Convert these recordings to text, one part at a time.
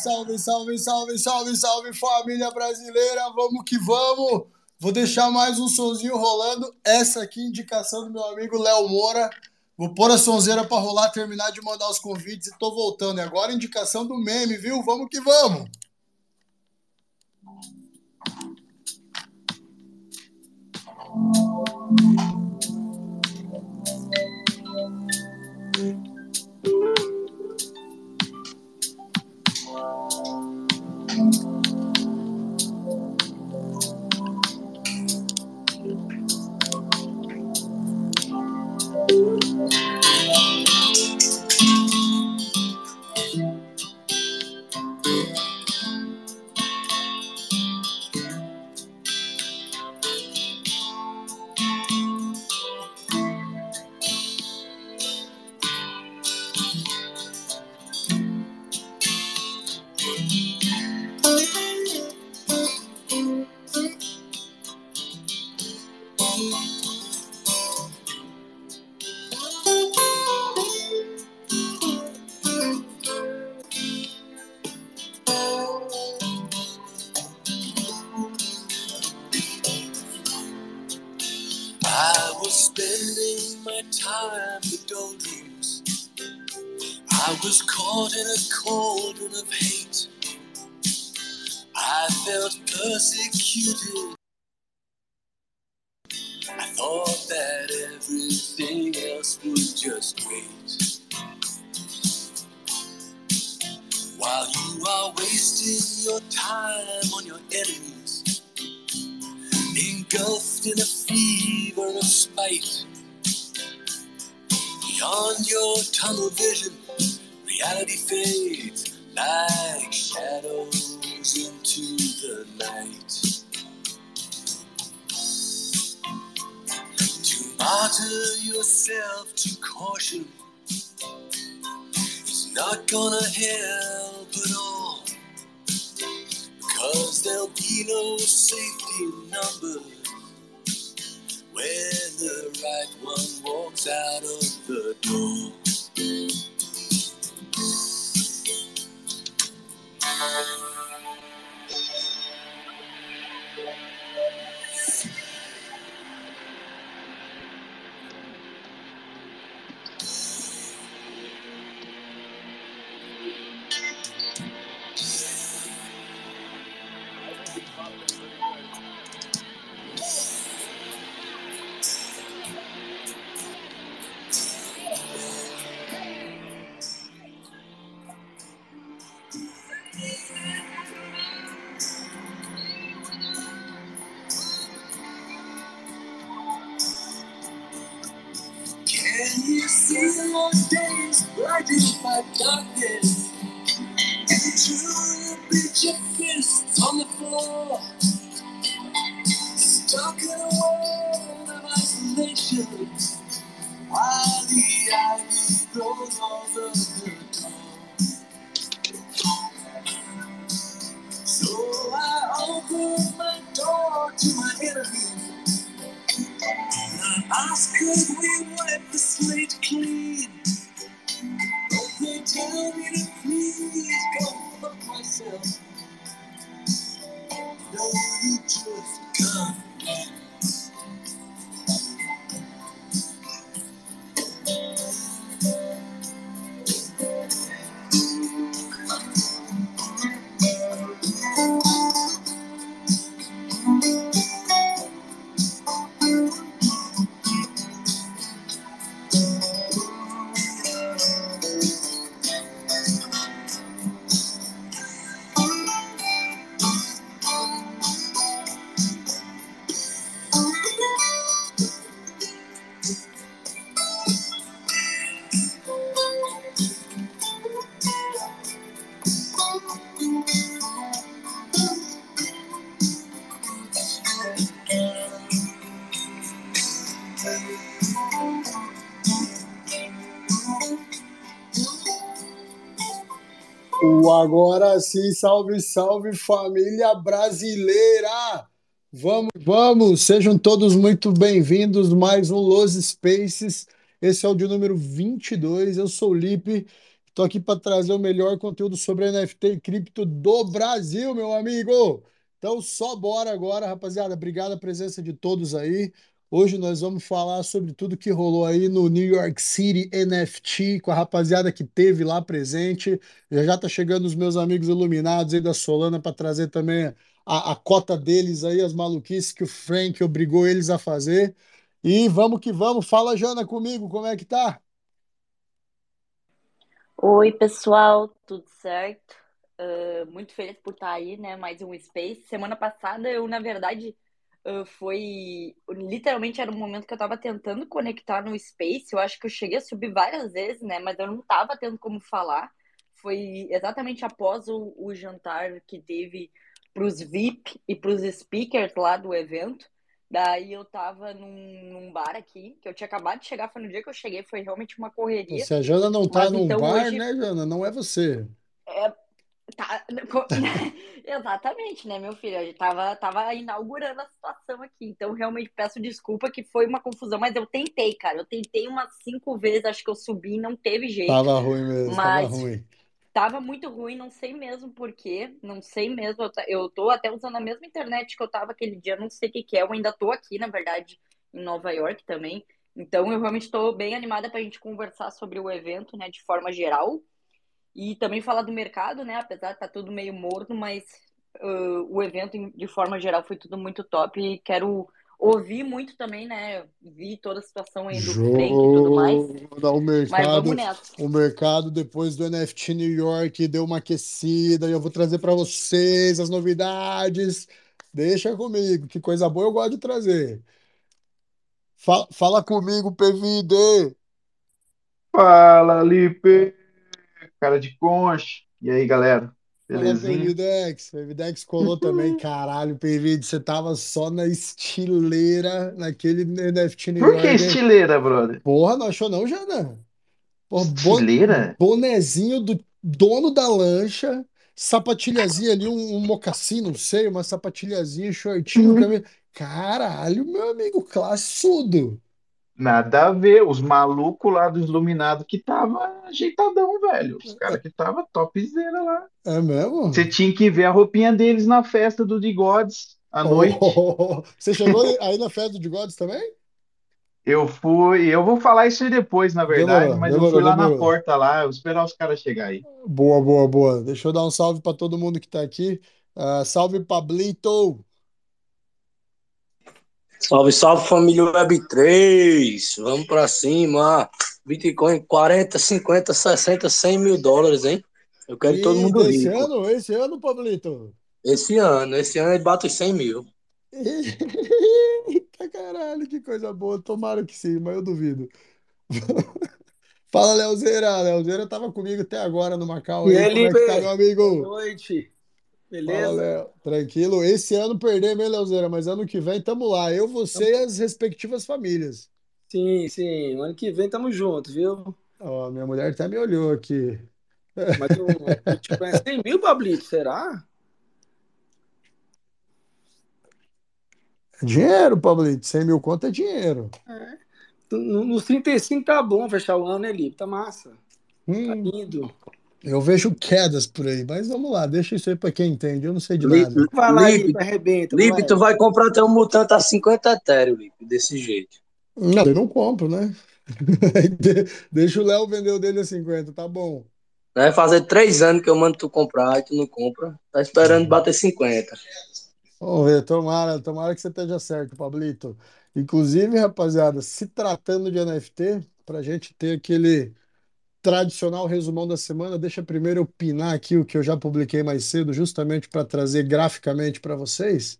salve, salve, salve, salve, salve, família brasileira, vamos que vamos! Vou deixar mais um sonzinho rolando, essa aqui, é indicação do meu amigo Léo Moura. Vou pôr a sonzeira para rolar, terminar de mandar os convites e tô voltando. E agora indicação do meme, viu? Vamos que vamos! fever of spite. Beyond your tunnel vision, reality fades like shadows into the night. To martyr yourself to caution is not gonna help at all. Cause there'll be no safety in numbers when the right one walks out of the door. Can sim, salve, salve família brasileira! Vamos, vamos, sejam todos muito bem-vindos mais um Los Spaces. Esse é o de número 22. Eu sou o Lipe, estou aqui para trazer o melhor conteúdo sobre NFT e cripto do Brasil, meu amigo. Então, só bora agora, rapaziada. Obrigado a presença de todos aí. Hoje nós vamos falar sobre tudo que rolou aí no New York City NFT, com a rapaziada que teve lá presente. Já já tá chegando os meus amigos iluminados aí da Solana para trazer também a, a cota deles aí, as maluquices que o Frank obrigou eles a fazer. E vamos que vamos. Fala, Jana, comigo, como é que tá? Oi, pessoal, tudo certo? Ah, muito feliz por estar aí, né? Mais um Space. Semana passada eu, na verdade, foi literalmente era um momento que eu tava tentando conectar no Space. Eu acho que eu cheguei a subir várias vezes, né? Mas eu não tava tendo como falar. Foi exatamente após o, o jantar que teve pros VIP e pros speakers lá do evento. Daí eu tava num, num bar aqui, que eu tinha acabado de chegar, foi no dia que eu cheguei, foi realmente uma correria. Se a Jana não tá Mas num então bar, hoje né, Jana? Não é você. é, Tá, co- exatamente, né, meu filho? A gente tava, tava inaugurando a situação aqui, então realmente peço desculpa que foi uma confusão, mas eu tentei, cara. Eu tentei umas cinco vezes, acho que eu subi, não teve jeito, Tava ruim mesmo, tava mas ruim. tava muito ruim, não sei mesmo por quê, não sei mesmo. Eu, eu tô até usando a mesma internet que eu tava aquele dia, não sei o que que é. Eu ainda tô aqui, na verdade, em Nova York também. Então eu realmente tô bem animada pra gente conversar sobre o evento, né, de forma geral. E também falar do mercado, né? Apesar de estar tudo meio morno, mas ah, o evento, de forma geral, foi tudo muito top. E quero ouvir muito também, né? Vi toda a situação aí do Frank e tudo mais. O Mas mercado, vamos nessa. o mercado depois do NFT New York deu uma aquecida e eu vou trazer para vocês as novidades. Deixa comigo, que coisa boa eu gosto de trazer. Fala, fala comigo, PVD. Fala, Lipe, cara de concha. E aí, galera? Fala, Belezinha? PVDex. PVDex colou também. Caralho, PVD, você tava só na estileira naquele NFT Por que estileira, brother? Porra, não achou não, Jana? Bo- Estileira? bonezinho do dono da lancha, sapatilhazinha ali, um, um mocassim, não sei, uma sapatilhazinha, shortinho, Uhum. Caralho, meu amigo, classudo. Nada a ver. Os malucos lá do Iluminado que tava ajeitadão, velho. Os caras que tava topzera lá. É mesmo? Você tinha que ver a roupinha deles na festa do The Gods à noite. Oh, você chegou aí na festa do Gods também? Eu fui, eu vou falar isso aí depois, na verdade, Demorou, mas eu fui lá na demorou. porta lá, eu vou esperar os caras chegar aí. Boa, boa, boa. Deixa eu dar um salve para todo mundo que tá aqui. Ah, salve, Pablito. Salve, salve família Web3. Vamos pra cima. Bitcoin 40, 50, 60, 100 mil dólares, hein? Eu quero todo E mundo desse rico. ano, esse ano, Pablito. Esse ano, esse ano ele bate os 100 mil. Eita caralho, que coisa boa. Tomara que sim, mas eu duvido. Fala, Leozeira. Leozeira tava comigo até agora no Macau E aí. aí, Como é que tá, meu Lipe? Boa amigo? Noite. Fala, Beleza? Léo. Tranquilo. Esse ano perdemos, hein, Leozeira? Mas ano que vem tamo lá. Eu, você e as respectivas famílias. Sim, sim. Ano que vem tamo junto, viu? Ó, minha mulher até me olhou aqui. Mas o Bitcoin é 100 mil, Pablito, será? É Dinheiro, Pablito. 100 mil conto é dinheiro. No- Nos 35 tá bom fechar o ano, né, Lipe? Tá massa. Tá Hum, lindo. Eu vejo quedas por aí, mas vamos lá, deixa isso aí pra quem entende. Eu não sei de Lipe, nada. Vai lá, Lipe, arrebenta, Lipe, moleque. tu vai comprar até um mutante a 50 Ethereum, Lipe, desse jeito. Não, eu não compro, né? Deixa o Léo vender o dele a 50, tá bom. Vai fazer três anos que eu mando tu comprar e tu não compra. Tá esperando bater 50. Vamos ver, tomara, tomara que você esteja certo, Pablito. Inclusive, rapaziada, se tratando de NFT, pra gente ter aquele tradicional resumão da semana, deixa primeiro eu pinar aqui o que eu já publiquei mais cedo, justamente para trazer graficamente para vocês.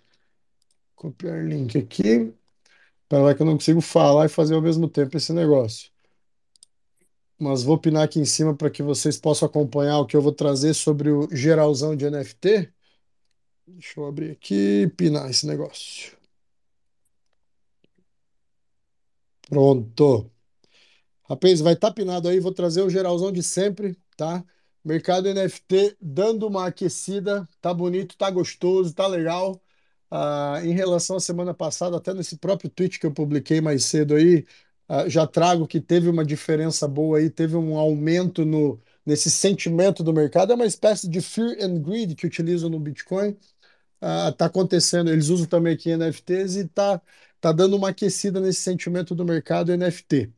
Copiar link aqui. Para lá que eu não consigo falar e fazer ao mesmo tempo esse negócio. Mas vou pinar aqui em cima para que vocês possam acompanhar o que eu vou trazer sobre o geralzão de NFT. Deixa eu abrir aqui e pinar esse negócio. Pronto. Rapaz, vai estar pinado aí, vou trazer o geralzão de sempre, tá? Mercado NFT dando uma aquecida, tá bonito, tá gostoso, tá legal. Ah, em relação à semana passada, até nesse próprio tweet que eu publiquei mais cedo aí, ah, já trago que teve uma diferença boa aí, teve um aumento no, nesse sentimento do mercado. É uma espécie de fear and greed que utilizam no Bitcoin. Ah, tá acontecendo, eles usam também aqui NFTs e tá, tá dando uma aquecida nesse sentimento do mercado NFT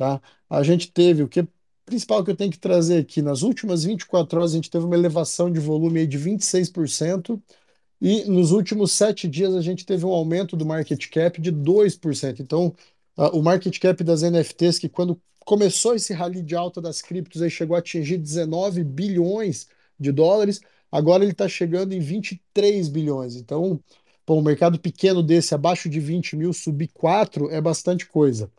tá? A gente teve o que principal que eu tenho que trazer aqui, nas últimas 24 horas a gente teve uma elevação de volume de 26% e nos últimos sete dias a gente teve um aumento do market cap de 2%. Então, o market cap das NFTs, que quando começou esse rally de alta das criptos, aí chegou a atingir 19 bilhões de dólares, agora ele está chegando em 23 bilhões. Então, pô, um mercado pequeno desse, abaixo de 20 mil, subir 4 é bastante coisa,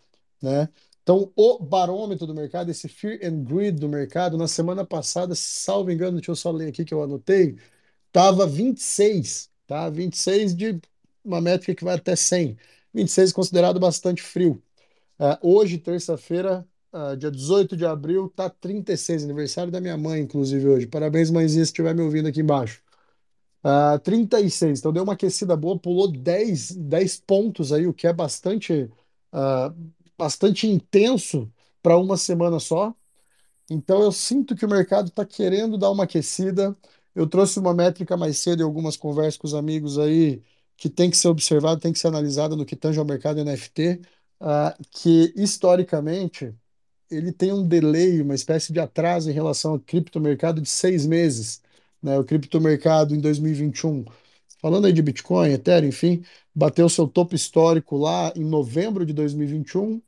né? Então, o barômetro do mercado, esse fear and greed do mercado, na semana passada, salvo engano, deixa eu só ler aqui que eu anotei, estava 26, tá? 26 de uma métrica que vai até 100. 26 considerado bastante frio. Ah, hoje, terça-feira, ah, dia 18 de abril, tá 36, aniversário da minha mãe, inclusive, hoje. Parabéns, mãezinha, se estiver me ouvindo aqui embaixo. Ah, 36, então deu uma aquecida boa, pulou 10, 10 pontos aí, o que é bastante, ah, bastante intenso para uma semana só. Então eu sinto que o mercado está querendo dar uma aquecida. Eu trouxe uma métrica mais cedo em algumas conversas com os amigos aí que tem que ser observada, tem que ser analisada no que tange ao mercado NFT, ah, que historicamente ele tem um delay, uma espécie de atraso em relação ao criptomercado de seis meses. Né? O criptomercado em 2021, falando aí de Bitcoin, Ethereum, enfim, bateu seu topo histórico lá em novembro de 2021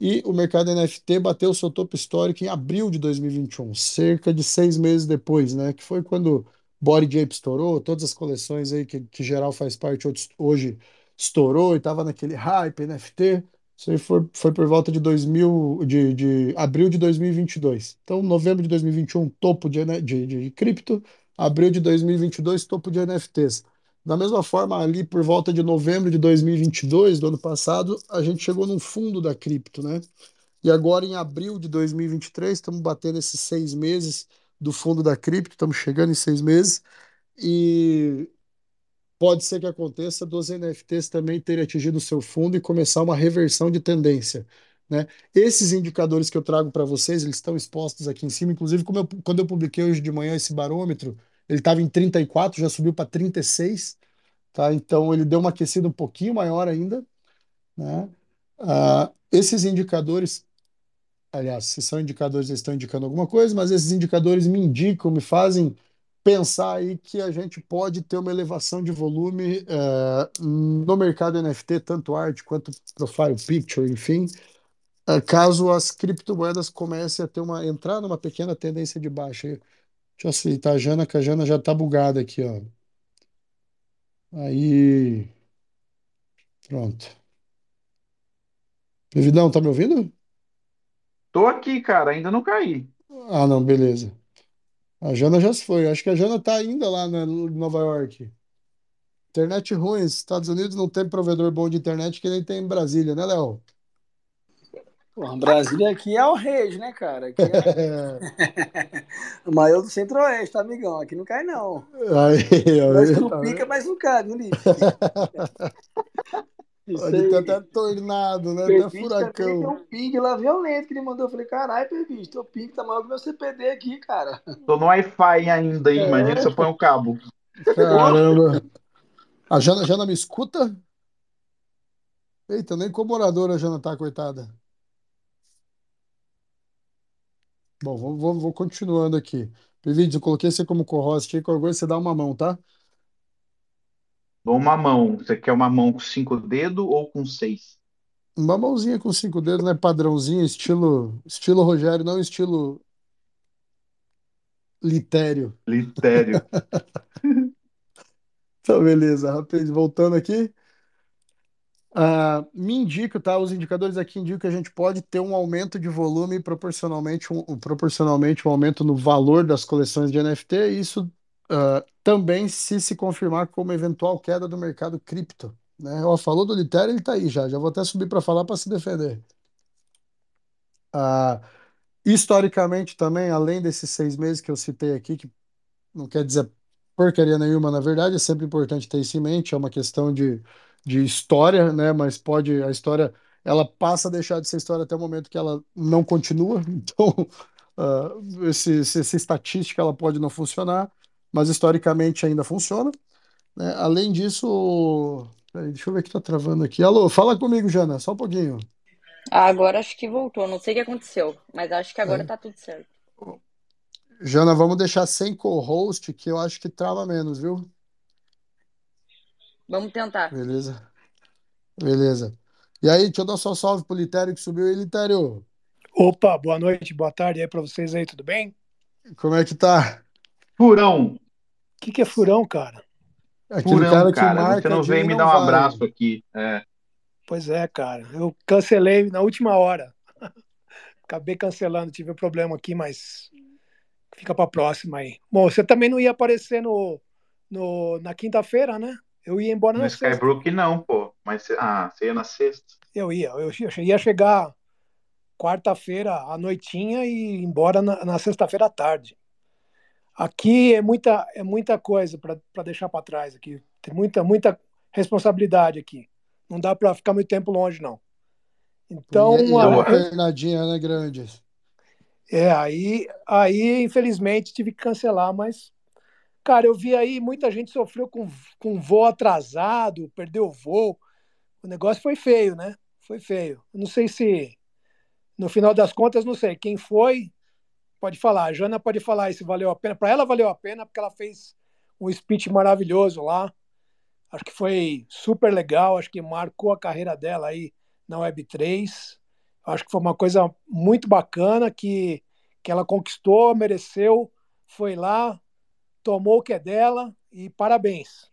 e o mercado NFT bateu seu topo histórico em abril de 2021, cerca de seis meses depois, né? Que foi quando Body Ape estourou, todas as coleções aí que, que geral faz parte hoje estourou e estava naquele hype NFT. Isso aí foi, foi por volta de 2000, de, de abril de 2022. Então, novembro de 2021, topo de, de, de cripto, abril de 2022, topo de NFTs. Da mesma forma, ali por volta de novembro de 2022, do ano passado, a gente chegou num fundo da cripto, né? E agora, em abril de 2023, estamos batendo esses seis meses do fundo da cripto, estamos chegando em seis meses, e pode ser que aconteça dos NFTs também terem atingido o seu fundo e começar uma reversão de tendência. Né? Esses indicadores que eu trago para vocês, eles estão expostos aqui em cima. Inclusive, eu, quando eu publiquei hoje de manhã esse barômetro, ele estava em 34, já subiu para 36. Tá? Então, ele deu uma aquecida um pouquinho maior ainda. Né? Ah, esses indicadores, aliás, se são indicadores, eles estão indicando alguma coisa, mas esses indicadores me indicam, me fazem pensar aí que a gente pode ter uma elevação de volume eh, no mercado NFT, tanto arte quanto profile picture, enfim, eh, caso as criptomoedas comecem a ter uma entrar numa pequena tendência de baixa. Deixa eu aceitar a Jana, que a Jana já tá bugada aqui, ó. Aí, pronto. Evidão, tá me ouvindo? Tô aqui, cara, ainda não caí. Ah, não, beleza. A Jana já se foi. Acho que a Jana tá ainda lá na Nova York. Internet ruim. Estados Unidos não tem provedor bom de internet que nem tem em Brasília, né, Léo? Pô, Brasília aqui é o Reis, né, cara? Aqui é o maior do Centro-Oeste, amigão. Aqui não cai, não. Aí, ó, Mas tá tu pica, vendo? mas não cai, no lixo. Pode ter aí. até tornado, né? Até também tem furacão. um ping lá violento que ele mandou. Eu falei, caralho, Perbicho, teu ping tá maior que meu CPD aqui, cara. Tô no Wi-Fi ainda, hein? Imagina se eu ponho o cabo. Caramba. A Jana, Jana me escuta? Eita, nem como oradora a Jana tá, coitada. Bom, vou, vou, vou continuando aqui. Prevides, eu coloquei você como co-host aí, qualquer coisa você dá uma mão, tá? Dou uma mão. Você quer uma mão com cinco dedos ou com seis? Uma mãozinha com cinco dedos, né? Padrãozinho, estilo, estilo Rogério, não estilo Litério. Litério. Então, beleza, rapaz, voltando aqui. Ah, me indica, tá? Os indicadores aqui indicam que a gente pode ter um aumento de volume proporcionalmente um, proporcionalmente um aumento no valor das coleções de NFT. e Isso ah, também se se confirmar como eventual queda do mercado cripto, né? Ó, falou do Litério, ele tá aí já. Já vou até subir para falar para se defender. Ah, historicamente também, além desses seis meses que eu citei aqui, que não quer dizer porcaria nenhuma, na verdade, é sempre importante ter isso em mente, é uma questão de, de história, né? Mas pode, a história, ela passa a deixar de ser história até o momento que ela não continua, então, ah, esse, esse- essa estatística, ela pode não funcionar, mas historicamente ainda funciona, né? Além disso, peraí, deixa eu ver o que tá travando aqui. Alô, fala comigo, Jana, só um pouquinho. Ah, agora acho que voltou. Não sei o que aconteceu, mas acho que agora É. tá tudo certo. Jana, vamos deixar sem co-host, que eu acho que trava menos, viu? Vamos tentar. Beleza. Beleza. E aí, deixa eu dar só um salve pro Litério que subiu aí, Litério. Opa, boa noite, boa tarde aí pra vocês aí, tudo bem? Como é que tá? Furão. O que, que é furão, cara? Aquele Furão, cara que cara. marca Você não vem me não dar um vai. abraço aqui. É. Pois é, cara. Eu cancelei na última hora. Acabei cancelando, tive um problema aqui, mas fica pra próxima aí. Bom, você também não ia aparecer no, no, na quinta-feira, né? Eu ia embora No na sexta. Skybrook não, pô. Mas você- ah, você ia na sexta. Eu ia, eu ia chegar quarta-feira à noitinha e ir embora na, na sexta-feira à tarde. Aqui é muita, é muita coisa para deixar para trás aqui. Tem muita, muita responsabilidade aqui. Não dá para ficar muito tempo longe, não. Então, E, e é a- uma pernadinha, né, grande? é, aí, aí, infelizmente, tive que cancelar, mas, cara, eu vi aí muita gente sofreu com, com voo atrasado, perdeu o voo. O negócio foi feio, né? Foi feio. Não sei se, no final das contas, não sei. Quem foi, pode falar. A Jana pode falar se valeu a pena. Para ela, valeu a pena, porque ela fez um speech maravilhoso lá. Acho que foi super legal, acho que marcou a carreira dela aí na Web3. Acho que foi uma coisa muito bacana que, que ela conquistou, mereceu, foi lá, tomou o que é dela e parabéns.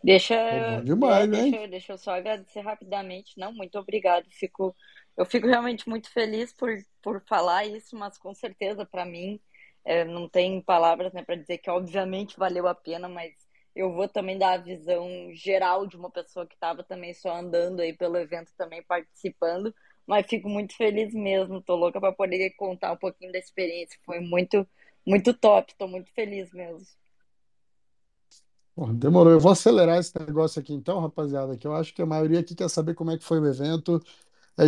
Deixa, bom demais, é, hein? deixa, deixa eu só agradecer rapidamente. Não, muito obrigado. Fico, eu fico realmente muito feliz por, por falar isso, mas com certeza para mim é, não tem palavras né, para dizer que obviamente valeu a pena, mas eu vou também dar a visão geral de uma pessoa que estava também só andando aí pelo evento, também participando. Mas fico muito feliz mesmo. Tô louca para poder contar um pouquinho da experiência. Foi muito, muito top. Tô muito feliz mesmo. Demorou. Eu vou acelerar esse negócio aqui então, rapaziada, que eu acho que a maioria aqui quer saber como é que foi o evento. É,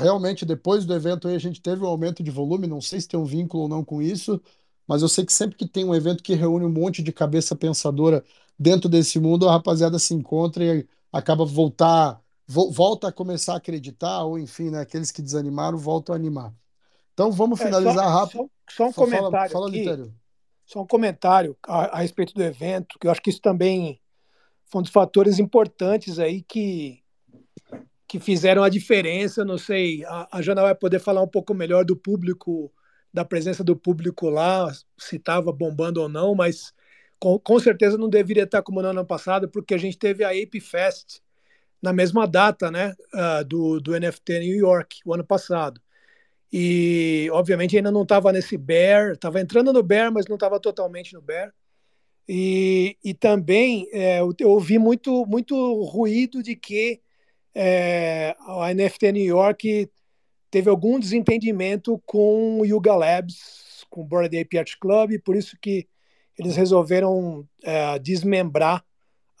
realmente, depois do evento aí, a gente teve um aumento de volume, não sei se tem um vínculo ou não com isso, mas eu sei que sempre que tem um evento que reúne um monte de cabeça pensadora dentro desse mundo, a rapaziada se encontra e acaba voltar, vo- volta a começar a acreditar, ou enfim, né, aqueles que desanimaram voltam a animar. Então vamos É, só, finalizar rápido. só, só um Fala, comentário fala, aqui, Litério. só um comentário a, a respeito do evento, que eu acho que isso também foi um dos fatores importantes aí que, que fizeram a diferença. Não sei, a, a Jana vai poder falar um pouco melhor do público, da presença do público lá, se estava bombando ou não, mas com, com certeza não deveria estar como no ano passado, porque a gente teve a Ape Fest na mesma data, né, ah, do, do NFT New York, o ano passado. E, obviamente, ainda não estava nesse bear, estava entrando no bear, mas não estava totalmente no bear. E, e também é, eu, eu ouvi muito, muito ruído de que é, a NFT New York teve algum desentendimento com o Yuga Labs, com o Board Ape Art Club, por isso que eles resolveram é, desmembrar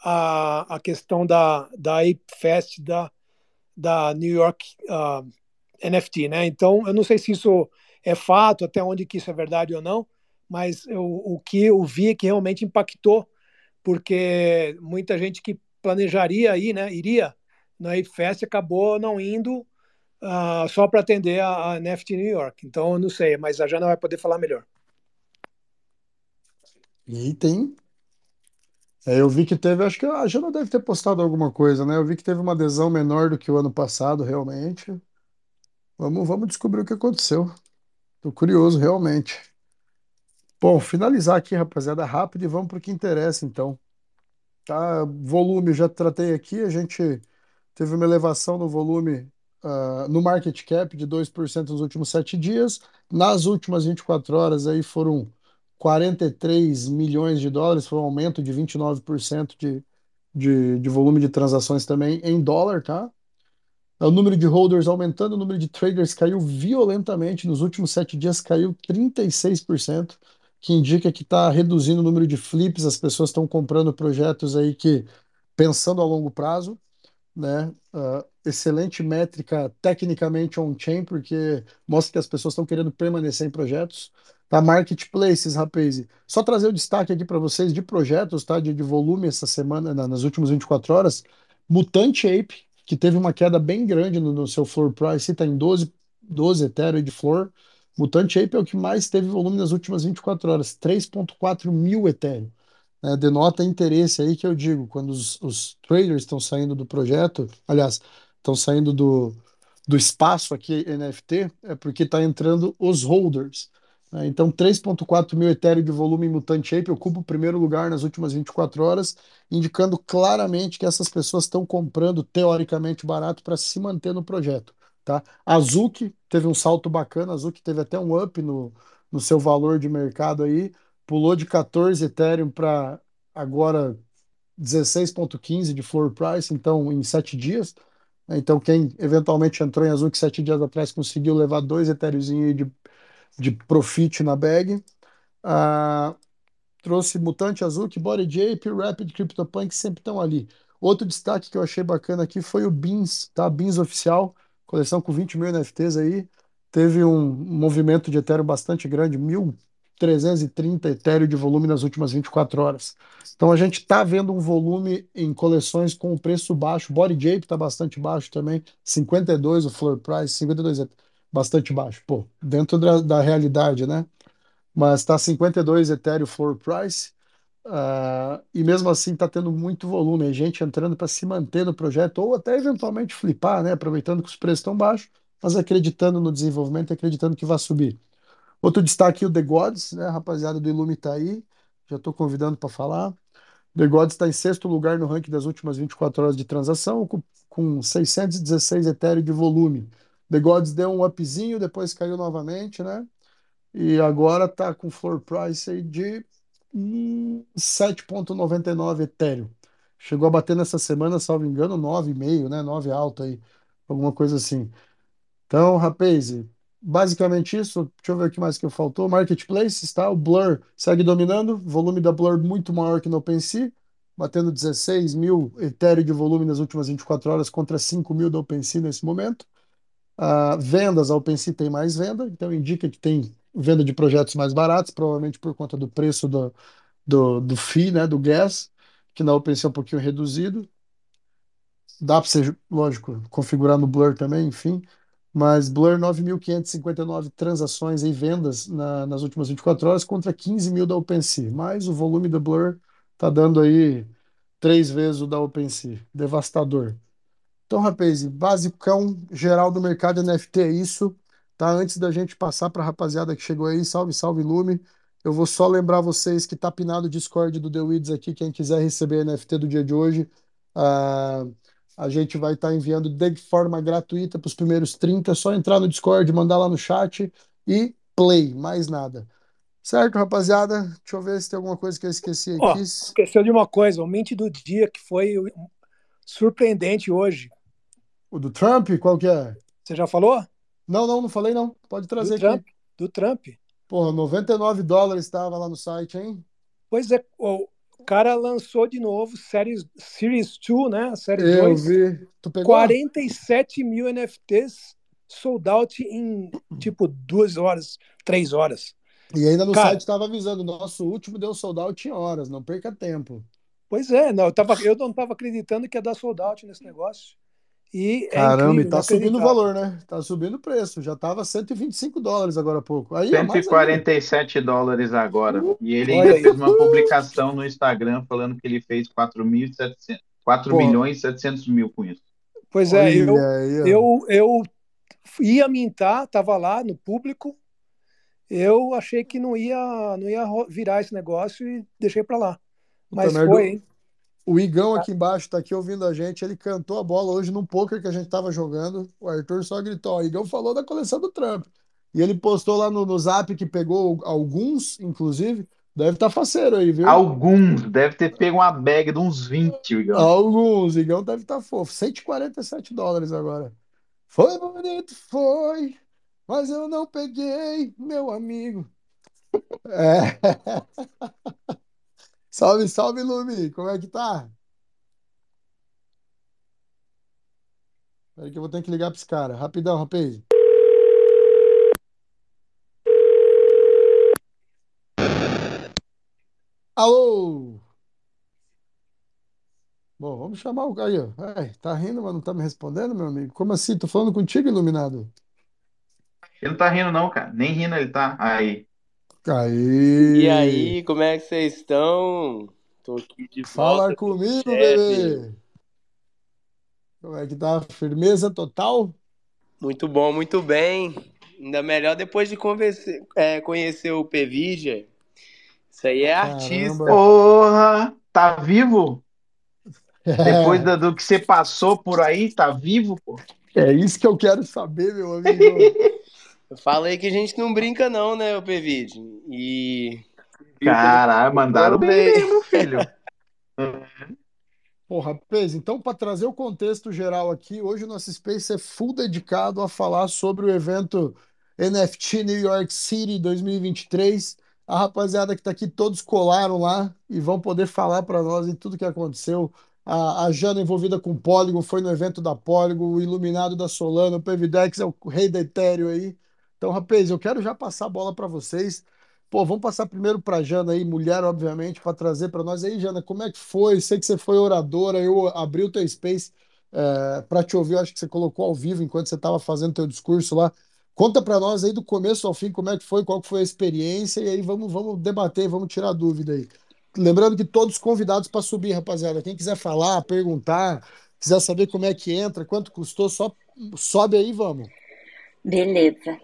a, a questão da, da Ape Fest da, da New York uh, NFT, né? Então, eu não sei se isso é fato, até onde que isso é verdade ou não, mas eu, o que eu vi é que realmente impactou, porque muita gente que planejaria ir, né, iria na Ape Fest acabou não indo uh, só para atender a, a NFT New York. Então, eu não sei, mas a Jana vai poder falar melhor. E tem. É, eu vi que teve, acho que a Jana deve ter postado alguma coisa, né? Eu vi que teve uma adesão menor do que o ano passado, realmente. Vamos, vamos descobrir o que aconteceu. Tô curioso, realmente. Bom, finalizar aqui, rapaziada, rápido e vamos para o que interessa, então. Tá, volume, já tratei aqui, a gente teve uma elevação no volume, uh, no market cap de 2% nos últimos sete dias. Nas últimas 24 horas aí foram 43 milhões de dólares, foi um aumento de 29% de, de, de volume de transações também em dólar, tá? O número de holders aumentando, o número de traders caiu violentamente, nos últimos sete dias caiu 36%, que indica que está reduzindo o número de flips, as pessoas estão comprando projetos aí que, pensando a longo prazo, né? Uh, excelente métrica tecnicamente on-chain, porque mostra que as pessoas estão querendo permanecer em projetos. Tá? Marketplaces, rapaz. Só trazer o destaque aqui para vocês de projetos, tá? De, de volume essa semana, na, nas últimas 24 horas. Mutante Ape, que teve uma queda bem grande no, no seu floor price, está em 12, 12 Ethereum de floor. Mutante Ape é o que mais teve volume nas últimas 24 horas, 3.4 mil Ethereum. É, denota interesse aí que eu digo, quando os, os traders estão saindo do projeto, aliás, estão saindo do, do espaço aqui NFT, é porque está entrando os holders. Né? Então, 3.4 mil Ethereum de volume em Mutante Ape ocupa o primeiro lugar nas últimas 24 horas, indicando claramente que essas pessoas estão comprando teoricamente barato para se manter no projeto. Tá? A teve um salto bacana, a teve até um up no, no seu valor de mercado aí, pulou de 14 Ethereum para agora 16,15 de floor price, então em sete dias. Então, quem eventualmente entrou em Azuki sete dias atrás conseguiu levar dois Ethereum de, de profit na bag. Ah, trouxe Mutante Azuki, Body Ape, Rapid CryptoPunk sempre estão ali. Outro destaque que eu achei bacana aqui foi o Beans, tá? Beans oficial, coleção com 20 mil NFTs aí. Teve um movimento de Ethereum bastante grande, 1.330 Ethereum de volume nas últimas 24 horas. Então a gente está vendo um volume em coleções com preço baixo. Body Ape está bastante baixo também, 52 o floor price, 52 é bastante baixo. Pô, dentro da, da realidade, né? Mas está 52 Ethereum floor price. Uh, e mesmo assim está tendo muito volume, é gente entrando para se manter no projeto ou até eventualmente flipar, né? Aproveitando que os preços estão baixos, mas acreditando no desenvolvimento e acreditando que vai subir. Outro destaque, o The Gods, né? Rapaziada do Ilume está aí, já estou convidando para falar. The Gods está em sexto lugar no ranking das últimas 24 horas de transação, com, com 616 Ethereum de volume. The Gods deu um upzinho, depois caiu novamente, né? E agora está com floor price aí de 7,99 Ethereum. Chegou a bater nessa semana, salvo engano, 9,5, né? 9 alto aí, alguma coisa assim. Então, rapaz, basicamente isso. Deixa eu ver o que mais que faltou. Marketplace, tá? O Blur segue dominando. Volume da Blur muito maior que no OpenSea, batendo 16 mil Ethereum de volume nas últimas 24 horas contra 5 mil da OpenSea nesse momento. Ah, vendas, a OpenSea tem mais venda, então indica que tem venda de projetos mais baratos, provavelmente por conta do preço do, do, do FII, né, do gas, que na OpenSea é um pouquinho reduzido. Dá para você, lógico, configurar no Blur também, enfim. Mas Blur 9.559 transações e vendas na- nas últimas 24 horas contra 15 mil da OpenSea. Mas o volume da Blur tá dando aí três vezes o da OpenSea. Devastador. Então, rapaz, basicão geral do mercado NFT é isso, tá? Antes da gente passar para a rapaziada que chegou aí, salve, salve Lume. Eu vou só lembrar vocês que tá pinado o Discord do The Weeds aqui, quem quiser receber NFT do dia de hoje. ah, a gente vai estar enviando de forma gratuita para os primeiros 30, é só entrar no Discord, mandar lá no chat e play, mais nada. Certo, rapaziada? Deixa eu ver se tem alguma coisa que eu esqueci aqui. esqueceu de uma coisa, o mint do dia que foi surpreendente hoje. O do Trump, qual que é? Você já falou? Não, não, não falei não. Pode trazer Do aqui. Trump. Do Trump. Porra, 99 dólares estava lá no site, hein? Pois é, o cara lançou de novo Series, Series 2, né? A Série Eu 2. vi. Tu pegou? 47 mil NFTs sold out em tipo duas horas, três horas. E ainda no Cara- site estava avisando, nosso último deu sold out em horas, não perca tempo. Pois é, não, eu, tava, eu não estava acreditando que ia dar sold out nesse negócio. E é Caramba, incrível, e tá subindo o valor, né? Tá subindo o preço. Já tava 125 dólares agora há pouco. Aí, ó, mais ainda. 147 dólares agora. E ele ainda fez uma publicação no Instagram falando que ele fez 4.700 4 Pô. milhões e 700 mil com isso. Pois é, eu, aí, eu, eu ia mintar, estava lá no público. Eu achei que não ia, não ia virar esse negócio e deixei para lá. Mas foi, hein? O Igão aqui embaixo tá aqui ouvindo a gente. Ele cantou a bola hoje num poker que a gente tava jogando. O Arthur só gritou: ó, o Igão falou da coleção do Trump. E ele postou lá no, no zap que pegou alguns, inclusive. Deve estar tá faceiro aí, viu? Alguns, deve ter pego uma bag de uns 20, Igão. Alguns. Igão deve estar tá fofo. 147 dólares agora. Foi bonito, foi. Mas eu não peguei, meu amigo. É. Salve, salve, Lumi. Como é que tá? Peraí que eu vou ter que ligar para esse cara. Rapidão, rapaz. Alô? Bom, vamos chamar o aí, ó. Tá rindo, mas não tá me respondendo, meu amigo? Como assim? Tô falando contigo, iluminado. Ele não tá rindo, não, cara. Nem rindo ele tá. Aí. Aí. E aí, como é que vocês estão? Tô aqui de Fala volta o comigo, bebê. Como é que tá? Firmeza total? Muito bom, muito bem. Ainda melhor depois de é, conhecer o Pvidia. Isso aí é artista. Caramba. Porra! Tá vivo? Depois É, da- do que você passou por aí, tá vivo, pô? é isso que eu quero saber, meu amigo. Eu falei que a gente não brinca não, né, o Pvidia? E Caralho, mandaram bem mesmo, filho. Pô, rapaz, então, para trazer o contexto geral aqui, hoje o nosso Space é full dedicado a falar sobre o evento NFT New York City 2023. A rapaziada que está aqui, todos colaram lá e vão poder falar para nós em tudo que aconteceu. A, a Jana envolvida com o Polygon foi no evento da Polygon, o Iluminado da Solana, o Pvidex é o rei da Ethereum aí. Então, rapaz, eu quero já passar a bola para vocês. Pô, vamos passar primeiro para Jana aí, mulher, obviamente, para trazer para nós aí, Jana, como é que foi? Sei que você foi oradora, eu abri o teu space para te ouvir, eu acho que você colocou ao vivo enquanto você estava fazendo teu discurso lá. Conta para nós aí do começo ao fim como é que foi, qual que foi a experiência e aí vamos, vamos debater, vamos tirar dúvida aí. Lembrando que todos convidados para subir, rapaziada. Quem quiser falar, perguntar, quiser saber como é que entra, quanto custou, só sobe aí, vamos. Beleza.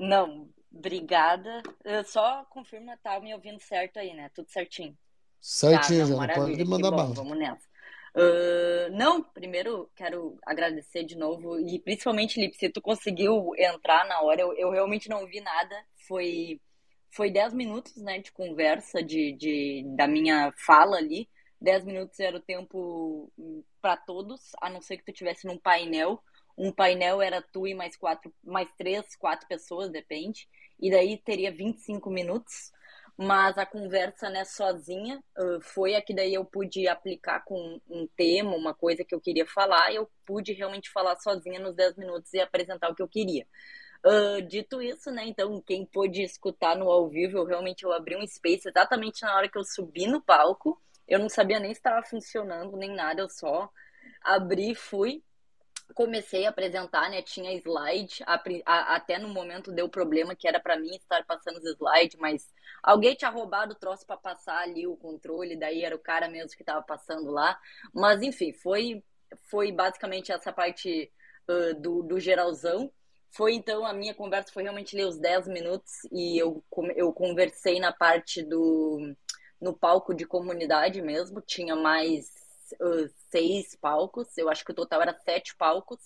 Tá. Não, obrigada. Eu só confirma, tá me ouvindo certo aí, né? Tudo certinho. Tá, Certinho, não, Jana, maravilha, pode mandar bala. vamos nessa. Ah, não, primeiro quero agradecer de novo e principalmente, Lipe, se tu conseguiu entrar na hora, eu, eu realmente não vi nada. Foi foi 10 minutos, né, de conversa de, de da minha fala ali. 10 minutos era o tempo para todos, a não ser que tu tivesse num painel um painel era tu e mais quatro, mais três, quatro pessoas, depende. E daí teria 25 minutos. Mas a conversa, né, sozinha, foi a que daí eu pude aplicar com um tema, uma coisa que eu queria falar, e eu pude realmente falar sozinha nos 10 minutos e apresentar o que eu queria. Uh, dito isso, né, então, quem pôde escutar no ao vivo, eu realmente eu abri um space exatamente na hora que eu subi no palco. Eu não sabia nem se estava funcionando, nem nada, eu só abri, fui, comecei a apresentar, né? Tinha slide, a, a, até no momento deu problema que era para mim estar passando os slides, mas alguém tinha roubado o troço para passar ali o controle, daí era o cara mesmo que estava passando lá. Mas enfim, foi foi basicamente essa parte uh, do, do geralzão. Foi então a minha conversa foi realmente ler os 10 minutos e eu, eu conversei na parte do no palco de comunidade mesmo, tinha mais seis palcos, eu acho que o total era sete palcos,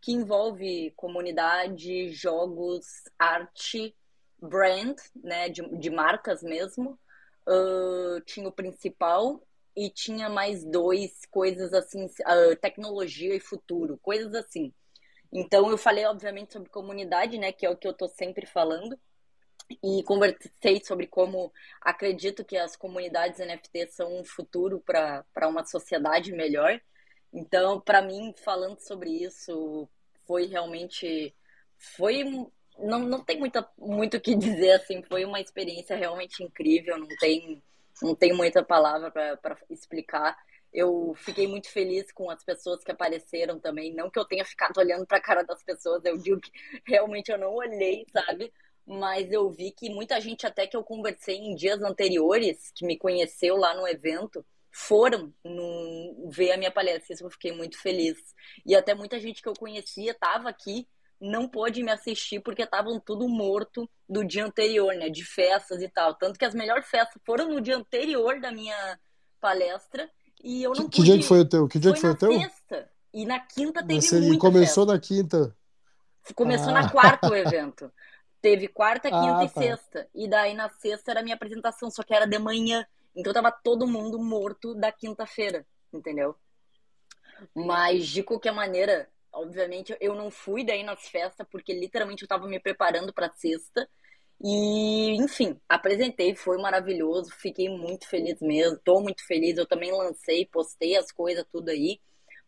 que envolve comunidade, jogos, arte, brand, né, de, de marcas mesmo. Uh, tinha o principal e tinha mais dois coisas assim, uh, tecnologia e futuro, coisas assim. Então eu falei, obviamente, sobre comunidade, né, que é o que eu tô sempre falando e conversei sobre como acredito que as comunidades NFT são um futuro para uma sociedade melhor. Então, para mim, falando sobre isso, foi realmente. Foi. Não, não tem muita, muito o que dizer, assim, foi uma experiência realmente incrível, não tem, não tem muita palavra para explicar. Eu fiquei muito feliz com as pessoas que apareceram também. Não que eu tenha ficado olhando para a cara das pessoas, eu digo que realmente eu não olhei, sabe? Mas eu vi que muita gente até que eu conversei em dias anteriores, que me conheceu lá no evento, foram no, ver a minha palestra. Isso eu fiquei muito feliz. E até muita gente que eu conhecia estava aqui, não pôde me assistir porque estavam tudo morto do dia anterior, né? De festas e tal. Tanto que as melhores festas foram no dia anterior da minha palestra e eu não que, pude... Que dia que foi o teu? Que dia foi que foi o teu? Sexta. E na quinta teve Você muita começou festa. na quinta. Começou Ah. na quarta o evento. Teve quarta, quinta Ah, e tá. sexta. E daí na sexta era a minha apresentação, só que era de manhã. Então tava todo mundo morto da quinta-feira, entendeu? Mas de qualquer maneira, obviamente eu não fui daí nas festas, porque literalmente eu tava me preparando pra sexta. E, enfim, apresentei, foi maravilhoso, fiquei muito feliz mesmo, tô muito feliz. Eu também lancei, postei as coisas, tudo aí.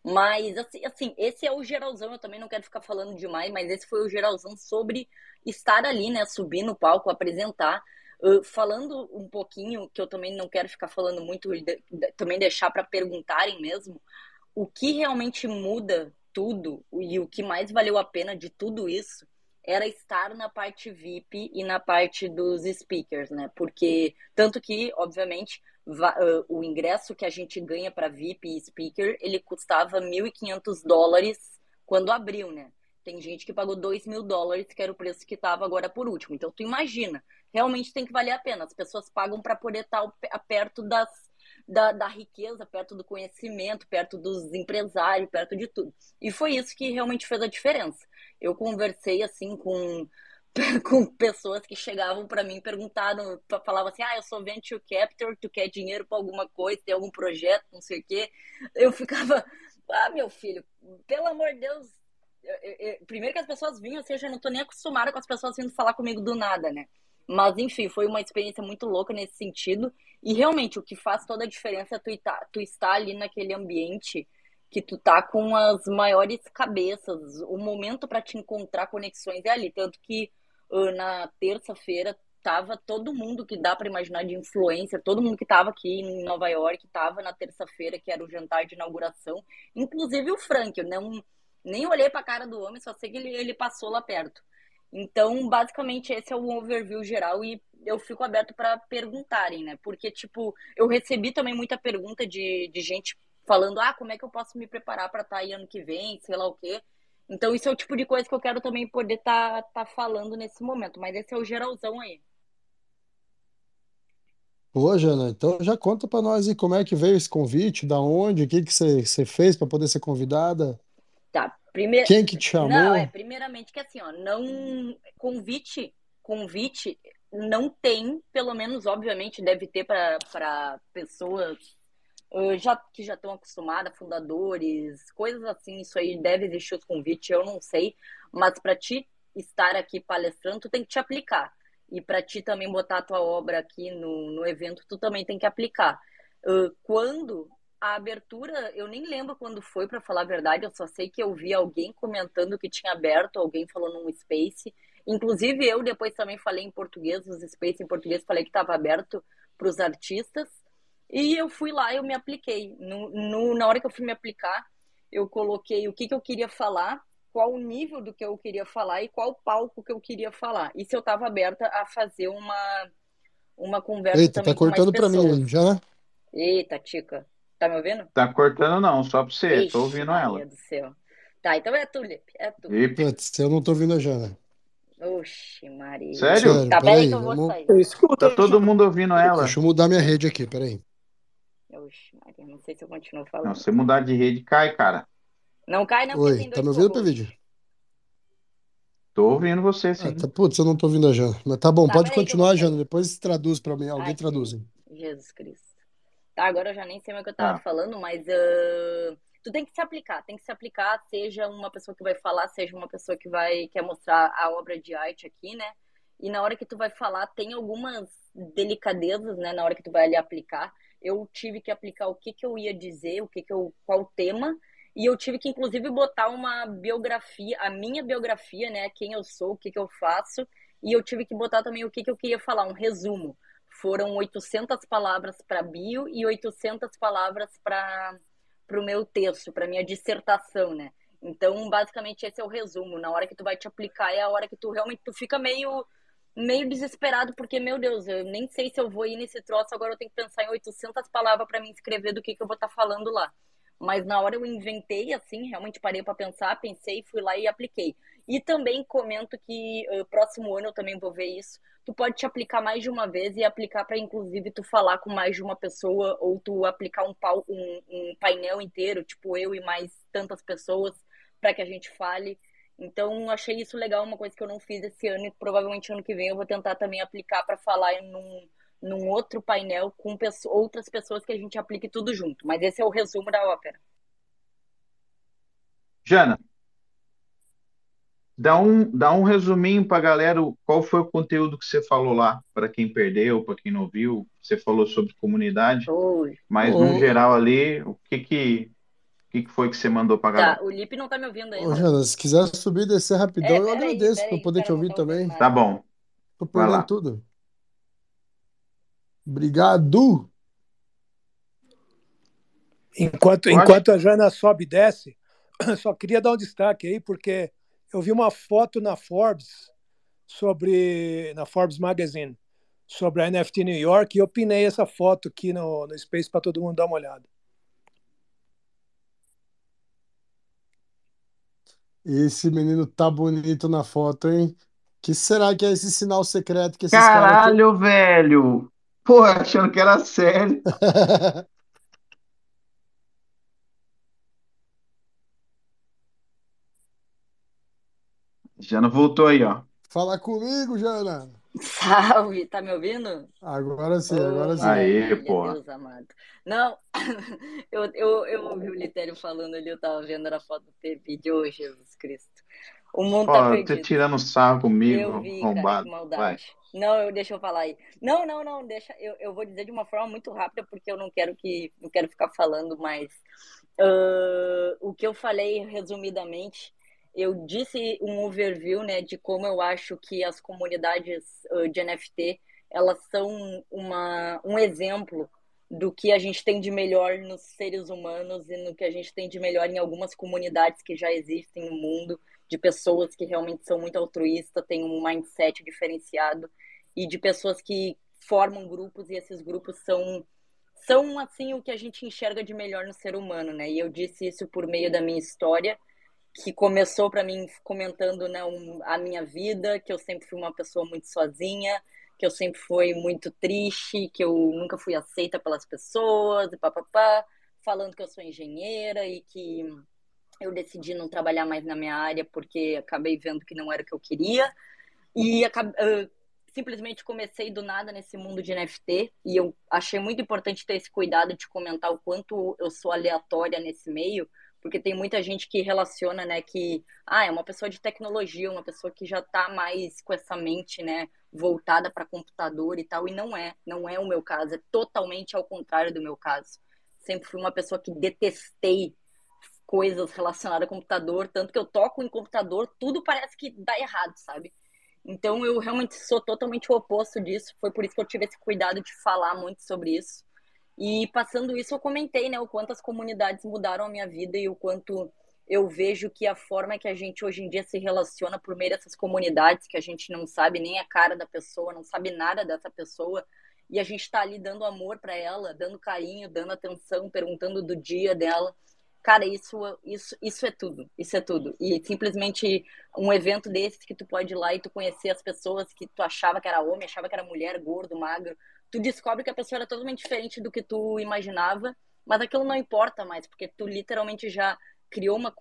Mas, assim, assim, esse é o geralzão, eu também não quero ficar falando demais, mas esse foi o geralzão sobre estar ali, né? Subir no palco, apresentar. Uh, falando um pouquinho, que eu também não quero ficar falando muito, de- de- também deixar para perguntarem mesmo, o que realmente muda tudo e o que mais valeu a pena de tudo isso era estar na parte VIP e na parte dos speakers, né? Porque, tanto que, obviamente, o ingresso que a gente ganha para VIP e speaker, ele custava 1.500 dólares quando abriu, né? Tem gente que pagou 2 mil dólares, que era o preço que estava agora por último. Então, tu imagina, realmente tem que valer a pena. As pessoas pagam para poder estar ao pé- perto das, da, da riqueza, perto do conhecimento, perto dos empresários, perto de tudo. E foi isso que realmente fez a diferença. Eu conversei assim com com pessoas que chegavam para mim perguntaram, fa- falavam assim: "Ah, eu sou venture capital, tu quer dinheiro para alguma coisa, tem algum projeto, não sei o quê". Eu ficava: "Ah, meu filho, pelo amor de Deus, eu- eu- eu- primeiro que as pessoas vinham, seja, eu não tô nem acostumada com as pessoas vindo falar comigo do nada, né? Mas enfim, foi uma experiência muito louca nesse sentido. E realmente o que faz toda a diferença é tu, tá, tu estar ali naquele ambiente que tu tá com as maiores cabeças. O momento para te encontrar conexões é ali. Tanto que na terça-feira tava todo mundo que dá para imaginar de influencer, todo mundo que tava aqui em Nova York, tava na terça-feira, que era o jantar de inauguração, inclusive o Frank, eu não, nem olhei pra cara do homem, só sei que ele, ele passou lá perto. Então, basicamente, esse é o overview geral e eu fico aberto para perguntarem, né? Porque, tipo, eu recebi também muita pergunta de, de gente falando, ah, como é que eu posso me preparar para estar aí ano que vem, sei lá o quê. Então, isso é o tipo de coisa que eu quero também poder estar tá, tá falando nesse momento. Mas esse é o geralzão aí. Pô, Jana, então já conta pra nós aí como é que veio esse convite, da onde, o que que você, fez pra poder ser convidada, Tá, primeiro. quem que te Não, chamou? é, primeiramente que assim, ó, não. Convite, convite não tem, pelo menos, obviamente, deve ter para pessoas já, que já estão acostumadas, fundadores, coisas assim, isso aí deve existir os convites, eu não sei, mas para ti estar aqui palestrando, tu tem que te aplicar. E para ti também botar a tua obra aqui no, no evento, tu também tem que aplicar. Uh, quando a abertura, eu nem lembro quando foi, para falar a verdade, eu só sei que eu vi alguém comentando que tinha aberto, alguém falou num Space. Inclusive, eu depois também falei em português, nos Space em português, falei que estava aberto para os artistas. E eu fui lá, eu me apliquei. No, no, na hora que eu fui me aplicar, eu coloquei o que, que eu queria falar, qual o nível do que eu queria falar e qual palco que eu queria falar. E se eu estava aberta a fazer uma, uma conversa Eita, também tá com mais cortando pra mim já? Eita, Tica. Tá me ouvindo? Tá cortando não, só pra você. Ixi, Tô ouvindo ela. do céu. Tá, então é tu, Lipe. É tu. E, Putz, eu não tô ouvindo a Jana. Oxi, Maria. sério? Sério, Tá, peraí que eu vou vamos... sair. Eu escuto. Tá todo mundo ouvindo ela. Deixa eu mudar minha rede aqui, peraí. Oxi, Maria, não sei se eu continuo Não, falando. se mudar de rede, cai, cara. Não cai não, Oi, tá me ouvindo. Pevídeo? Tô ouvindo você, Ah, sim. tá, putz, eu não tô ouvindo a Jana. Mas tá bom, Tá, pode eu continuar, sair. Jana. Depois traduz pra mim. Alguém Ai, traduz. hein? Jesus Cristo. Tá, agora eu já nem sei mais o que eu tava Tá. falando, mas ah, tu tem que se aplicar, tem que se aplicar, seja uma pessoa que vai falar, seja uma pessoa que vai quer mostrar a obra de arte aqui, né? E na hora que tu vai falar, tem algumas delicadezas, né, na hora que tu vai ali aplicar. Eu tive que aplicar o que que eu ia dizer, o que que eu, qual tema, e eu tive que inclusive botar uma biografia, a minha biografia, né, quem eu sou, o que que eu faço, e eu tive que botar também o que que eu queria falar, um resumo. Foram 800 palavras para bio e 800 palavras para o meu texto, para minha dissertação, né? Então, basicamente esse é o resumo. Na hora que tu vai te aplicar é a hora que tu realmente tu fica meio meio desesperado porque meu Deus, eu nem sei se eu vou ir nesse troço, agora eu tenho que pensar em 800 palavras para me escrever do que que eu vou estar falando lá. Mas na hora eu inventei assim, realmente parei para pensar, pensei, fui lá e apliquei. E também comento que uh, próximo ano eu também vou ver isso. Tu pode te aplicar mais de uma vez e aplicar para inclusive tu falar com mais de uma pessoa ou tu aplicar um, pau, um, um painel inteiro, tipo eu e mais tantas pessoas, para que a gente fale. Então achei isso legal, uma coisa que eu não fiz esse ano e provavelmente ano que vem eu vou tentar também aplicar para falar em num, num outro painel com pessoas, outras pessoas que a gente aplique tudo junto. Mas esse é o resumo da ópera. Jana, dá um, dá um resuminho pra galera o- qual foi o conteúdo que você falou lá, para quem perdeu, para quem não viu. Você falou sobre comunidade, Oi. mas Ô, no geral ali, o que que, que que foi que você mandou pra Tá, galera? o Lipe não tá me ouvindo Ô, ainda. Jana, se quiser subir e descer rapidão, É, eu agradeço pra peraí, poder te ouvir tá também. Tá bom, Tô perdendo lá. tudo. Obrigado. Enquanto, enquanto a Jana sobe e desce, só queria dar um destaque aí, porque eu vi uma foto na Forbes sobre na Forbes Magazine sobre a NFT New York e eu pinei essa foto aqui no, no Space para todo mundo dar uma olhada. Esse menino tá bonito na foto, hein? Que será que é esse sinal secreto que esses caras. Caralho, velho! Pô, achando que era sério. Jana voltou aí, ó. Fala comigo, Jana. Salve, tá me ouvindo? Agora sim, agora sim. Aê, Maria, porra. Deus amado. Não, eu, eu, eu ouvi o Litério falando ali, eu tava vendo a foto do vídeo, ô Jesus Cristo. O mundo tá Ó, você perdido. tirando sarro comigo, Eu vi, cara, que arrombado. Vai. maldade. Não, eu, deixa eu falar aí. Não, não, não, deixa. Eu, eu vou dizer de uma forma muito rápida, porque eu não quero que não quero ficar falando mais. Ah, o que eu falei resumidamente, eu disse um overview, né, de como eu acho que as comunidades de NFT elas são uma, um exemplo do que a gente tem de melhor nos seres humanos e no que a gente tem de melhor em algumas comunidades que já existem no mundo de pessoas que realmente são muito altruístas, têm um mindset diferenciado e de pessoas que formam grupos e esses grupos são são assim o que a gente enxerga de melhor no ser humano, né? E eu disse isso por meio da minha história, que começou para mim comentando né, um, a minha vida, que eu sempre fui uma pessoa muito sozinha, que eu sempre fui muito triste, que eu nunca fui aceita pelas pessoas, e papapá, falando que eu sou engenheira e que eu decidi não trabalhar mais na minha área porque acabei vendo que não era o que eu queria. E acab- ah, simplesmente comecei do nada nesse mundo de NFT e eu achei muito importante ter esse cuidado de comentar o quanto eu sou aleatória nesse meio, porque tem muita gente que relaciona, né, que ah, é uma pessoa de tecnologia, uma pessoa que já tá mais com essa mente, né, voltada para computador e tal, e não é, não é o meu caso, é totalmente ao contrário do meu caso. Sempre fui uma pessoa que detestei coisas relacionadas a computador, tanto que eu toco em computador, tudo parece que dá errado, sabe? Então eu realmente sou totalmente o oposto disso. Foi por isso que eu tive esse cuidado de falar muito sobre isso. E passando isso, eu comentei, né, o quanto as comunidades mudaram a minha vida e o quanto eu vejo que a forma que a gente hoje em dia se relaciona por meio dessas comunidades, que a gente não sabe nem a cara da pessoa, não sabe nada dessa pessoa, e a gente está ali dando amor para ela, dando carinho, dando atenção, perguntando do dia dela. Cara, isso, isso, isso é tudo, isso é tudo. E simplesmente um evento desses que tu pode ir lá e tu conhecer as pessoas que tu achava que era homem, achava que era mulher, gordo, magro, tu descobre que a pessoa era totalmente diferente do que tu imaginava, mas aquilo não importa mais, porque tu literalmente já criou uma,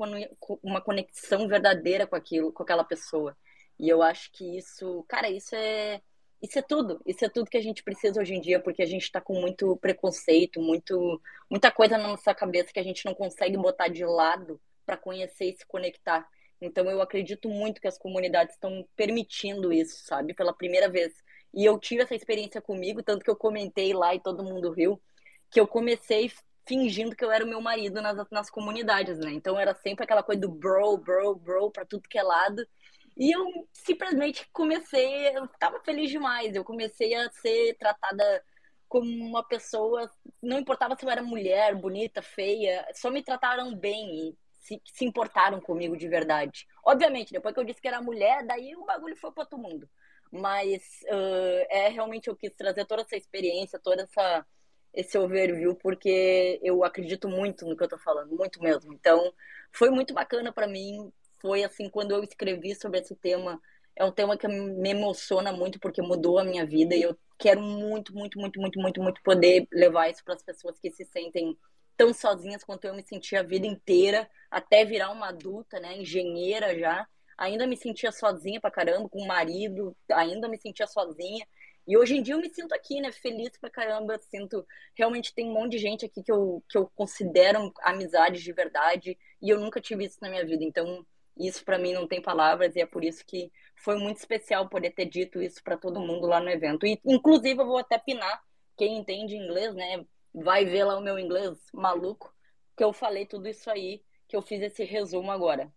uma conexão verdadeira com aquilo, com aquela pessoa. E eu acho que isso, cara, isso é isso é tudo, isso é tudo que a gente precisa hoje em dia, porque a gente está com muito preconceito, muito, muita coisa na nossa cabeça que a gente não consegue botar de lado para conhecer e se conectar. Então eu acredito muito que as comunidades estão permitindo isso, sabe, pela primeira vez. E eu tive essa experiência comigo, tanto que eu comentei lá e todo mundo riu, que eu comecei fingindo que eu era o meu marido nas, nas comunidades, né? Então era sempre aquela coisa do bro, bro, bro, para tudo que é lado. E eu simplesmente comecei, eu estava feliz demais. Eu comecei a ser tratada como uma pessoa, não importava se eu era mulher, bonita, feia, só me trataram bem e se, se importaram comigo de verdade. Obviamente, depois que eu disse que era mulher, daí o bagulho foi para outro mundo. Mas uh, é realmente eu quis trazer toda essa experiência, toda essa esse overview porque eu acredito muito no que eu tô falando, muito mesmo. Então, foi muito bacana para mim foi assim quando eu escrevi sobre esse tema. É um tema que me emociona muito porque mudou a minha vida e eu quero muito, muito, muito, muito, muito, muito poder levar isso para as pessoas que se sentem tão sozinhas quanto eu me senti a vida inteira, até virar uma adulta, né, engenheira já. Ainda me sentia sozinha pra caramba, com o marido, ainda me sentia sozinha. E hoje em dia eu me sinto aqui, né, feliz pra caramba, sinto, realmente tem um monte de gente aqui que eu, que eu considero amizades de verdade, e eu nunca tive isso na minha vida, então isso para mim não tem palavras e é por isso que foi muito especial poder ter dito isso para todo mundo lá no evento. E inclusive eu vou até pinar quem entende inglês, né? Vai ver lá o meu inglês maluco que eu falei tudo isso aí, que eu fiz esse resumo agora.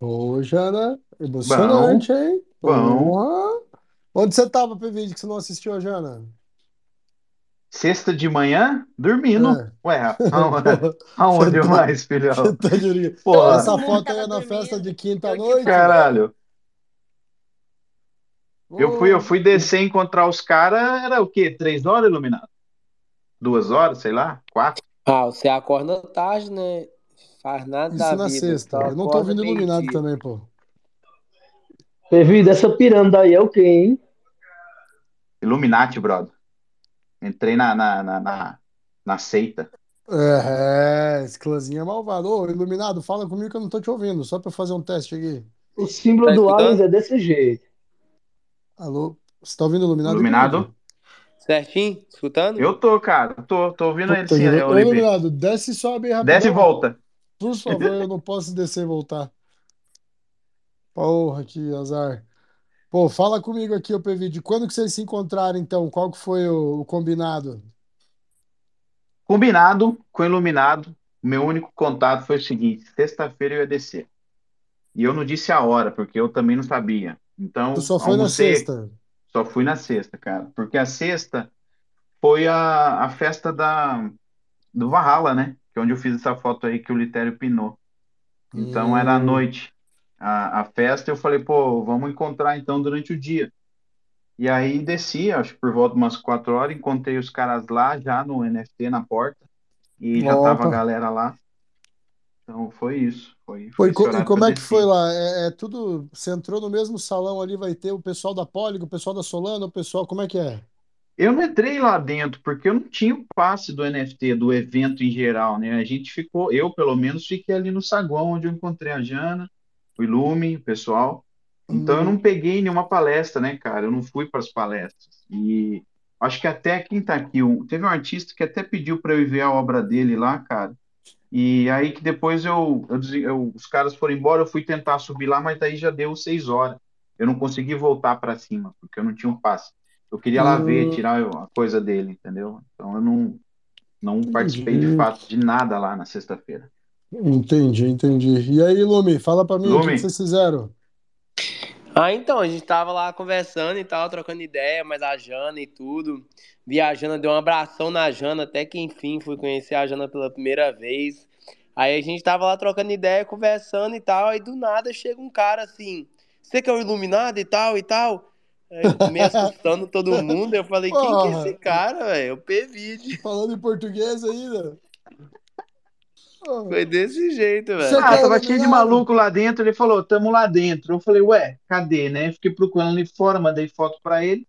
Ô, Jana, emocionante, Bom, hein? bom. Porra. Onde você tava, PVD, que você não assistiu, Jana? Sexta de manhã, dormindo. É. Ué, aonde, aonde Você tá- mais, filhão? Você tá de. Porra. Essa Todo mundo foto aí tava é na dormindo. festa de Eu, quinta-noite? tipo, Caralho. Eu fui, eu Ô, fui descer e encontrar os caras, era o quê? Três horas iluminado? Duas horas, sei lá? Quatro? Ah, você acorda tarde, né? Faz nada Isso da na vida. sexta. Eu não tô ouvindo iluminado meio-dia. também, pô. Teve dessa pirâmide aí é o quê, hein? Illuminati, brother. Entrei na, na, na, na, na seita. É, esse clãzinho é malvado. Ô, iluminado, fala comigo que eu não tô te ouvindo, só pra eu fazer um teste aqui. O símbolo Tá do Aliens é desse jeito. Alô? Você tá ouvindo iluminado, Iluminado? Certinho? Escutando? Eu tô, cara. Tô, tô ouvindo ele Puta sim, que- é, Ô, Oliveira. iluminado, desce e sobe aí Desce e rapidão. volta. Por favor, eu não posso descer e voltar. Porra, que azar. Pô, fala comigo aqui, ô PVD. Quando que vocês se encontraram, então? Qual que foi o, o combinado? Combinado com Iluminado, meu único contato foi o seguinte: sexta-feira eu ia descer. E eu não disse a hora, porque eu também não sabia. Tu Então, só foi na almocei, sexta. só fui na sexta, cara. Porque a sexta foi a, a festa da, do Valhalla, né? Que é onde eu fiz essa foto aí que o Litério pinou. Então era à Hum. noite a, a festa. Eu falei, pô, vamos encontrar então durante o dia. E aí desci, acho que por volta de umas quatro horas, encontrei os caras lá já no NFT na porta. E já tava a galera lá. Então foi isso. Foi, Pô, foi e, como é que foi lá? É, é tudo. Você entrou no mesmo salão ali, vai ter o pessoal da Polygon, o pessoal da Solana, o pessoal. Como é que é? Eu não entrei lá dentro porque eu não tinha o passe do NFT, do evento em geral, né? A gente ficou, eu pelo menos fiquei ali no saguão onde eu encontrei a Jana, o Ilume, o pessoal. Então eu não peguei nenhuma palestra, né, cara? Eu não fui para as palestras. E acho que até quem tá aqui, um- teve um artista que até pediu para eu ver a obra dele lá, cara. E aí que depois eu, eu, eu- os caras foram embora, eu fui tentar subir lá, mas daí já deu seis horas. Eu não consegui voltar para cima, porque eu não tinha um passe. Eu queria lá ver, Hum. tirar a coisa dele, entendeu? Então eu não, não participei de fato de nada lá na sexta-feira. Entendi, entendi. E aí, Lumi, fala pra mim o que Lumi. que vocês fizeram. Ah, então, a gente tava lá conversando e tal, trocando ideia, mas a Jana e tudo. Vi a Jana, deu um abração na Jana, até que enfim fui conhecer a Jana pela primeira vez. Aí a gente tava lá trocando ideia, conversando e tal, aí do nada chega um cara assim, você que é o iluminado e tal e tal. Aí, me assustando todo mundo, eu falei, quem que é esse cara, velho? O P-Vide. Falando em português ainda. Foi desse jeito, velho. Ah, tava cheio de maluco lá dentro. Ele falou, tamo lá dentro. Eu falei, ué, cadê, né? Fiquei procurando ali fora, mandei foto pra ele.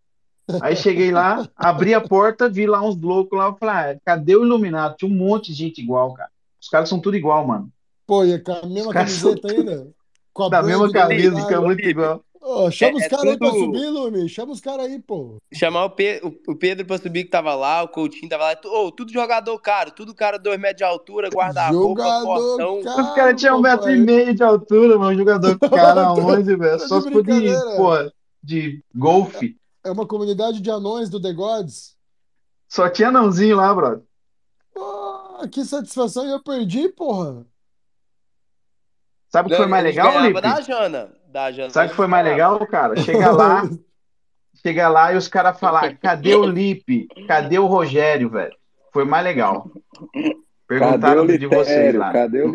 Aí cheguei lá, abri a porta, vi lá uns loucos lá. Eu falei, ah, cadê o iluminado? Tinha um monte de gente igual, cara. Os caras são tudo igual, mano. Pô, e com a mesma camiseta ainda? Com a Da mesma camisa, fica muito igual. Ô, chama É- os é caras aí pra tudo- subir, Lumi. Chama os caras aí, pô. Chamar o, Pe- o- Pedro pra subir que tava lá, o Coutinho tava lá. Ô, tudo jogador caro, tudo cara dois metros de altura, guarda-roupa, Jogador fortão. caro, Os caras tinham um metro e papai. meio de altura, mano. Jogador cara aonde, velho? Tá Só de se pô, de golfe. É uma comunidade de anões do The Gods. Só tinha anãozinho lá, brother. Pô, que satisfação eu perdi, porra. Sabe o que foi mais legal, Lipe? da Jana. Da. Sabe o que foi mais legal, cara? Chega lá, chega lá e os caras falar, cadê o Lipe? Cadê o Rogério, velho? Foi mais legal. Cadê Perguntaram o de vocês Litério? lá. Cadê o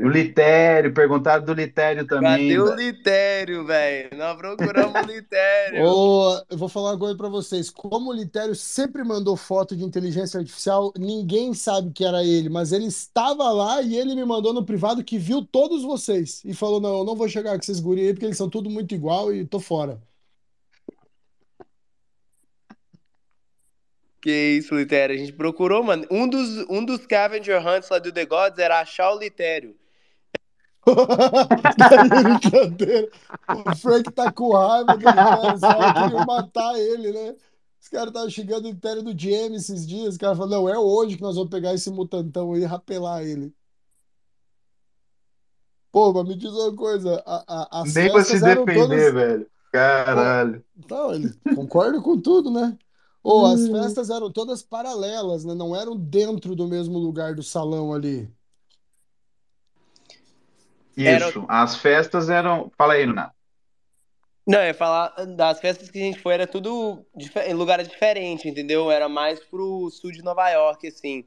O Litério? Litério, perguntaram do Litério também. Cadê o. Litério, velho? Nós procuramos o Litério. Ô, eu vou falar uma coisa pra vocês. Como o Litério sempre mandou foto de inteligência artificial, ninguém sabe que era ele, mas ele estava lá e ele me mandou no privado que viu todos vocês e falou: Não, eu não vou chegar com esses guri aí porque eles são tudo muito igual e tô fora. Que isso, Litério. A gente procurou, mano. Um dos, um dos Scavenger Hunts lá do The Gods era achar o Litério. Tá de brincadeira. O Frank tá com raiva do Litério, queriam matar ele, né? Os caras estavam xingando o Litério do GM esses dias. Os caras falaram: Não, é hoje que nós vamos pegar esse mutantão aí e rapelar ele. Pô, mas me diz uma coisa: a, a, as Nem pra se defender, todas. velho. Caralho. Não, ele concorda com tudo, né? Ou as festas eram todas paralelas, né? Não eram dentro do mesmo lugar do salão ali. Era- Isso. As festas eram. Fala aí, Renato. Não, eu ia falar das festas que a gente foi, era tudo em lugares diferentes, entendeu? Era mais pro sul de Nova York, assim.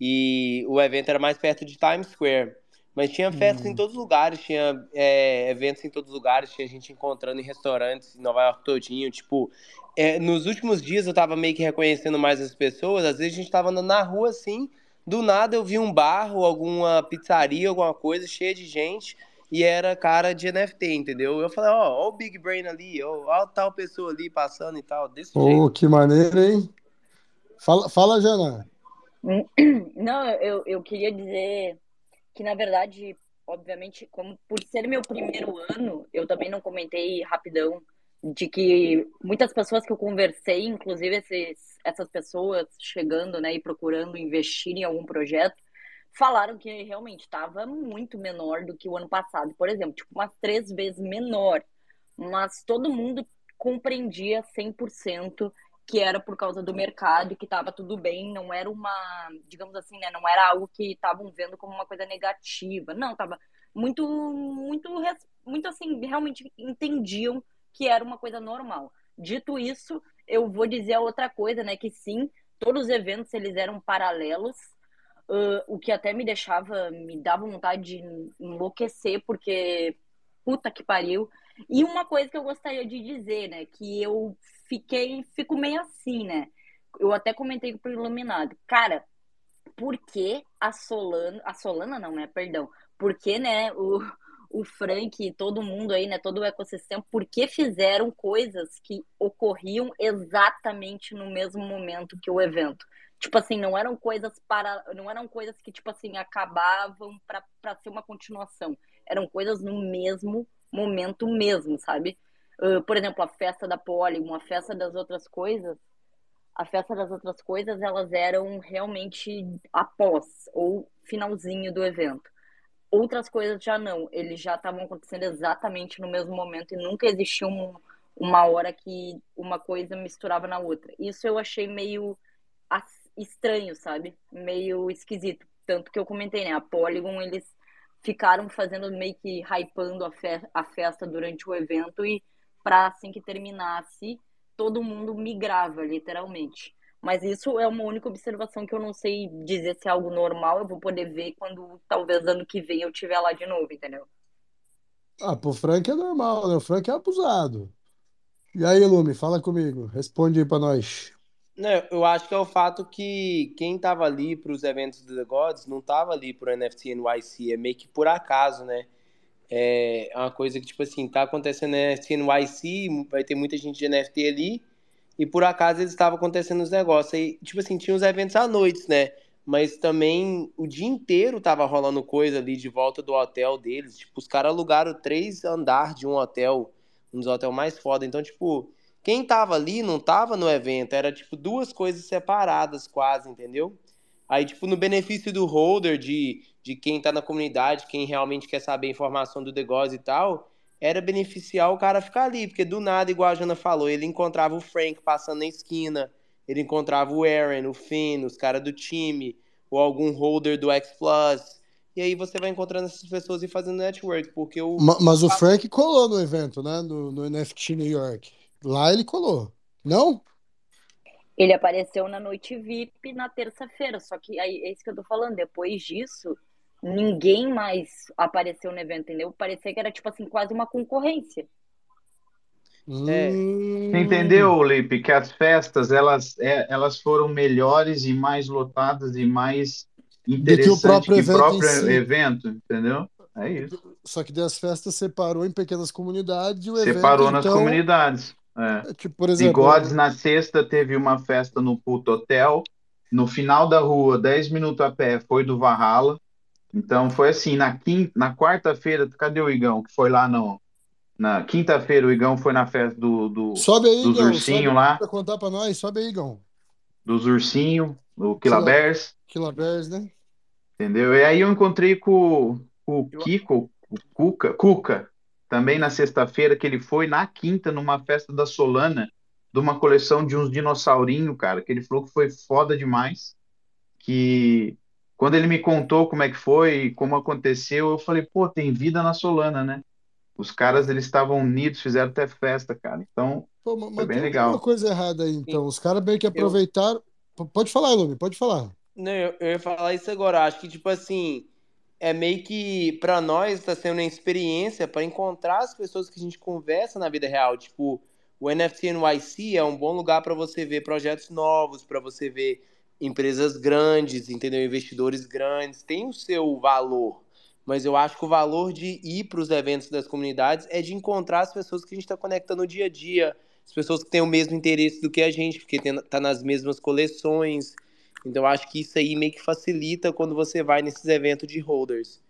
E o evento era mais perto de Times Square. Mas tinha festas Hum. em todos os lugares, tinha é, eventos em todos os lugares, tinha gente encontrando em restaurantes em Nova York todinho. Tipo, é, nos últimos dias eu tava meio que reconhecendo mais as pessoas. Às vezes a gente tava andando na rua assim, do nada eu vi um bar ou alguma pizzaria, alguma coisa cheia de gente e era cara de NFT, entendeu? Eu falei, ó, ó o Big Brain ali, ó, ó tal pessoa ali passando e tal, desse jeito. Pô, que maneiro, hein? Fala, fala, Jana. Não, eu, eu queria dizer que, na verdade, obviamente, como por ser meu primeiro ano, eu também não comentei rapidão de que muitas pessoas que eu conversei, inclusive esses, essas pessoas chegando, né, e procurando investir em algum projeto, falaram que realmente estava muito menor do que o ano passado, por exemplo, tipo umas três vezes menor, mas todo mundo compreendia 100% que era por causa do mercado que estava tudo bem, não era uma, digamos assim, né, não era algo que estavam vendo como uma coisa negativa, não, tava muito, muito, muito assim, realmente entendiam que era uma coisa normal. Dito isso, eu vou dizer outra coisa, né, que sim, todos os eventos eles eram paralelos, ãh, o que até me deixava, me dava vontade de enlouquecer, porque puta que pariu. E uma coisa que eu gostaria de dizer, né, que eu fiquei, fico meio assim, né? Eu até comentei pro Iluminado. Cara, por que a Solana, a Solana não, né, perdão. Por que, né, o, o Frank e todo mundo aí, né, todo o ecossistema, por que fizeram coisas que ocorriam exatamente no mesmo momento que o evento? Tipo assim, não eram coisas para, não eram coisas que tipo assim acabavam para ser uma continuação. Eram coisas no mesmo momento mesmo, sabe? Uh, por exemplo, a festa da Polygon, a festa das outras coisas, a festa das outras coisas, elas eram realmente após ou finalzinho do evento. Outras coisas já não, eles já estavam acontecendo exatamente no mesmo momento e nunca existiu um, uma hora que uma coisa misturava na outra. Isso eu achei meio estranho, sabe? Meio esquisito. Tanto que eu comentei, né? A Polygon, eles ficaram fazendo meio que hypando a, fe a festa durante o evento e para assim que terminasse, todo mundo migrava, literalmente. Mas isso é uma única observação que eu não sei dizer se é algo normal, eu vou poder ver quando talvez ano que vem eu estiver lá de novo, entendeu? Ah, pro Frank é normal, né? O Frank é abusado. E aí, Lume, fala comigo. Responde aí pra nós. Não, eu acho que é o fato que quem tava ali para os eventos do The Gods não tava ali pro NFT NYC, é meio que por acaso, né? É uma coisa que, tipo assim, tá acontecendo no NFT NYC, vai ter muita gente de NFT ali, e por acaso eles estavam acontecendo os negócios. E, tipo assim, tinha os eventos à noite, né? Mas também o dia inteiro tava rolando coisa ali de volta do hotel deles. Tipo, os caras alugaram três andares de um hotel, um dos hotéis mais foda. Então, tipo, quem tava ali não tava no evento, era tipo duas coisas separadas quase, entendeu? Aí, tipo, no benefício do holder, de, de quem tá na comunidade, quem realmente quer saber a informação do negócio e tal, era beneficiar o cara ficar ali, porque do nada, igual a Jana falou, ele encontrava o Frank passando na esquina, ele encontrava o Aaron, o Finn, os caras do time, ou algum holder do X Plus. E aí você vai encontrando essas pessoas e fazendo network, porque o. Mas o Frank colou no evento, né? No, no NFT New York. Lá ele colou. Não? Ele apareceu na noite VIP na terça-feira, só que aí é isso que eu tô falando. Depois disso, ninguém mais apareceu no evento, entendeu? Parecia que era tipo assim, quase uma concorrência. É. Você entendeu, Lipe, que as festas elas, é, elas foram melhores e mais lotadas e mais interessantes Do que o próprio que evento próprio em si. evento, entendeu? É isso. Só que das festas separou em pequenas comunidades e o Separou evento, nas então, comunidades. É. é tipo, por exemplo, Bigodes na sexta teve uma festa no Puto Hotel. No final da rua, 10 minutos a pé, foi do Valhalla. Então foi assim, na quinta, na quarta-feira, cadê o Igão? Que foi lá no. Na quinta-feira, o Igão foi na festa do, do- sobe aí, dos Igão, ursinhos sobe lá, pra contar pra nós, sobe aí, Igão. dos ursinhos, o Quilabers, Killa Bears, né? entendeu? E aí eu encontrei com, com o Kiko, o Cuca, Cuca, também na sexta-feira, que ele foi na quinta, numa festa da Solana, de uma coleção de uns dinossaurinhos, cara, que ele falou que foi foda demais, que quando ele me contou como é que foi e como aconteceu, eu falei, pô, tem vida na Solana, né? Os caras, eles estavam unidos, fizeram até festa, cara. Então, Pô, mas Foi bem tem legal. alguma coisa errada aí, então. Os caras meio que aproveitaram. Pode falar, Lume, pode falar. Não, eu, eu ia falar isso agora. Acho que, tipo assim, é meio que pra nós está sendo uma experiência para encontrar as pessoas que a gente conversa na vida real. Tipo, o NFT NYC é um bom lugar para você ver projetos novos, para você ver empresas grandes, entendeu? Investidores grandes. Tem o seu valor. Mas eu acho que o valor de ir para os eventos das comunidades é de encontrar as pessoas que a gente está conectando no dia a dia, as pessoas que têm o mesmo interesse do que a gente, porque tem, tá nas mesmas coleções. Então eu acho que isso aí meio que facilita quando você vai nesses eventos de holders.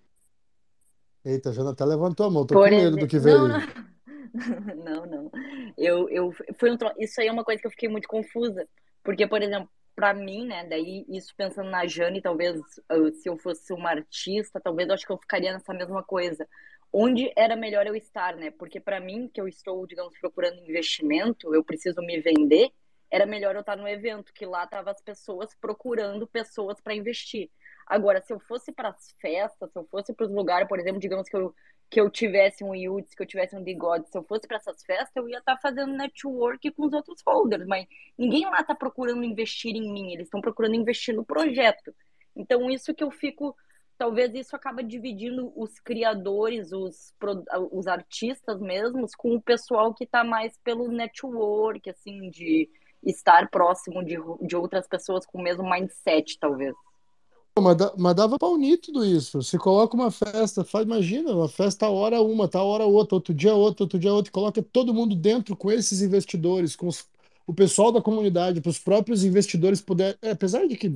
Eita, a Jana até levantou a mão, tô Por com medo do que exemplo- aí. Não, não. não. Eu, eu, foi um tro... Isso aí é uma coisa que eu fiquei muito confusa. Porque, por exemplo, pra mim, né, daí isso pensando na Jane, talvez uh, se eu fosse uma artista, talvez eu acho que eu ficaria nessa mesma coisa. Onde era melhor eu estar, né? Porque pra mim, que eu estou, digamos, procurando investimento, eu preciso me vender, era melhor eu estar no evento, que lá tava as pessoas procurando pessoas para investir. Agora, se eu fosse para as festas, se eu fosse para os lugares, por exemplo, digamos que eu que eu tivesse um Yuts, que eu tivesse um Bigode, se eu fosse para essas festas, eu ia estar fazendo network com os outros holders, mas ninguém lá está procurando investir em mim, eles estão procurando investir no projeto. Então, isso que eu fico. Talvez isso acaba dividindo os criadores, os, os artistas mesmos, com o pessoal que está mais pelo network, assim, de estar próximo de, de outras pessoas com o mesmo mindset, talvez. Mas, dá- mas dava pra unir tudo isso. Se coloca uma festa, faz, imagina, uma festa a hora uma, tá hora outra, outro dia outra, outro dia outra, e coloca todo mundo dentro com esses investidores, com os- o pessoal da comunidade, para os próprios investidores poderem. é, apesar de que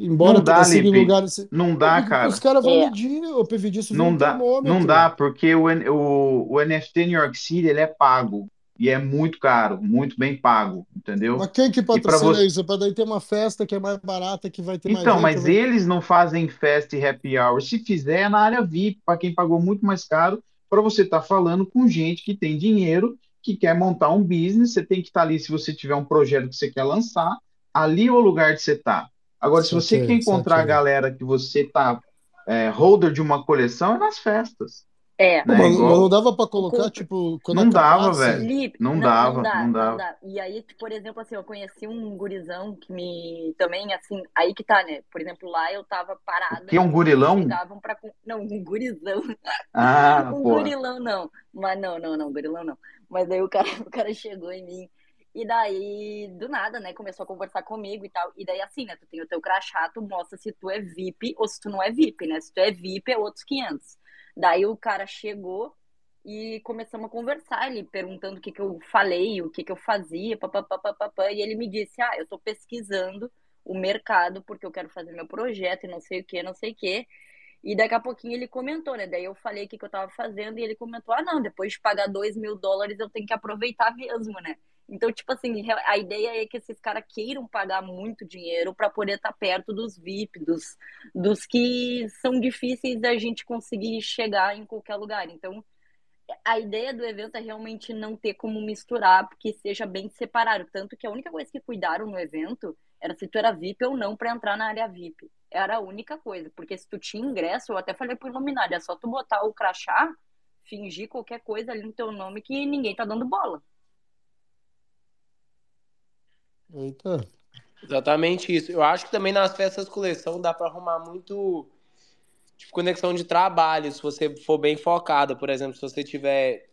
Embora Não dá, tenha sido em Lipe. lugares. Não dá, Porque cara. Os caras vão É. medir, o PVD, isso Não um dá, não dá, porque o, N- o, o NFT New York City ele é pago. E é muito caro, muito bem pago, entendeu? Mas quem que patrocina você- isso? Para daí ter uma festa que é mais barata, que vai ter mais Então, mas vai- eles não fazem festa e happy hour. Se fizer, é na área VIP, para quem pagou muito mais caro, para você estar falando com gente que tem dinheiro, que quer montar um business. Você tem que estar ali se você tiver um projeto que você quer lançar. Ali é o lugar de você estar. Agora, se você Saquei, quer encontrar a saquei. galera que você tá é, holder de uma coleção, é nas festas. É. Pô, né? mas, Igual- mas não dava para colocar, Com- tipo, quando Não dava, acabasse? velho. Não não, dava, não dá, não dava. dá. E aí, por exemplo, assim, eu conheci um gurizão que me também, assim, aí que tá, né? Por exemplo, lá eu tava parada. Que é um gurilão? Chegavam pra. Não, um gurizão. Ah, um pô. gurilão não. Mas não, não, não, gurilão não. Mas daí o cara, o cara chegou em mim. E daí, do nada, né, começou a conversar comigo e tal. E daí, assim, né, tu tem o teu crachá, tu mostra se tu é VIP ou se tu não é VIP, né? Se tu é VIP, é outros 500. Daí o cara chegou e começamos a conversar, ele perguntando o que que eu falei, o que que eu fazia, papapá, papapá, e ele me disse, ah, eu tô pesquisando o mercado porque eu quero fazer meu projeto e não sei o que, não sei o que. E daqui a pouquinho ele comentou, né? Daí eu falei o que, que eu tava fazendo e ele comentou: ah, não, depois de pagar dois mil dólares eu tenho que aproveitar mesmo, né? Então, tipo assim, a ideia é que esses caras queiram pagar muito dinheiro para poder estar perto dos VIP, dos, dos que são difíceis da gente conseguir chegar em qualquer lugar. Então, a ideia do evento é realmente não ter como misturar, porque seja bem separado. Tanto que a única coisa que cuidaram no evento era se tu era VIP ou não para entrar na área VIP. Era a única coisa, porque se tu tinha ingresso, eu até falei pro iluminado, é só tu botar o crachá, fingir qualquer coisa ali no teu nome que ninguém tá dando bola. Eita. Exatamente isso. Eu acho que também nas festas coleção dá pra arrumar muito tipo, conexão de trabalho, se você for bem focado. Por exemplo, se você tiver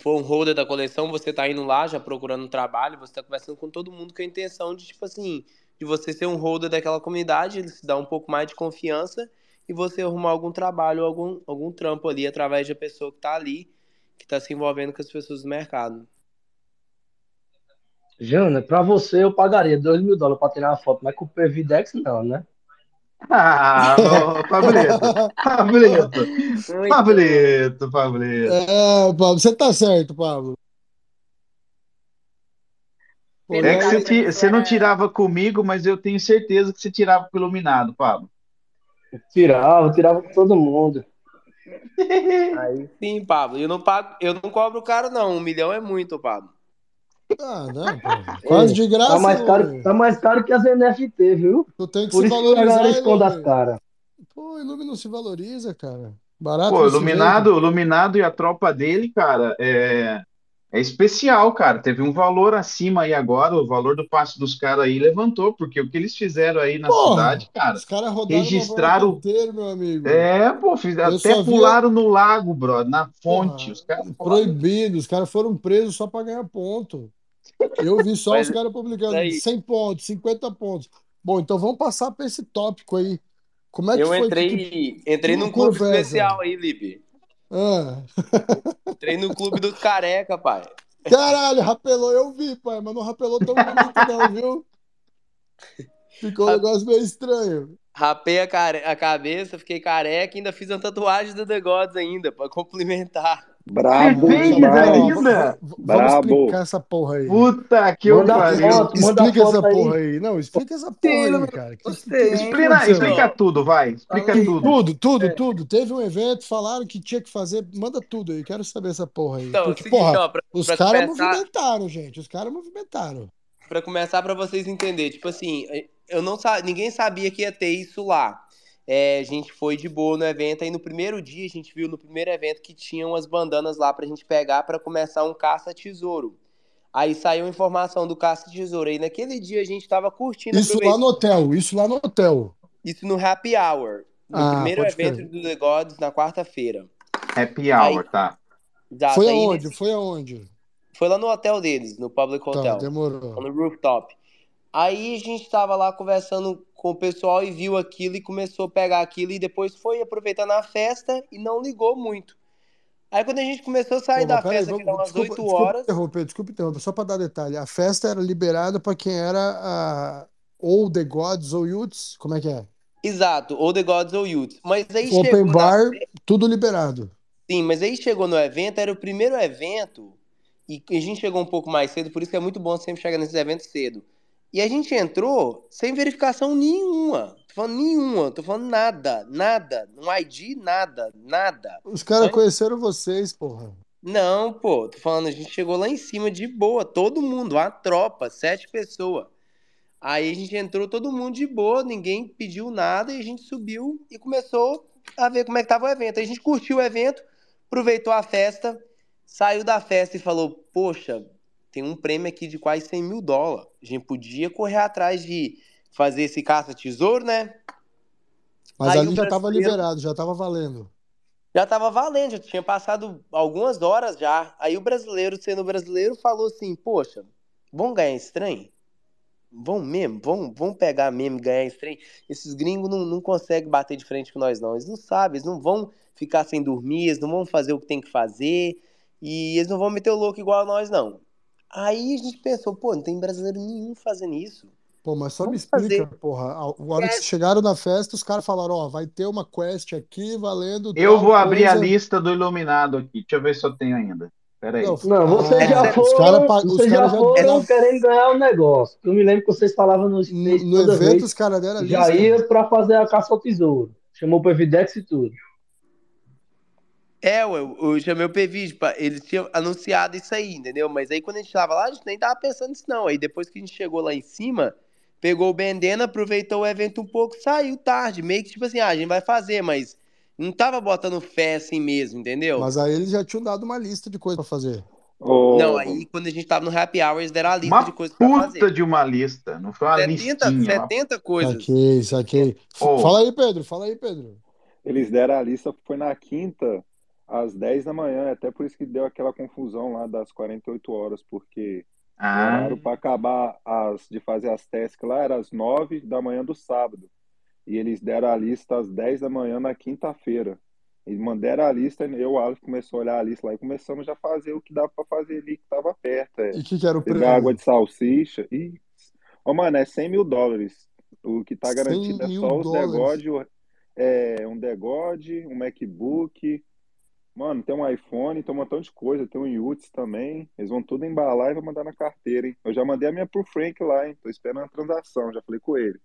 for um holder da coleção, você tá indo lá já procurando um trabalho, você tá conversando com todo mundo com a intenção de, tipo assim, de você ser um holder daquela comunidade, ele se dá um pouco mais de confiança e você arrumar algum trabalho, algum, algum trampo ali através da pessoa que tá ali, que tá se envolvendo com as pessoas do mercado. Jana, pra você eu pagaria 2 mil dólares pra tirar uma foto, mas com o Pervidex não, né? Ah, Pablito, Pablito, Muito Pablito, Pablito. É, Pablo, você tá certo, Pablo. Pô, É que Verdade, você, ti- você não tirava comigo, mas eu tenho certeza que você tirava com o iluminado, Pablo. Tirava, tirava com todo mundo. Aí sim, Pablo. Eu não pago, eu não cobro caro, não. Um milhão é muito, Pablo. Ah, não, pô. Quase de graça. Tá mais caro, tá mais caro que as NFT, viu? Tu tem que Por se isso que a galera valorizar, esconde as caras. Pô, Ilumi não se valoriza, cara. Barato Pô, iluminado, iluminado e a tropa dele, cara, é, é especial, cara. Teve um valor acima aí agora, o valor do passe dos caras aí levantou, porque o que eles fizeram aí na Porra, cidade, cara, Os caras rodaram registraram- York inteiro, meu amigo. é, pô, fiz- até pularam no lago, brother, na fonte. Porra, Os caras Proibido, os caras foram presos só pra ganhar ponto. Eu vi só Mas os caras publicando aí- 100 pontos, 50 pontos. Bom, então vamos passar pra esse tópico aí. Como é que Eu foi? que- entrei, entrei que num loucura clube especial aí, Lipe. Ah. Entrei no clube dos careca, pai. Caralho, rapelou, eu vi, pai, mas não rapelou tão bonito, não, viu? Ficou um negócio meio estranho. Rapei a, care... a cabeça, fiquei careca e ainda fiz uma tatuagem do The Gods ainda, pra complementar. Brabo, brabo. ainda? Vamos Brabo. explicar essa porra aí. Puta que eu Manda pariu. foto, manda Explica essa aí. porra aí. Não, explica essa porra aí, cara. Que- Explica, explica tudo, vai. Explica aí. tudo. Tudo, tudo, tudo. Teve um evento, falaram que tinha que fazer. Manda tudo aí, quero saber essa porra aí. Então, é Porque, seguinte, porra, ó, pra, os caras começar- movimentaram, gente. Os caras movimentaram. pra começar pra vocês entenderem, tipo assim, eu não sa... ninguém sabia que ia ter isso lá. É, a gente foi de boa no evento, aí no primeiro dia a gente viu no primeiro evento que tinha umas bandanas lá pra gente pegar pra começar um caça-tesouro. Aí saiu informação do caça-tesouro, aí naquele dia a gente tava curtindo, Isso lá no hotel, isso lá no hotel. isso no Happy Hour, no Ah, primeiro evento crer. do The Gods, na quarta-feira. Happy hour, tá? Exato, Foi aí aonde? nesse- Foi aonde? Foi lá no hotel deles, no Public Tá, Hotel. demorou. no rooftop. Aí a gente tava lá conversando com o pessoal e viu aquilo e começou a pegar aquilo e depois foi aproveitar na festa e não ligou muito. Aí quando a gente começou a sair Pô, da festa, que vamos- eram umas desculpa, 8 desculpa horas, interromper, desculpa interromper, só para dar detalhe. A festa era liberada para quem era a- ou The Gods ou Youths? Como é que é? Exato, ou The Gods ou Youth. Mas aí Open chegou na- bar, tudo liberado. Sim, mas aí chegou no evento, era o primeiro evento, e a gente chegou um pouco mais cedo, por isso que é muito bom sempre chegar nesses eventos cedo. E a gente entrou sem verificação nenhuma. Tô falando nenhuma, tô falando nada, nada. Um ID, nada, nada. Os caras Aí- conheceram vocês, porra. Não, pô, tô falando, a gente chegou lá em cima de boa, todo mundo, uma tropa, sete pessoas. Aí a gente entrou todo mundo de boa, ninguém pediu nada, e a gente subiu e começou a ver como é que tava o evento. Aí a gente curtiu o evento, aproveitou a festa, saiu da festa e falou, poxa, tem um prêmio aqui de quase 100 mil dólares. A gente podia correr atrás de fazer esse caça-tesouro, né? Mas Aí ali já tava brasileiro- liberado, já tava valendo. Já tava valendo, já tinha passado algumas horas já. Aí o brasileiro, sendo brasileiro, falou assim: Poxa, vamos ganhar esse trem? Vão mesmo? Vão, vão pegar mesmo e ganhar esse trem? Esses gringos não, não conseguem bater de frente com nós, não. Eles não sabem, eles não vão ficar sem dormir, eles não vão fazer o que tem que fazer. E eles não vão meter o louco igual a nós, não. Aí a gente pensou: pô, não tem brasileiro nenhum fazendo isso. Pô, mas só me Vamos explica, fazer. porra. A hora que vocês chegaram na festa, os caras falaram, ó, vai ter uma quest aqui valendo Eu vou abrir a coisa. lista do Iluminado aqui. Deixa eu ver se eu tenho ainda. Pera aí. Não, Não, vocês Ah, já os foram, cara vocês cara já já- foram já- querendo ganhar o negócio. Eu me lembro que vocês falavam no No, no evento, vez. os caras deram a Já lista. ia pra fazer a caça ao tesouro. Chamou o Evidex e tudo. É, eu, eu chamei o PVID, pra- eles tinham anunciado isso aí, entendeu? Mas aí quando a gente tava lá, a gente nem tava pensando nisso, não. Aí depois que a gente chegou lá em cima, pegou o Bandana, aproveitou o evento um pouco, saiu tarde. Meio que tipo assim, ah, a gente vai fazer, mas não tava botando fé assim mesmo, entendeu? Mas aí eles já tinham dado uma lista de coisa pra fazer. Ô, Não, aí quando a gente tava no happy hour, eles deram a lista Uma de coisas pra puta fazer. de uma lista. Não foi uma 70, listinha. uma 70 coisas. Saquei, saquei. Ô. Fala aí, Pedro, fala aí, Pedro. Eles deram a lista, foi na quinta, às 10 da manhã. Até por isso que deu aquela confusão lá das 48 horas, porque o Ah, horário para acabar as, de fazer as tasks lá era às 9 da manhã do sábado. E eles deram a lista às 10 da manhã na quinta-feira. Eles mandaram a lista, eu e o Alex começou a olhar a lista lá e começamos já a fazer o que dava para fazer ali, que estava perto. É. E o que, que era o prêmio? água de salsicha. E, ô, mano, é 100 mil dólares. O que tá 100 garantido é só os dólares. degode, o- é, um degode, um MacBook. Mano, tem um iPhone, tem um montão de coisa. Tem um Yuts também. Eles vão tudo embalar e vão mandar na carteira, hein? Eu já mandei a minha pro Frank lá, hein? Tô esperando a transação, já falei com ele.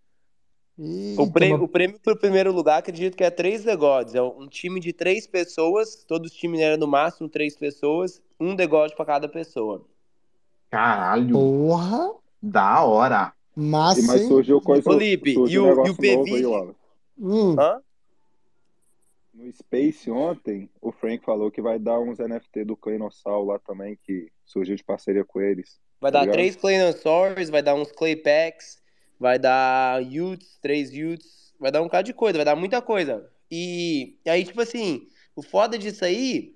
Eita, O prêmio, mas- o prêmio pro primeiro lugar, acredito que é três The Gods. É um time de três pessoas, todos os times eram no máximo três pessoas, um The God pra cada pessoa. caralho. Porra, Da hora. E massa, mas hein? surgiu coisa, Ô, Lipe, surgiu e um o- negócio e o aí, PV? Wallace. Hum, Hã? No Space ontem, o Frank falou que vai dar uns NFT do Cleanossauro lá também, que surgiu de parceria com eles. Vai Tá dar ligado? três Claynosaurs, vai dar uns Clay Packs, vai dar Utes, três Utes, vai dar um bocado de coisa, vai dar muita coisa. E, e aí, tipo assim, o foda disso aí,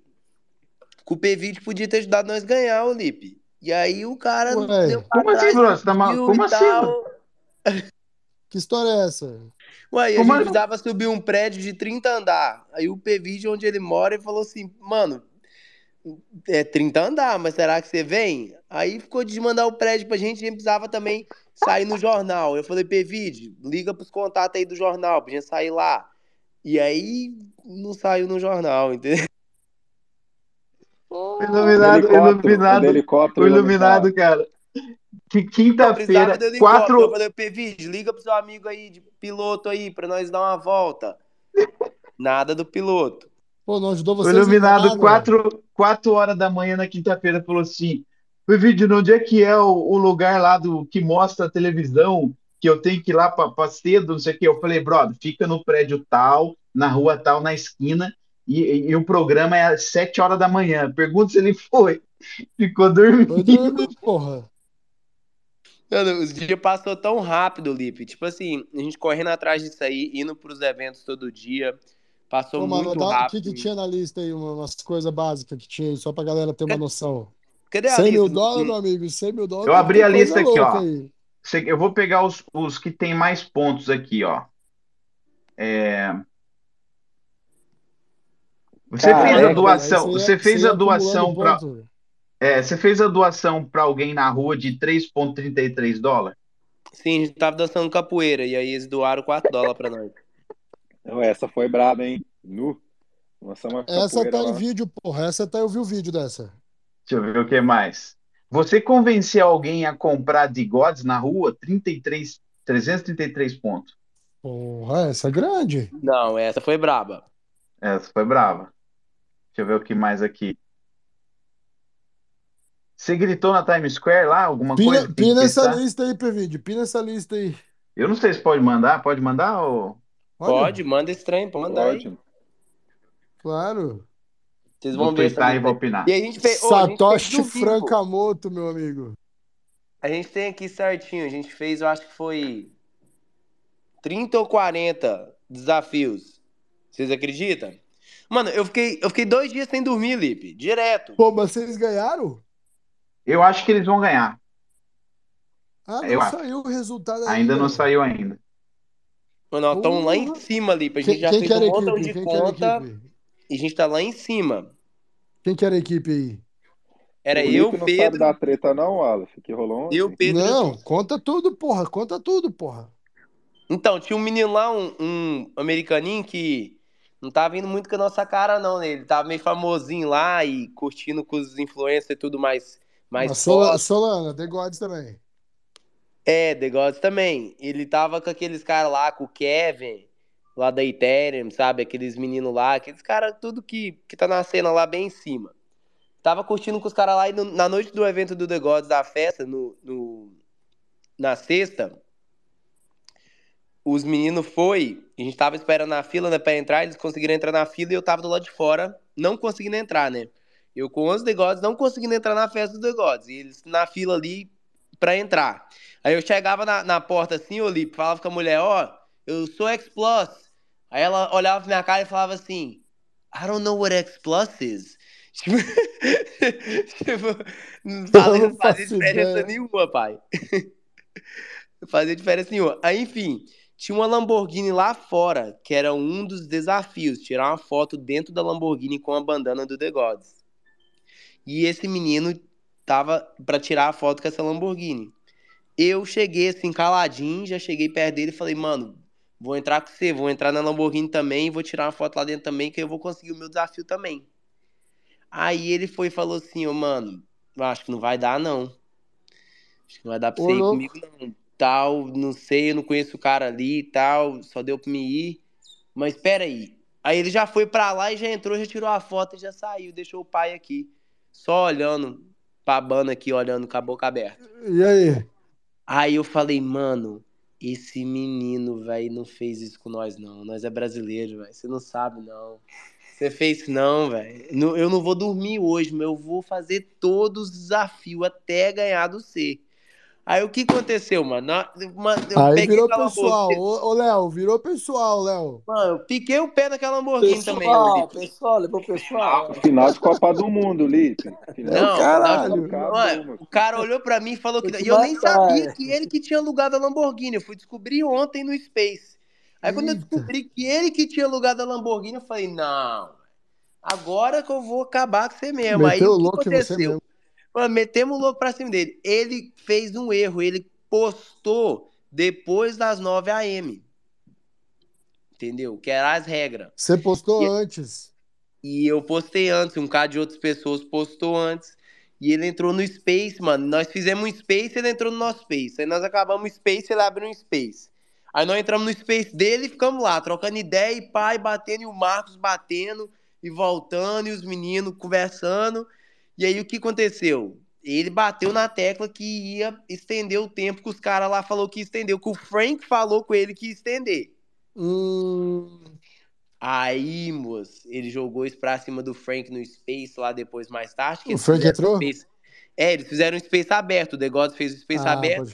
que o P20 podia ter ajudado nós a ganhar, o Lipe. E aí o cara Ué, como assim, Bruno? Você tá mal- como assim, tal. que história é essa? Ué, e a gente precisava subir um prédio de 30 andar. Aí o PVD, onde ele mora, ele falou assim, mano, é 30 andar, mas será que você vem? Aí ficou de mandar o prédio pra gente, a gente precisava também sair no jornal. Eu falei, PVD, liga pros contatos aí do jornal, pra gente sair lá. E aí não saiu no jornal, entendeu? O iluminado, Helicóptero, iluminado, o helicóptero o iluminado, cara. Que quinta-feira, do helicóptero. Eu quatro. falei, PVD, liga pro seu amigo aí, de piloto aí, pra nós dar uma volta. Nada do piloto. Pô, não ajudou vocês em iluminado, quatro, quatro horas da manhã na quinta-feira, falou assim: vídeo, onde é que é o, o lugar lá do que mostra a televisão? Que eu tenho que ir lá para cedo, não sei o quê. Eu falei, brother, fica no prédio tal, na rua tal, na esquina, e, e- e o programa é às sete horas da manhã. Pergunta se ele foi. Ficou Foi dormindo. dormir, porra. Mano, os dias passou tão rápido, Lipe. Tipo assim, a gente correndo atrás disso aí, indo pros eventos todo dia. Passou Pô, mano, muito dá- o que, rápido. que tinha na lista aí? uma- Umas coisas básicas que tinha aí, só pra galera ter uma noção. Cadê a 100 lista? mil dólares, meu amigo, 100 mil dólares. Eu tem abri a lista aqui, ó. aí. Eu vou pegar os, os que tem mais pontos aqui, ó. É, Você Caraca, fez a Aí doação, você fez a doação para ponto. É, você fez a doação para alguém na rua de 3,33 dólares? Sim, a gente tava dançando capoeira. E aí eles doaram 4 dólares pra nós. Não, Essa foi braba, hein? Nu. Essa tá em lá. vídeo, porra. Essa tá, eu vi o vídeo dessa. Deixa eu ver o que mais. Você convencer alguém a comprar de Gods na rua, 33, 333 pontos. Porra, essa é grande. Não, essa foi braba. Essa foi brava. Deixa eu ver o que mais aqui. Você gritou na Times Square lá, alguma Pina, coisa? pina essa testar? lista aí, Pevide. Pina essa lista aí. Eu não sei se pode mandar. Pode mandar? Ou... Olha, Pode, manda esse trem, pode mandar aí. Pode. Claro. Vocês Vou vão ver essa twittar e vou aí. opinar. E a gente fez. Satoshi vivo. Frankamoto, meu amigo. A gente tem aqui certinho. A gente fez, eu acho que foi 30 ou 40 desafios. Vocês acreditam? Mano, eu fiquei, eu fiquei dois dias sem dormir, Lipe. Direto. Pô, mas vocês ganharam? Eu acho que eles vão ganhar. Ah, Eu não acho. saiu o resultado Ainda não velho. saiu ainda. Mano, nós estamos lá em cima, Lipe. A Quem, gente já quem fez um montão equipe? de Quem conta e a gente tá lá em cima. Quem que era a equipe aí? Era o eu, Lipe não sabe Pedro, da treta, não, Aleph, que rolou ontem. eu, Pedro. Não, conta tudo, porra. Conta tudo, porra. Então, tinha um menino lá, um, um americaninho que não tava indo muito com a nossa cara, não, né? Ele tava meio famosinho lá e curtindo com os influencers e tudo mais Mas foda. Solana, The Gods também. É, The Gods também. Ele tava com aqueles caras lá, com o Kevin, lá da Ethereum, sabe? Aqueles meninos lá, aqueles caras, tudo que, que tá na cena lá bem em cima. Tava curtindo com os caras lá e no- na noite do evento do The Gods, da festa, no, no- na sexta, os meninos foi, a gente tava esperando na fila, né, pra entrar, eles conseguiram entrar na fila e eu tava do lado de fora, não conseguindo entrar, né? Eu com os The Gods não conseguindo entrar na festa do The Gods, e eles na fila ali pra entrar. Aí eu chegava na, na porta assim, ô Lipe, falava com a mulher, ó, eu sou X-Plus. Aí ela olhava pra minha cara e falava assim, I don't know what X-Plus is. Tipo, tipo, não não fazia diferença ideia. nenhuma, pai. Não fazia diferença nenhuma. Aí, enfim, tinha uma Lamborghini lá fora, que era um dos desafios, tirar uma foto dentro da Lamborghini com a bandana do The Gods. E esse menino tava pra tirar a foto com essa Lamborghini. Eu cheguei assim, caladinho, já cheguei perto dele e falei, mano, vou entrar com você, vou entrar na Lamborghini também vou tirar uma foto lá dentro também, que eu vou conseguir o meu desafio também. Aí ele foi e falou assim, ô, mano, acho que não vai dar, não. Acho que não vai dar pra Ô, você ir louco. comigo, não. Tal, não sei, eu não conheço o cara ali e tal, só deu pra me ir. Mas espera aí. Aí ele já foi pra lá e já entrou, já tirou a foto e já saiu, deixou o pai aqui. Só olhando pra banda aqui, olhando com a boca aberta. E aí? Aí eu falei, mano, esse menino, velho, não fez isso com nós, não. Nós é brasileiro, velho. Você não sabe, não. Você fez isso, não, velho. Eu não vou dormir hoje, mas eu vou fazer todos os desafios até ganhar do C. Aí o que aconteceu, mano? Eu Aí peguei virou pessoal. Lamborghini. Ô, ô, Léo, virou pessoal, Léo. Mano, eu piquei o pé naquela Lamborghini também, ô Pessoal, pessoal, levou pessoal. Final de Copa do Mundo, Lipe. Final Não, caralho. Copa Mundo. Mano, o cara olhou pra mim e falou que. E eu nem sabia que ele que tinha alugado a Lamborghini. Eu fui descobrir ontem no Space. Aí quando eu Eita. descobri que ele que tinha alugado a Lamborghini, eu falei, não. Agora que eu vou acabar com você mesmo. Aí Meteu o que louco em você aconteceu? Mano, metemos o louco pra cima dele. Ele fez um erro. Ele postou depois das 9 AM. Entendeu? Que eram as regras. Você postou E- antes. E eu postei antes, um cara de outras pessoas postou antes. E ele entrou no Space, mano. Nós fizemos um Space ele entrou no nosso Space. Aí nós acabamos o Space ele abriu um Space. Aí nós entramos no Space dele e ficamos lá, trocando ideia e pai batendo, e o Marcos batendo e voltando, e os meninos conversando. E aí o que aconteceu? Ele bateu na tecla que ia estender o tempo que os caras lá falou que ia estender, que o Frank falou com ele que ia estender. Hum, Aí, moço, ele jogou isso pra cima do Frank no Space lá depois, mais tarde. O Frank entrou? Space- É, eles fizeram um Space aberto. O The fez o Space ah, aberto.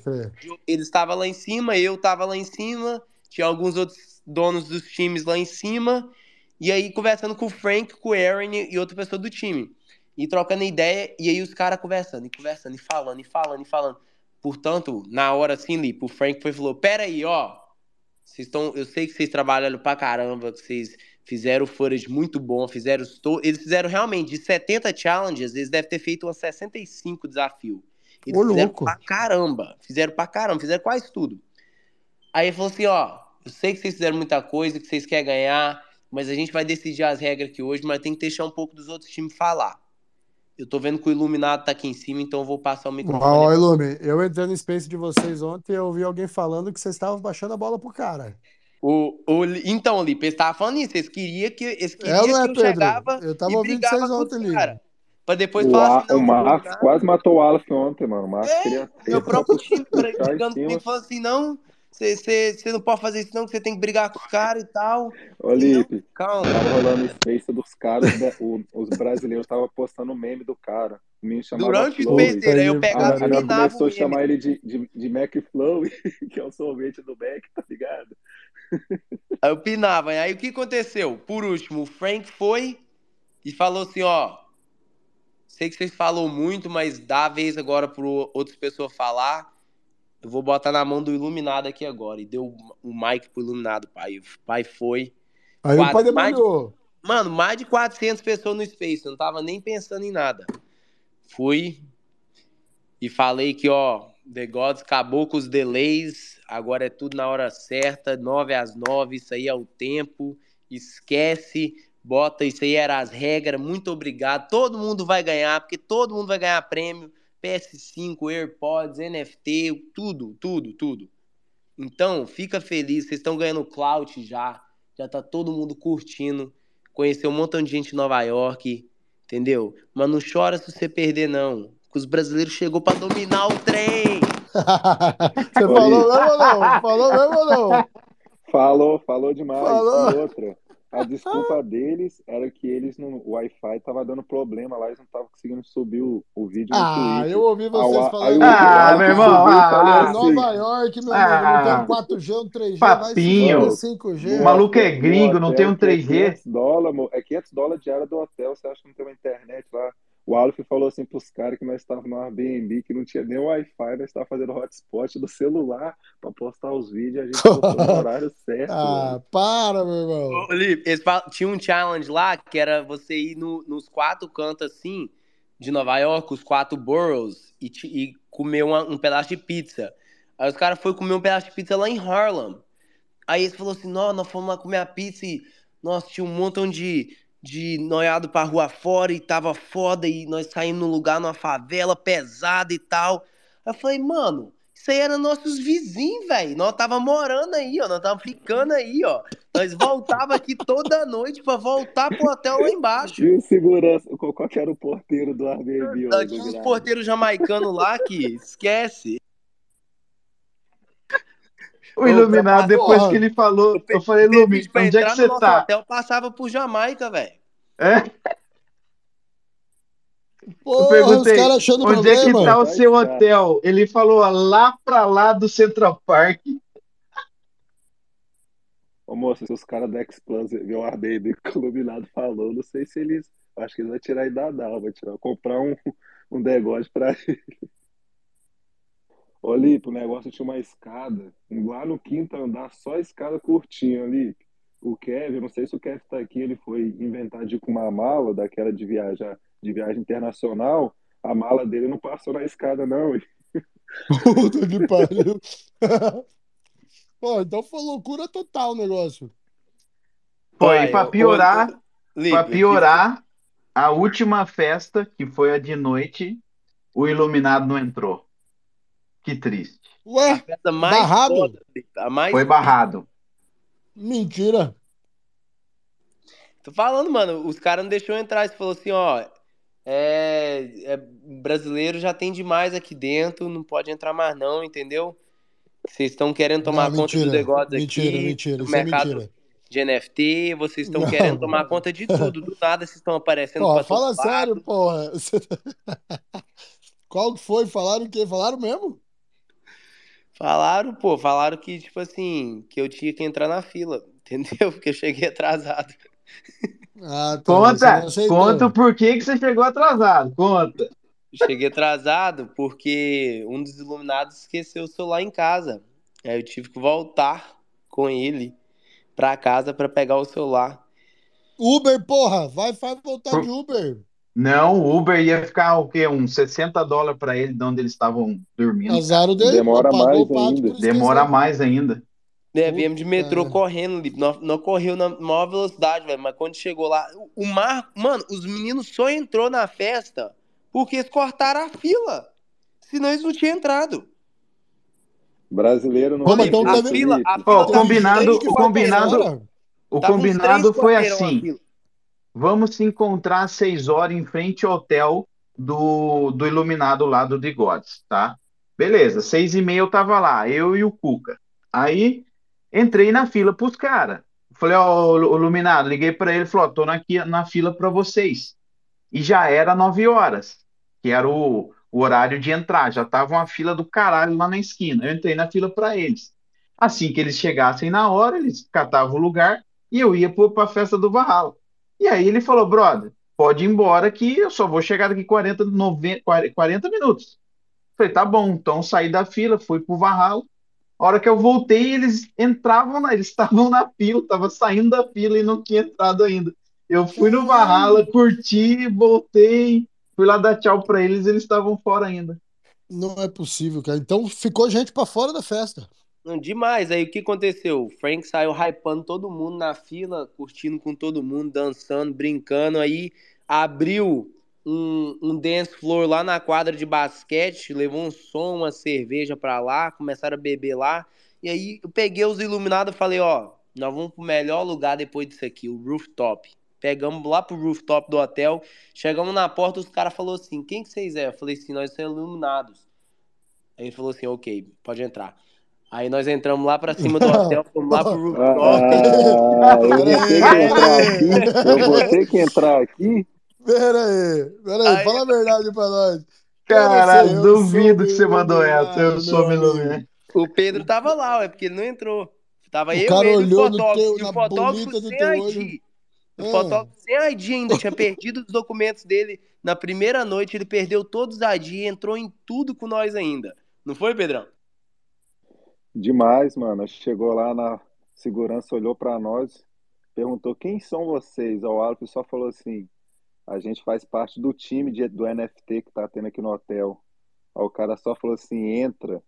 Ele estava lá em cima, eu estava lá em cima. Tinha alguns outros donos dos times lá em cima. E aí, conversando com o Frank, com o Aaron e outra pessoa do time. E trocando ideia. E aí, os caras conversando, e conversando, e falando, e falando, e falando. Portanto, na hora assim, o Frank foi e falou: Pera aí, ó. Vocês estão. Eu sei que vocês trabalharam pra caramba, que vocês fizeram footage muito bom, fizeram. Eles fizeram realmente de 70 challenges, eles devem ter feito umas 65 desafios. Eles Ô, fizeram louco. pra caramba. Fizeram pra caramba, fizeram quase tudo. Aí ele falou assim, ó, eu sei que vocês fizeram muita coisa, que vocês querem ganhar, mas a gente vai decidir as regras aqui hoje, mas tem que deixar um pouco dos outros times falar. Eu tô vendo que o Iluminado tá aqui em cima, então eu vou passar o microfone. Ó, Ilume, eu entrei no Space de vocês ontem e eu ouvi alguém falando que vocês estavam baixando a bola pro cara. O, o, então, Lipe, eles estavam falando isso. Eles queriam que, eles É queriam é, que eu Pedro? chegava Eu tava e ouvindo brigava vocês ontem, os Lipe. caras. Pra depois O, falar assim, não, o Marcos quase matou o Aleph ontem, mano. O Marcos É, queria Meu próprio time brigando comigo, falando assim, não, você não pode fazer isso não, que você tem que brigar com os caras e tal. Ô, Lipe, calma. tava rolando space dos caras, né? O- os brasileiros estavam postando o meme do cara. Menino chamava Durante o Flow. Space dele, aí eu pegava A e minava começou a chamar ele de, de, de McFlow, que é o sorvete do Mac, tá ligado? Aí eu pinava. Aí o que aconteceu? Por último, o Frank foi e falou assim, ó, sei que vocês falou muito, mas dá a vez agora para outras pessoas falar. Eu vou botar na mão do Iluminado aqui agora. E deu o mic pro Iluminado, pai. O pai foi. Aí o pai Quatro- mais de- demandou. Mano, mais de 400 pessoas no Space. Eu não tava nem pensando em nada. Fui e falei que, ó, The Gods acabou com os delays. Agora é tudo na hora certa. 9 às 9. Isso aí é o tempo. Esquece. Bota, isso aí era as regras. Muito obrigado. Todo mundo vai ganhar, porque todo mundo vai ganhar prêmio. PS5, AirPods, NFT, tudo, tudo, tudo. Então, fica feliz. Vocês estão ganhando clout já. Já tá todo mundo curtindo. Conheceu um montão de gente em Nova York, entendeu? Mas não chora se você perder, não. Que os brasileiros chegou pra dominar o trem. Você falou mesmo ou não? Falou mesmo ou não? Falou, falou demais. Falou. Outra, a desculpa deles era que eles no o Wi-Fi tava dando problema lá, eles não estavam conseguindo subir o, o vídeo no Ah, Twitter. eu ouvi vocês Aí o- falando. Ah, o meu irmão, subiu ah, ah, assim, Nova York, meu Ah. amigo, não tem um 4G, um 3G, vai se Papinho. foder 5G. O maluco é gringo, não tem um hotel, que é 3G. 500 dólares, é 500 dólares diária do hotel, você acha que não tem uma internet lá? O Aleph falou assim pros caras que nós estávamos no Airbnb, que não tinha nem Wi-Fi, nós estávamos fazendo hotspot do celular pra postar os vídeos e a gente postou no horário certo, Ah, mano. para, meu irmão. Ô, Lipe, eles tinha um challenge lá que era você ir no- nos quatro cantos assim de Nova York, os quatro boroughs, e, ti- e comer uma- um pedaço de pizza. Aí os caras foram comer um pedaço de pizza lá em Harlem. Aí eles falaram assim: Não, nós fomos lá comer a pizza e nossa, tinha um montão de, de noiado pra rua fora e tava foda. E nós saímos num lugar, numa favela pesada e tal. Aí eu falei, mano, isso aí era nossos vizinhos, velho. Nós tava morando aí, ó. Nós tava ficando aí, ó. Nós voltava aqui toda noite pra voltar pro hotel lá embaixo. E o segurança, qual, que era o porteiro do Airbnb? Tinha uns porteiros jamaicanos lá que esquece. O Iluminado, depois que ele falou, eu falei, Teve Lumi, onde é que você no nosso tá? hotel, passava por Jamaica, velho. É? Eu Porra, os perguntei, caras achando onde é que problema. tá o seu hotel? Ele falou, ó, lá pra lá do Central Park. Ô, moça, se os caras da X Plus ver o o Iluminado falou, não sei se eles. Acho que eles vão tirar aí da Dal, vai tirar, comprar um, um degode pra ele. Lipe, o negócio tinha uma escada. Lá no quinto andar, só a escada curtinha, Lipe. O Kevin, eu não sei se o Kevin tá aqui, ele foi inventar de ir com uma mala daquela de viajar, de viagem internacional. A mala dele não passou na escada, não. Puta que pariu. Pô, então foi loucura total o negócio. Pô, e pra piorar, pra piorar, a última festa, que foi a de noite, o Iluminado não entrou. Que triste. A Ué, festa mais Barrado? foda, a mais Foi barrado. mentira. Tô falando, mano, os caras não deixou eu entrar. Você falou assim, ó, é, é, brasileiro já tem demais aqui dentro, não pode entrar mais não, entendeu? Vocês estão querendo tomar Não, conta do mentira. negócio Mentira, aqui, mentira. do Isso é mercado mentira. de NFT, vocês estão querendo tomar conta de tudo. Do nada vocês estão aparecendo Pô, pra fala sério, porra. Qual que foi? Falaram o quê? Falaram mesmo? Falaram, pô, falaram que, tipo assim, que eu tinha que entrar na fila, entendeu? Porque eu cheguei atrasado. Ah, tá. Conta, conta o porquê que você chegou atrasado. Conta. Cheguei atrasado porque um dos iluminados esqueceu o celular em casa. Aí eu tive que voltar com ele pra casa pra pegar o celular. Uber, porra. Vai, vai voltar Por- de Uber. Não, o Uber ia ficar o quê? Uns 60 dólares para ele de onde eles estavam dormindo. Azar o dele, Demora pagou mais o ainda. Demora mais ainda. É, viemos de metrô Puta. correndo, Lipe. Não, não correu na maior velocidade, velho. Mas quando chegou lá, o- o mar. Mano, os meninos só entrou na festa porque eles cortaram a fila. Senão eles não tinham entrado. Brasileiro não tem então, a tá vendo? fila, a Ó, fila o combinado- o combinado-. O Tava uns combinado foi a assim: fila. Vamos se encontrar às 6 horas em frente ao hotel do, do Iluminado lá do Gods, tá? Beleza, seis e meia eu tava lá, eu e o Cuca. Aí entrei na fila pros caras. Falei, ó, o Iluminado, liguei pra ele, falou, tô aqui na fila pra vocês. E já era 9 horas, que era o, o horário de entrar. Já tava uma fila do caralho lá na esquina. Eu entrei na fila pra eles. Assim que eles chegassem na hora, eles catavam o lugar e eu ia para a festa do Valhalla. E aí ele falou, brother, pode ir embora que eu só vou chegar daqui 40, 90, 40 minutos. Falei, tá bom, então saí da fila, fui pro Valhalla. A hora que eu voltei, eles entravam, na, eles estavam na fila, estavam saindo da fila e não tinha entrado ainda. Eu fui no Valhalla, curti, voltei, fui lá dar tchau para eles, eles estavam fora ainda. Não é possível, cara. Então ficou gente pra fora da festa. Demais. Aí o que aconteceu? O Frank saiu hypando todo mundo na fila, curtindo com todo mundo, dançando, brincando. Aí abriu um, um dance floor lá na quadra de basquete, levou um som, uma cerveja pra lá, começaram a beber lá. E aí eu peguei os iluminados e falei, ó, nós vamos pro melhor lugar depois disso aqui, o rooftop. Pegamos lá pro rooftop do hotel, chegamos na porta, os caras falaram assim, quem que vocês é? Eu falei assim, nós somos iluminados. Aí ele falou assim, ok, pode entrar. Aí nós entramos lá pra cima do hotel, fomos lá pro rooftop. Ah, eu vou ter que entrar aqui. Eu vou ter que entrar aqui. Pera aí, pera aí, Aí- fala a verdade pra nós. Cara, Eu sei, eu duvido que você mandou essa. Eu sou iluminado. O Pedro tava lá, ué, porque ele não entrou. Tava O eu, cara ele e o olhou no fotógrafo. teu- e o fotógrafo bonita do sem ID. olho. O Ah. fotógrafo sem ID ainda, tinha perdido os documentos dele. Na primeira noite ele perdeu todos os ID e entrou em tudo com nós ainda. Não foi, Pedrão? Demais, mano. Chegou lá na segurança, olhou pra nós, perguntou quem são vocês. Aí O Alf só falou assim: a gente faz parte do time de- do NFT que tá tendo aqui no hotel. Aí o cara só falou assim: entra.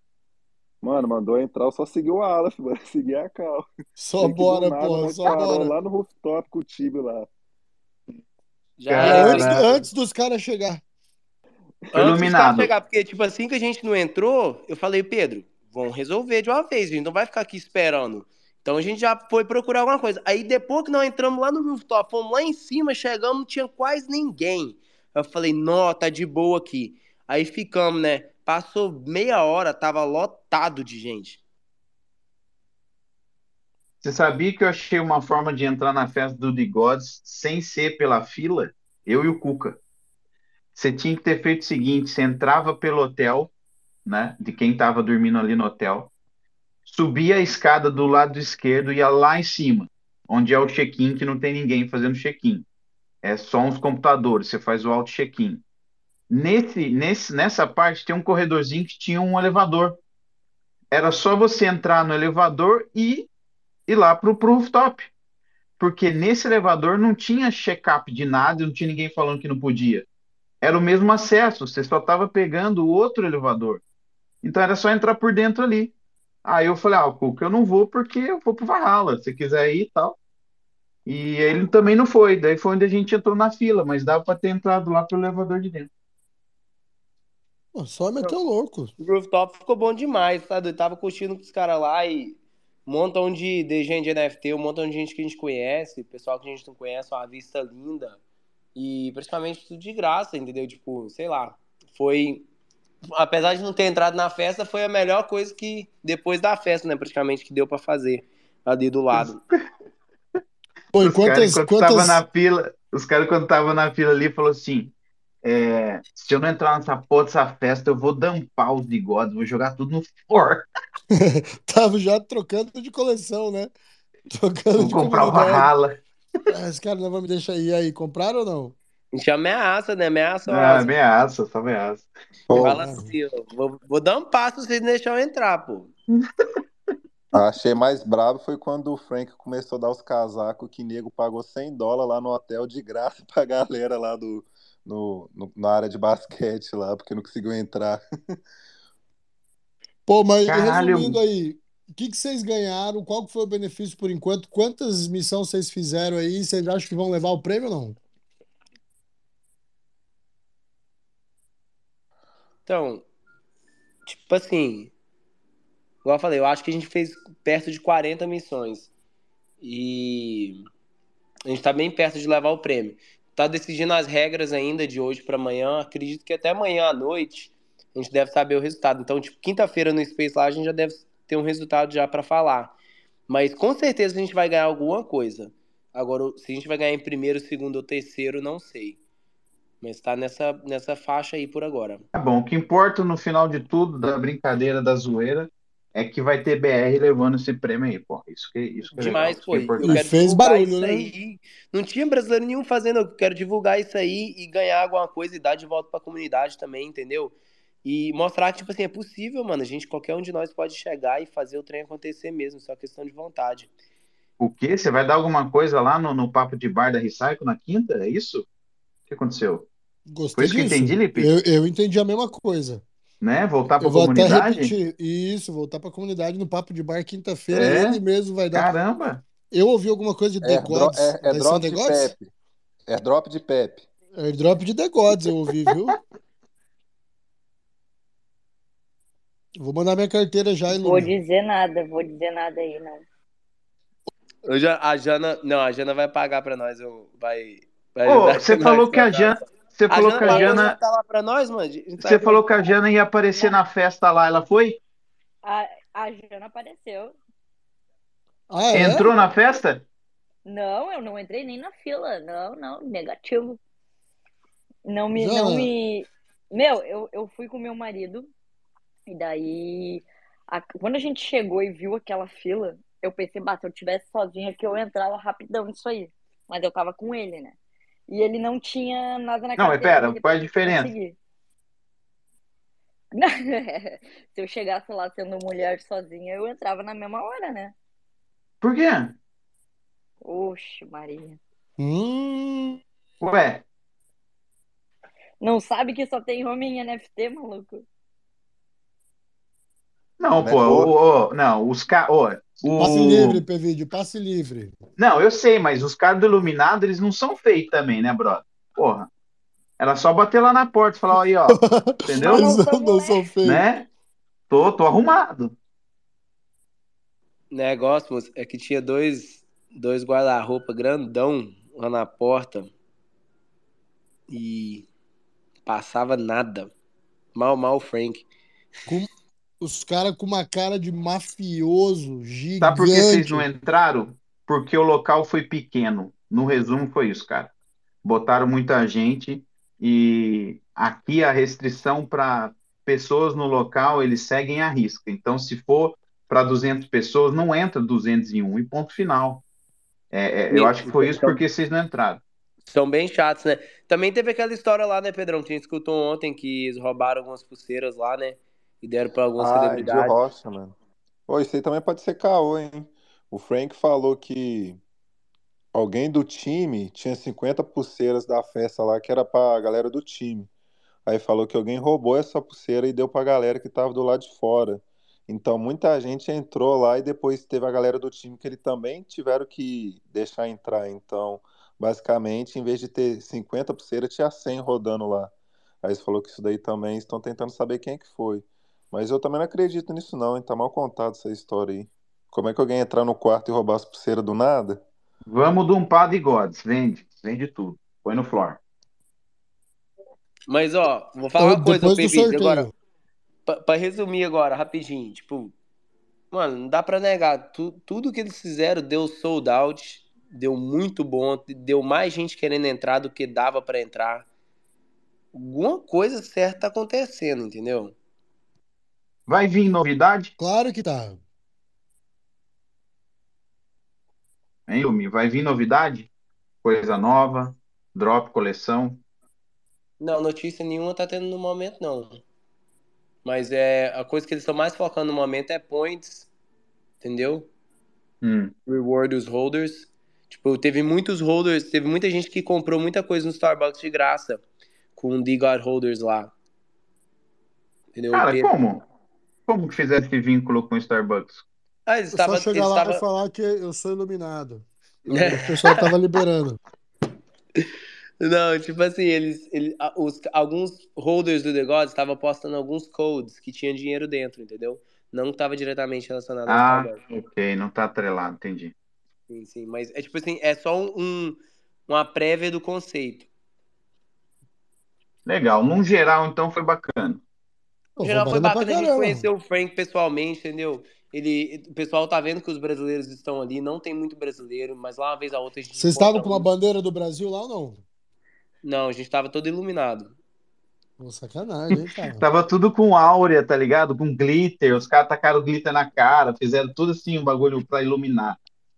Mano, mandou entrar, eu só segui o Aleph, mano. Segui a Cal. Só bora, nada nós só bora. lá no rooftop com o time lá. Já Cara, antes, Caraca. antes dos caras chegar. Antes dos caras chegar, porque, tipo, assim que a gente não entrou, eu falei, Pedro, vamos resolver de uma vez, gente não vai ficar aqui esperando. Então a gente já foi procurar alguma coisa. Aí depois que nós entramos lá no rooftop, fomos lá em cima, chegamos, não tinha quase ninguém. Eu falei, nó, tá de boa aqui. Aí ficamos, né? Passou meia hora, tava lotado de gente. Você sabia que eu achei uma forma de entrar na festa do The Gods sem ser pela fila? Eu e o Cuca. Você tinha que ter feito o seguinte: você entrava pelo hotel, né? De quem estava dormindo ali no hotel, subia a escada do lado esquerdo e ia lá em cima, onde é o check-in, que não tem ninguém fazendo check-in. É só uns computadores, você faz o auto check-in. Nesse, nesse, nessa parte tem um corredorzinho que tinha um elevador. Era só você entrar no elevador e ir lá pro, pro rooftop. Porque nesse elevador não tinha check-up de nada, não tinha ninguém falando que não podia. Era o mesmo acesso, você só estava pegando o outro elevador. Então era só entrar por dentro ali. Aí eu falei, ah, Cuca, eu não vou porque eu vou pro Valhalla, se quiser ir e tal. E ele também não foi, daí foi onde a gente entrou na fila, mas dava para ter entrado lá pelo elevador de dentro. Pô, só meteu louco. O rooftop ficou bom demais, tá? Eu tava curtindo com os caras lá e um montão de, de gente de NFT, um montão de gente que a gente conhece, pessoal que a gente não conhece, uma vista linda. E praticamente tudo de graça, entendeu? Tipo, sei lá. Foi. Apesar de não ter entrado na festa, foi a melhor coisa que, depois da festa, né? Praticamente, que deu pra fazer ali do lado. Pô, Os caras, quantas, enquanto tava quantas... na fila, os caras, quando estavam na fila ali, falou assim: é, se eu não entrar nessa porra dessa festa, eu vou dampar os bigodes, vou jogar tudo no forno. Tava já trocando de coleção, né? Trocando Vou de comprar comunidade. Valhalla. Ah, Esse cara não vai me deixar ir aí. Compraram ou não? A gente ameaça, né? Ameaça. Ah, ameaça, só ameaça. Pô, Fala assim, ó, vou, vou dar um passo se vocês deixarem eu entrar, pô. achei mais brabo foi quando o Frank começou a dar os casacos que nego pagou 100 dólares lá no hotel de graça pra galera lá do, no, no- na área de basquete lá, porque não conseguiu entrar. Pô, mas Caralho. resumindo aí, o que, que vocês ganharam? Qual que foi o benefício por enquanto? Quantas missões vocês fizeram aí? Vocês acham que vão levar o prêmio ou não? Então, tipo assim, igual eu falei, eu acho que a gente fez perto de 40 missões. E a gente tá bem perto de levar o prêmio. Tá decidindo as regras ainda de hoje pra amanhã. Acredito que até amanhã à noite a gente deve saber o resultado. Então, tipo, quinta-feira no Space lá a gente já deve ter um resultado já pra falar. Mas com certeza a gente vai ganhar alguma coisa. Agora, se a gente vai ganhar em primeiro, segundo ou terceiro, não sei. Mas tá nessa, nessa faixa aí por agora. Tá bom, o que importa no final de tudo, da brincadeira, da zoeira, é que vai ter BR levando esse prêmio aí, pô. Isso que, isso que é Demais, que pô. é Eu. E quero fez barulho, isso né? aí. Não tinha brasileiro nenhum fazendo. Eu quero divulgar isso aí e ganhar alguma coisa e dar de volta pra comunidade também, entendeu? E mostrar que, tipo assim, é possível, mano. A gente, qualquer um de nós pode chegar e fazer o trem acontecer mesmo. Só questão de vontade. O quê? Você vai dar alguma coisa lá no, no papo de bar da Recycle na quinta? É isso? O que aconteceu? Gostei Foi isso que eu disso. entendi, Lipe? Eu, eu entendi a mesma coisa. Né? Voltar vou até comunidade? repetir. Isso, voltar pra comunidade no Papo de Bar quinta-feira. É? Ele mesmo vai dar. Caramba! Eu ouvi alguma coisa de The Airdro- Gods. é, é ser drop The de Gods? Pepe. É drop de Pepe. Airdrop de The Gods, eu ouvi, viu? Vou mandar minha carteira já, Vou Ilumina. dizer nada, vou dizer nada aí, não. Eu já, a Jana. Não, a Jana vai pagar pra nós. eu- Vai. Ô, você falou que a Jana. Você falou que a Jana. tá lá pra nós, mano. A gente Você falou que a Jana ia aparecer na festa lá, ela foi? A, a Jana apareceu. Ah, é? Entrou na festa? Não, eu não entrei nem na fila. Não, não, negativo. Não me, Jana. não me. Meu, eu, eu fui com meu marido, e daí, a- quando a gente chegou e viu aquela fila, eu pensei, bah, se eu tivesse sozinha aqui, eu entrava rapidão nisso aí. Mas eu tava com ele, né? E ele não tinha nada na Não, mas carteira pera, dele qual é a diferença? Se eu chegasse lá sendo mulher sozinha, eu entrava na mesma hora, né? Por quê? Oxe, Maria. Hum, Ué, Não sabe que só tem homem em NFT, maluco? não, pô, pô? o- o- não, os caras. Passe livre, PVD, passe livre. Não, eu sei, mas os caras do Iluminado, eles não são feios também, né, brother? Porra. Era só bater lá na porta e falar, aí, ó, entendeu? Mas não Eles não, são não são feios. Né? Tô, tô arrumado. negócio, moço, é que tinha dois, dois guarda-roupa grandão lá na porta e passava nada. Mal, mal, Frank. Os caras com uma cara de mafioso gigante. Sabe por que vocês não entraram? Porque o local foi pequeno. No resumo, foi isso, cara. Botaram muita gente e aqui a restrição para pessoas no local, eles seguem a risca. Então, se for para 200 pessoas, não entra 201 e ponto final. É, é, eu acho que foi isso porque vocês não entraram. São bem chatos, né? Também teve aquela história lá, né, Pedrão? Que a gente escutou ontem que eles roubaram algumas pulseiras lá, né? E deram pra algumas Ah, de celebridades. rocha, mano. Pô, isso aí também pode ser caô, hein? O Frank falou que alguém do time tinha 50 pulseiras da festa lá que era pra galera do time. Aí falou que alguém roubou essa pulseira e deu pra galera que tava do lado de fora. Então muita gente entrou lá e depois teve a galera do time que ele também tiveram que deixar entrar. Então, basicamente, em vez de ter 50 pulseiras, tinha 100 rodando lá. Aí ele falou que isso daí também estão tentando saber quem é que foi. Mas eu também não acredito nisso não, hein? Tá mal contado essa história aí. Como é que alguém entrar no quarto e roubar as pulseiras do nada? Vamos do um pá de gods. Vende. Vende tudo. Põe no floor. Mas, ó, vou falar uma coisa, sorteio. agora. Pra, pra resumir agora, rapidinho, tipo, mano, não dá pra negar. Tu- tudo que eles fizeram deu sold out, deu muito bom, deu mais gente querendo entrar do que dava pra entrar. Alguma coisa certa tá acontecendo, entendeu? Vai vir novidade? Claro que tá. Hein, Yumi? Vai vir novidade? Coisa nova? Drop, coleção? Não, notícia nenhuma tá tendo no momento, não. Mas é a coisa que eles estão mais focando no momento é points, entendeu? Hum. reward os holders. Tipo, teve muitos holders, teve muita gente que comprou muita coisa no Starbucks de graça. com The God Holders lá. Entendeu? Cara, Pedro- como? Como que fizeram esse vínculo com o Starbucks? Ah, eles É só chegar Eles lá estavam... e falar que eu sou iluminado. Aí O pessoal tava liberando. Não, tipo assim, eles, eles os, alguns holders do The Gods estavam postando alguns codes que tinham dinheiro dentro, entendeu? Não estava diretamente relacionado ao Ah, Starbucks. ok, não tá atrelado, entendi. Sim, sim, mas é tipo assim, é só um, um- uma prévia do conceito. Legal. Num geral, então, foi bacana. Pô, No geral foi bacana bacana a gente conhecer o Frank pessoalmente, entendeu? Ele, o pessoal tá vendo que os brasileiros estão ali, não tem muito brasileiro, mas lá uma vez a outra a gente Vocês estavam com uma um. bandeira do Brasil lá ou não? Não, a gente tava todo iluminado. Pô, sacanagem, hein, cara? Tava tudo com áurea, tá ligado? Com glitter. Os caras tacaram glitter na cara, fizeram tudo assim, um bagulho pra iluminar.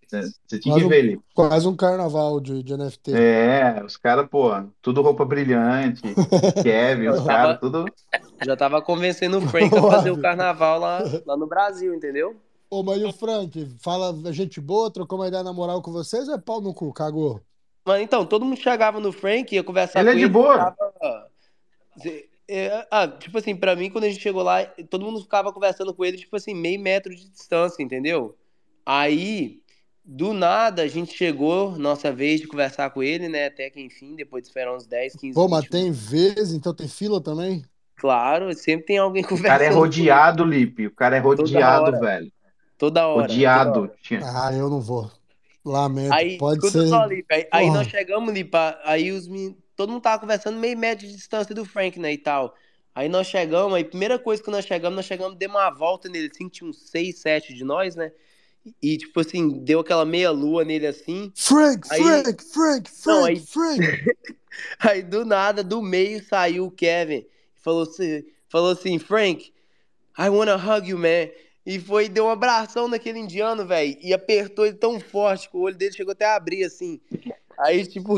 Você tinha Quase que um, ver ali. quase um carnaval de, de NFT. É, os caras, pô, tudo roupa brilhante. Kevin, os caras, tudo. já tava convencendo o Frank a fazer o carnaval lá, lá no Brasil, entendeu? Ô, mas e o Frank? Fala é gente boa, trocou uma ideia na moral com vocês ou é pau no cu? Cagou? Mas então, todo mundo chegava no Frank, ia conversar Ele é com de ele, boa. ficava. Zé- é, ah, tipo assim, pra mim, quando a gente chegou lá, todo mundo ficava conversando com ele, tipo assim, meio metro de distância, entendeu? Aí, do nada, a gente chegou, nossa vez de conversar com ele, né? Até que enfim, depois de esperar uns 10, 15, Pô, mas 20 tem vez, então tem fila também? Claro, sempre tem alguém O cara é conversando rodeado, Lipe. O cara é Toda rodeado, hora, velho. toda hora, toda Rodeado. hora. Tinha- Ah, eu não vou. Lamento. Aí, Pode ser. só, Lipe, aí, aí nós chegamos, Lipe, aí os men- todo mundo tava conversando meio metro de distância do Frank, né, e tal. Aí nós chegamos, aí primeira coisa que nós chegamos, nós chegamos, demos uma volta nele, assim, tinha uns seis, sete de nós, né, e tipo assim, deu aquela meia lua nele, assim, Frank, aí, Frank, Frank, não, Frank, aí, Frank. aí do nada, do meio, saiu o Kevin, falou assim, falou assim, Frank, I wanna hug you, man. E foi, deu um abração naquele indiano, velho. E apertou ele tão forte que o olho dele chegou até a abrir, assim. Aí, tipo,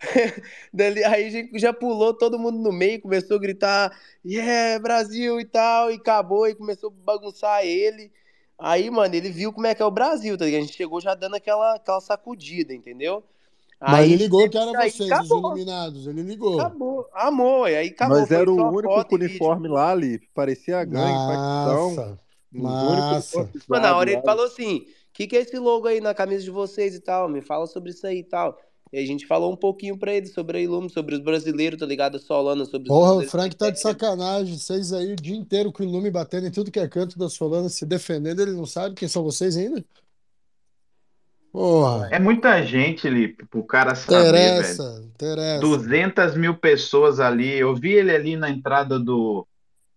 dali, aí a gente já pulou todo mundo no meio, começou a gritar, yeah, Brasil e tal, e acabou, e começou a bagunçar ele. Aí, mano, ele viu como é que é o Brasil, tá ligado? A gente chegou já dando aquela, aquela sacudida, entendeu? Mas ele ligou que era aí vocês, os acabou, iluminados. Ele ligou. acabou, amor, e aí acabou, Mas era o único com e uniforme lá, ali. Parecia gangue, facção. Massa, Os Mano, na hora ele falou assim: o que, que é esse logo aí na camisa de vocês e tal? Me fala sobre isso aí e tal. E a gente falou um pouquinho pra ele sobre a Ilume, sobre os brasileiros, tá ligado? Solana, sobre os Porra, o Frank tá de sacanagem. Vocês aí o dia inteiro com o Ilume batendo em tudo que é canto da Solana, se defendendo. Ele não sabe quem são vocês ainda? Porra. É muita gente, Lipe, pro cara saber, velho. Interessa, interessa. 200 mil pessoas ali. Eu vi ele ali na entrada do,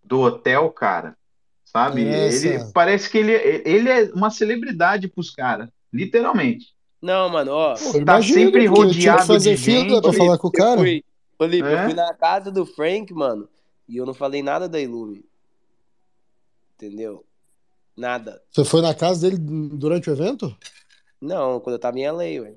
do hotel, cara. Sabe? Ele Interessa. parece que ele, ele é uma celebridade pros caras, literalmente. Não, mano, ó. Pô, Tá imagina, sempre porque eu tinha que rodeado fazer de fila gente. pra falar com o eu cara. fui. Ô, Lipe, eu fui É? na casa do Frank, mano, e eu não falei nada da Ilume. Entendeu? Nada. Você foi na casa dele durante o evento? Não, quando eu tava em LA, ué.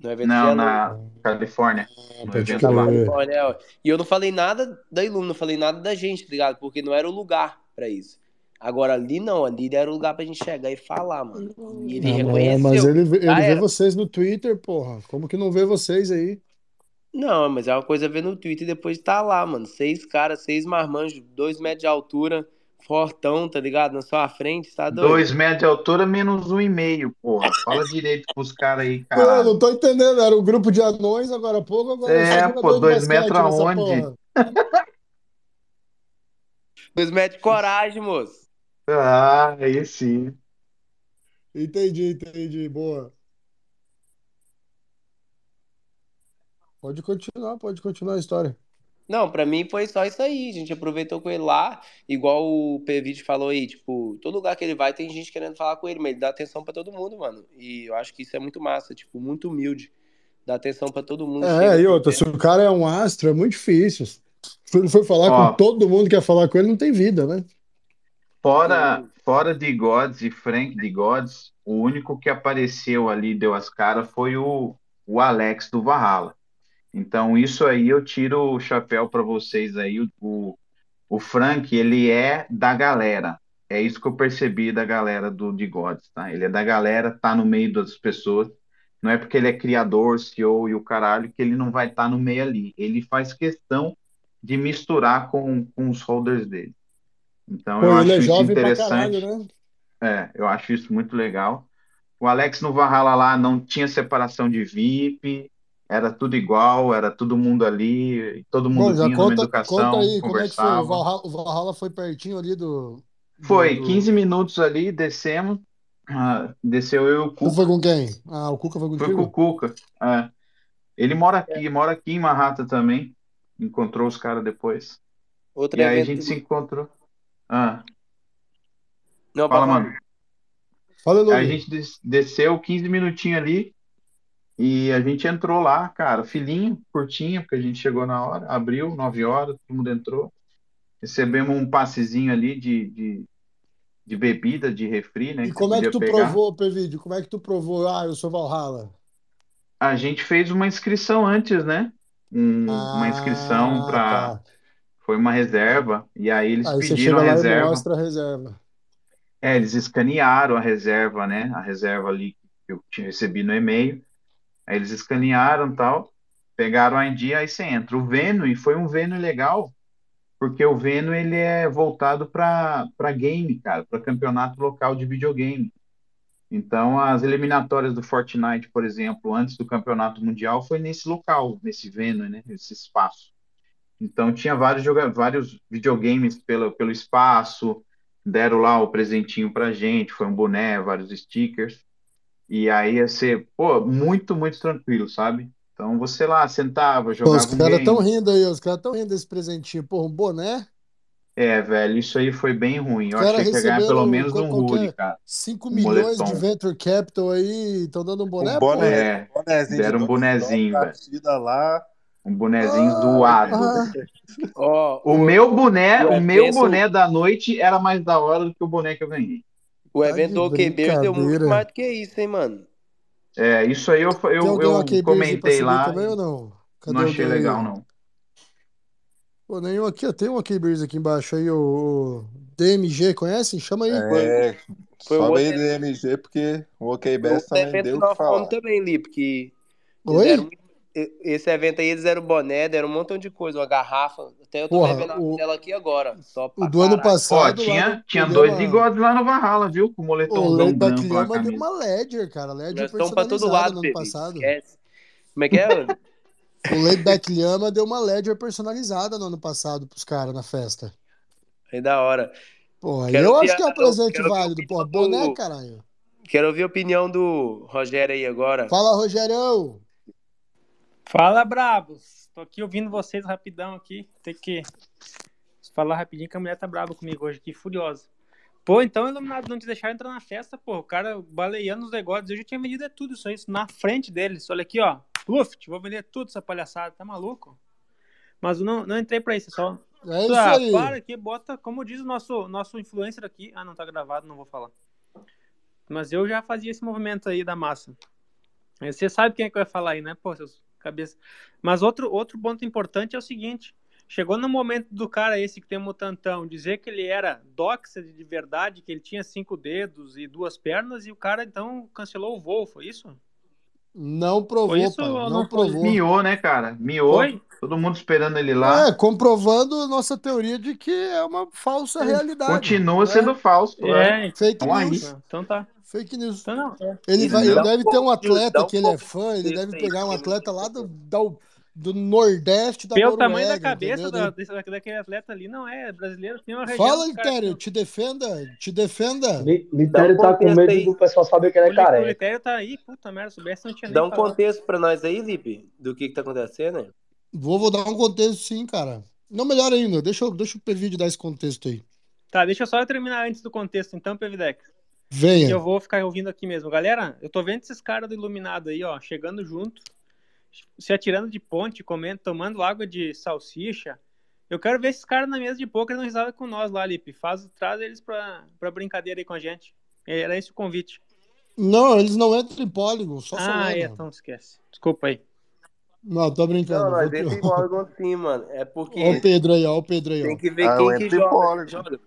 No evento Não, LA. na Califórnia, Ah, no evento lá. Califórnia, ó. E eu não falei nada da Ilume, não falei nada da gente, tá ligado? Porque não era o lugar pra isso. Agora ali não, ali era o lugar pra gente chegar e falar, mano. E ele Ah, mas, mas reconheceu. ele, vê- ele Já vê era. vocês no Twitter, porra. Como que não vê vocês aí? Não, mas é uma coisa ver no Twitter e depois tá lá, mano. Seis caras, seis marmanjos, dois metros de altura, fortão, tá ligado? Na sua frente, tá doido? Dois metros de altura, menos um e meio, porra. Fala direito pros caras aí, Pô, eu caralho. não tô entendendo. Era um grupo de anões agora há pouco, agora é É, pô, dois metros aonde? Dois metros de coragem, moço. Ah, aí sim. Entendi, entendi. Boa. Pode continuar, pode continuar a história. Não, pra mim foi só isso aí. A gente aproveitou com ele lá, igual o P-Vídeo falou aí, tipo, todo lugar que ele vai tem gente querendo falar com ele, mas ele dá atenção pra todo mundo, mano. E eu acho que isso é muito massa, tipo, muito humilde. Dá atenção pra todo mundo, chega É, e outra, se o cara é um astro, é muito difícil. Se ele for falar com todo mundo que quer falar com ele, não tem vida, né? Fora, fora de Gods e Frank de Gods, o único que apareceu ali, deu as caras, foi o, o Alex do Valhalla. Então, isso aí eu tiro o chapéu para vocês aí. O, o, Frank, ele é da galera. É isso que eu percebi da galera do de Gods, tá? Ele é da galera, tá no meio das pessoas. Não é porque ele é criador, CEO e o caralho, que ele não vai estar no meio ali. Ele faz questão de misturar com, com os holders dele. Então Pô, eu ele acho é isso interessante. caralho, né? É, eu acho isso muito legal. O Alex no Valhalla lá não tinha separação de VIP, era tudo igual, era todo mundo ali, todo Bom, mundo já vinha numa conta, educação, conta aí, como é que foi? O conversava. Valhalla, o Valhalla foi pertinho ali do, do, Foi do... 15 minutos ali, descemos, ah, desceu eu e o Tu Cuca. foi com quem? Ah, o Cuca foi Foi com o? Cuca. é. Ele mora aqui, mora aqui em Manhattan também. Encontrou os caras depois. Outro E aí a gente se encontrou. Ah, Não, fala, mano. Fala, Aí a gente des- desceu 15 minutinhos ali e a gente entrou lá, cara, filinha, curtinha, porque a gente chegou na hora, abriu, 9 horas, todo mundo entrou. Recebemos um passezinho ali de, de, de bebida, de refri, né, E como é que tu pegar. provou, Pevídio? Como é que tu provou? Ah, eu sou Valhalla. A gente fez uma inscrição antes, né? Um- uma inscrição Ah, para. tá. Foi uma reserva, e aí eles Aí pediram a e reserva. mostra a reserva. É, eles escanearam a reserva, né? A reserva ali que eu tinha recebido no e-mail. Aí eles escanearam tal, pegaram a ID, aí você entra. O Venue foi um Venue legal, porque o Venue ele é voltado para game, cara, para campeonato local de videogame. Então, as eliminatórias do Fortnite, por exemplo, antes do campeonato mundial, foi nesse local, nesse Venue, né? Esse espaço. Então, tinha vários, joga vários videogames pelo, pelo espaço, deram lá o presentinho pra gente, foi um boné, vários stickers. E aí ia ser, pô, muito, muito tranquilo, sabe? Então, você lá sentava, Pô, os jogava um caras estão rindo aí, os caras estão rindo desse presentinho. Pô, um boné? É, velho, isso aí foi bem ruim. Eu achei que ia ganhar pelo menos um hoodie, é? cara. 5 Um milhões de venture capital aí, estão dando um boné, Um pô? boné, É, bonézinho de deram um bonezinho, velho. partida lá. Um bonezinho Ah, zoado. ah. Ó, O meu boné, o o meu evento, boné da noite era mais da hora do que o boné que eu ganhei. o Tá evento de do OK Bears deu muito brincadeira. mais do que isso, hein, mano? É, isso aí eu, eu, eu Bears comentei lá também ou não? Cadê não achei aí? legal, não. Pô, nenhum aqui, ó. Tem um ok Bears aqui embaixo aí, o, DMG, conhece? Chama aí. É, foi o sobe outro, aí do MG, porque o OK outro também deu o que falar. também, Lipe, que eles deram Oi? E- Esse evento aí, eles deram boné, deram um montão de coisa, uma garrafa. Até eu tô Porra, revendo a o, dela aqui agora. Top o do ano caralho. Ó, passado, tinha, no tinha dois bigodes lá no Valhalla, viu? Com o o moletomzão Laidback branco Lhama deu uma Ledger, cara. Ledger estamos pra todo personalizada lado, no ano passado. Esquece. Como é que é? mano? O Laidback Lhama deu uma Ledger personalizada no ano passado pros caras na festa. É da hora. Porra, Quero eu acho que é um presente quero válido. Porra, boné, do. caralho. Quero ouvir a opinião do Rogério aí agora. Fala, Rogerão. Fala, brabos! Tô aqui ouvindo vocês rapidão aqui. Tem que falar rapidinho que a mulher tá brava comigo hoje aqui, furiosa. Pô, então, iluminado, não te deixaram entrar na festa, pô. O cara baleando os negócios. Eu já tinha vendido é tudo isso aí, isso na frente deles. Olha aqui, ó. Luft, vou vender tudo essa palhaçada. Tá maluco? Mas eu não, não entrei pra isso, só. É isso Ah, aí. para aqui, bota, como diz o nosso, nosso influencer aqui. Ah, não tá gravado, não vou falar. Mas eu já fazia esse movimento aí da massa. Você sabe quem é que vai falar aí, né? Pô, seus cabeças. Mas outro, outro ponto importante é o seguinte: chegou no momento do cara esse que tem um mutantão dizer que ele era doxed de verdade, que ele tinha cinco dedos e duas pernas, e o cara então cancelou o voo, foi isso? Não Foi provou, isso pai. Não não foi? provou. Miou, né, cara? Miou. Foi? Todo mundo esperando ele lá. É, comprovando nossa teoria de que é uma falsa realidade. Continua É sendo falso. É. É, fake Então aí. news. então tá. Fake news. Então não. é. Ele, vai, ele deve ter um atleta dá um que ele é fã, ele deve pegar um atleta lá do, do, do Nordeste da Pelo tamanho da Noruega, cabeça da, daquele atleta ali, não é brasileiro, tem uma região Fala, Litério, te defenda, te defenda. Um Litério tá com medo aí. do pessoal saber que ele é Li- o careca. Litério tá aí, puta merda, se soubesse não tinha Dá nem um falado. contexto pra nós aí, Lipe, do que que tá acontecendo, né? Vou, vou dar um contexto sim, cara. Não, melhor ainda, deixa, eu- deixa o vídeo dar esse contexto aí. Tá, deixa eu só terminar antes do contexto, então, Pevidex. Venha. eu vou ficar ouvindo aqui mesmo. Galera, eu tô vendo esses caras do Iluminado aí, ó, chegando junto, se atirando de ponte, comendo, tomando água de salsicha. Eu quero ver esses caras na mesa de poker não risada com nós lá, Lipe. Faz, traz eles pra, pra brincadeira aí com a gente. Era esse o convite. Não, eles não entram em Polygon, só ah, é, então esquece. Desculpa aí. Não, tô brincando. Não, nós vou- entra em órgão sim, mano. É porque Ó o Pedro aí, ó, o Pedro aí, tem ó. que ver Ah, quem que joga. Joga.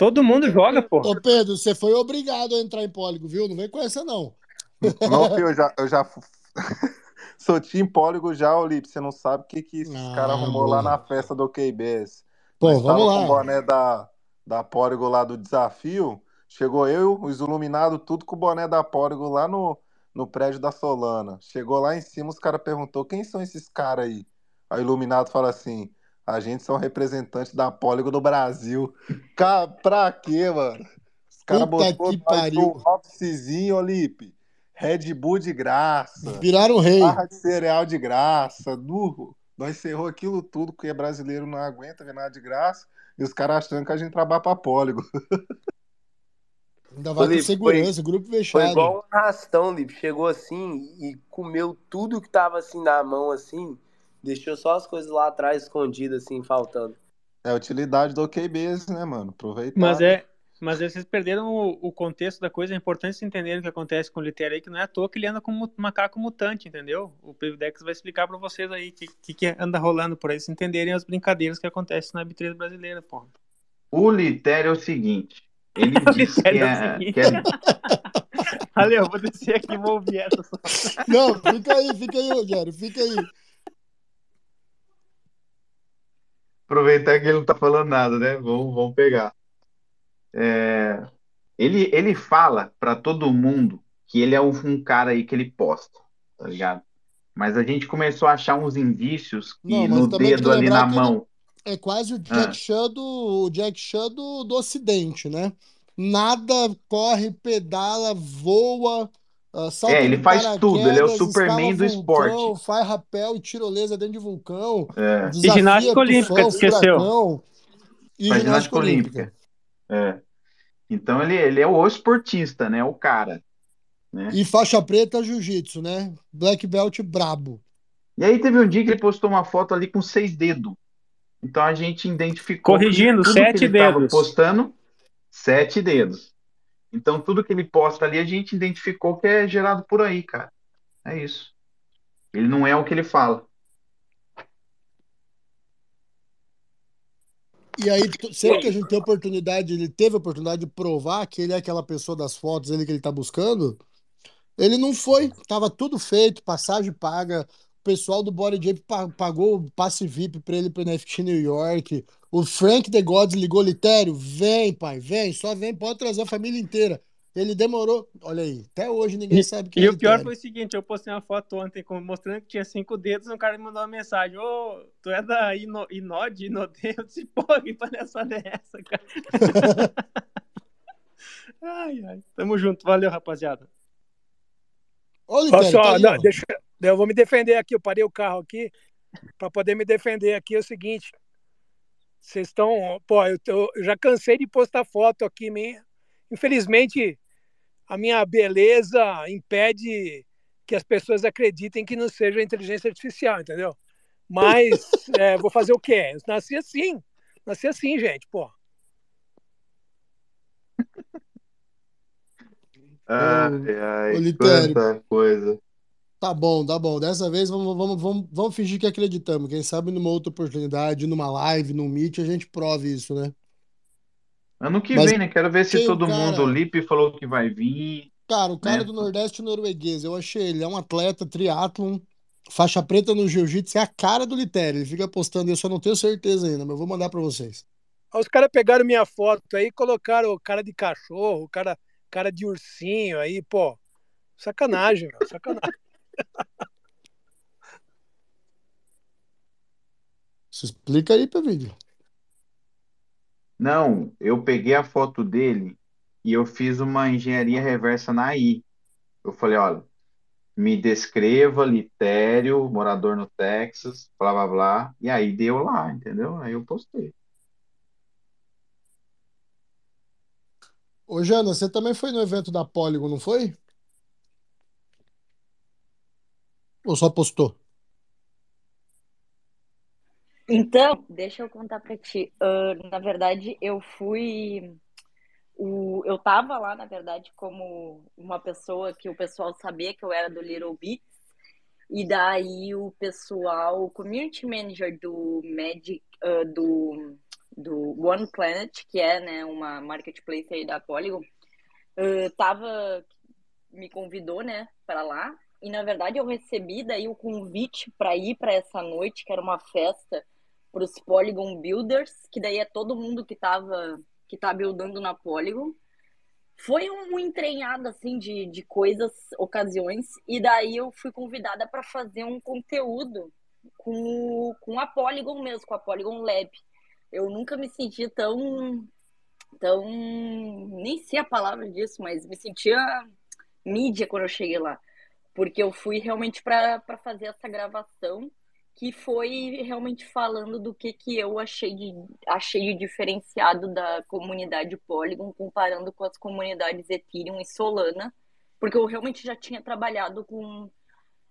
Todo mundo joga, pô. Ô, Pedro, você foi obrigado a entrar em Polygon, viu? Não vem com essa, não. Não, filho, eu já, eu já. Sou Team Póligo já, Olipe. Você não sabe o que, que esses Ah, caras arrumou lá na festa do KBS. Pô, Nós vamos tava com lá. o boné da, da Póligo lá do desafio. Chegou eu, os iluminados, tudo com o boné da Póligo lá no, no prédio da Solana. Chegou lá em cima, os caras perguntou quem são esses caras aí? Aí o iluminado fala assim: a gente são representantes da Póligo do Brasil. Cara, pra quê, mano? Os caras botou que nós pariu. no officezinho, Olipe. Red Bull de graça. Viraram rei. Barra de cereal de graça. Nu. Nós encerrou aquilo tudo, porque brasileiro não aguenta ver nada de graça. E os caras achando que a gente trabalha pra Póligo. Ainda vai com Felipe, segurança, grupo Foi fechado. igual um arrastão, Lipe. Chegou assim e comeu tudo que tava assim na mão, assim. Deixou só as coisas lá atrás escondidas, assim, faltando. É a utilidade do OKBase, né, mano? Aproveitar. Mas é. Mas aí vocês perderam o, o contexto da coisa. É importante vocês entenderem o que acontece com o Litério aí, que não é à toa que ele anda como macaco mutante, entendeu? O Prividex vai explicar pra vocês aí o que, que, que anda rolando por aí, se entenderem as brincadeiras que acontecem na B3 brasileira, porra. O Litério é o seguinte. Ele diz que é é, que é- Valeu, vou descer aqui e vou ouvir essa só. Não, fica aí, fica aí, Rogério, fica aí. Aproveitar que ele não tá falando nada, né? Vamos, vamos pegar. É, ele, ele fala pra todo mundo que ele é um, um cara aí que ele posta, tá ligado? Mas a gente começou a achar uns indícios que Não, no dedo ali na mão. É quase o Jack Ah. Chan do, o Jack Chan do, do Ocidente, né? Nada corre, pedala, voa, ah, salta É, ele faz tudo, ele é o Superman do vulcão, esporte. faz rapel e tirolesa dentro de vulcão, É, desafia ginástica olímpica, esqueceu? furacão e faz ginástica olímpica. É. Então ele, ele é o esportista, né? O cara. Né? E faixa preta, jiu-jitsu, né? Black belt brabo. E aí teve um dia que ele postou uma foto ali com seis dedos. Então a gente identificou Corrigindo, sete dedos. postando, sete dedos. Então tudo que ele posta ali a gente identificou que é gerado por aí, cara. É isso. Ele não é o que ele fala. E aí, sempre que a gente tem oportunidade, ele teve a oportunidade de provar que ele é aquela pessoa das fotos ele que ele tá buscando, ele não foi, tava tudo feito, passagem paga, o pessoal do Body pa- pagou o passe VIP pra ele pro NFT New York, o Frank The Gods ligou Litério, vem pai, vem, só vem, pode trazer a família inteira. Ele demorou, olha aí, até hoje ninguém E, sabe quem e é o pior Litério. foi o seguinte, eu postei uma foto ontem mostrando que tinha cinco dedos, e um cara me mandou uma mensagem, ô, tu é da Ino, Inod, Inode? Eu disse, pô, que palhaçada é essa, cara? ai, ai, tamo junto, valeu, rapaziada. Ô, Olha Litério, só, tá aí, não, ó. deixa, eu vou me defender aqui. Eu parei o carro aqui para poder me defender aqui. É o seguinte: vocês estão. Pô, eu, tô- eu já cansei de postar foto aqui minha. Infelizmente, a minha beleza impede que as pessoas acreditem que não seja inteligência artificial, entendeu? Mas é, vou fazer o quê? Eu nasci assim. Nasci assim, gente, pô. Ai, ai, ô, Litério. coisa. Tá bom, tá bom. Dessa vez vamos, vamos, vamos, vamos fingir que acreditamos. Quem sabe numa outra oportunidade, numa live, num meet, a gente prove isso, né? Ano que Mas vem, né? Quero ver se tem um todo mundo, o cara, Lipe falou que vai vir, cara, o cara né? do Nordeste norueguês, eu achei ele, é um atleta triatlon, faixa preta no jiu-jitsu, é a cara do Litério. Ele fica postando, eu só não tenho certeza ainda, mas eu vou mandar pra vocês. Aí Os caras pegaram minha foto aí e colocaram cara de cachorro, cara, cara de ursinho aí, pô. Sacanagem, meu, sacanagem. Isso explica aí vídeo. Não, eu peguei a foto dele e eu fiz uma engenharia reversa na AI. Eu falei, olha, me descreva, Litério, morador no Texas, blá blá blá. E aí deu lá, entendeu? Aí eu postei. Ô, Jana, você também foi no evento da Polygon, não foi? Ou só postou? Então, deixa eu contar pra ti. Ah, na verdade, eu fui. O, eu tava lá, na verdade, como uma pessoa que o pessoal sabia que eu era do Little Beats. E daí o pessoal, o community manager do Magic, ah, do, do One Planet, que é né, uma marketplace aí da Polygon, ah, tava, me convidou, né, para lá. E na verdade eu recebi daí o convite para ir para essa noite, que era uma festa para os Polygon Builders, que daí é todo mundo que tava que tá buildando na Polygon. Foi um entranhado assim de, de coisas, ocasiões, e daí eu fui convidada para fazer um conteúdo com, com a Polygon mesmo, com a Polygon Lab. Eu nunca me senti tão tão nem sei a palavra disso, mas me sentia mídia quando eu cheguei lá, porque eu fui realmente para fazer essa gravação que foi realmente falando do que, que eu achei de, achei de diferenciado da comunidade Polygon comparando com as comunidades Ethereum e Solana, porque eu realmente já tinha trabalhado com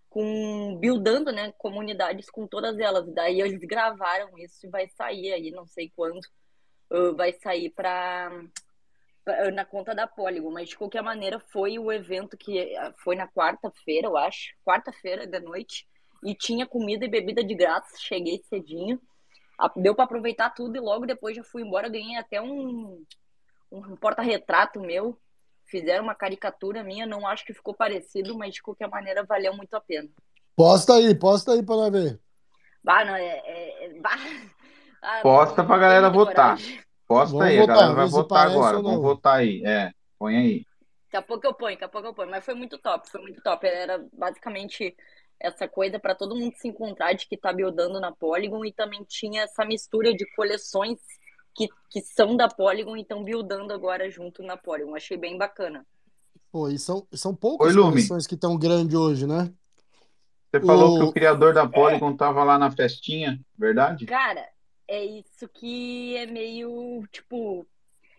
com buildando, né, comunidades com todas elas. Daí eles gravaram isso e vai sair aí, não sei quando, uh, vai sair para na conta da Polygon, mas de qualquer maneira foi o evento que foi na quarta-feira, eu acho, quarta-feira da noite, e tinha comida e bebida de graça, cheguei cedinho, deu para aproveitar tudo e logo depois já fui embora, ganhei até um, um porta-retrato meu, fizeram uma caricatura minha, não acho que ficou parecido, mas de qualquer maneira valeu muito a pena. Posta aí, posta aí para nós ver. Bah, não, é, é, é bah. Ah, Posta não pra galera votar. coragem. Posta Vamos aí, a votar, galera vai votar agora. Vamos não. votar aí. É, põe aí. Daqui a pouco eu ponho, daqui a pouco eu ponho. Mas foi muito top, foi muito top. Era basicamente essa coisa para todo mundo se encontrar de que tá buildando na Polygon e também tinha essa mistura de coleções que, que são da Polygon e estão buildando agora junto na Polygon. Achei bem bacana. Pô, e são, são poucas Oi, coleções que estão grandes hoje, né? Você falou que O- o criador da Polygon tava lá na festinha, verdade? Cara, é isso que é meio, tipo,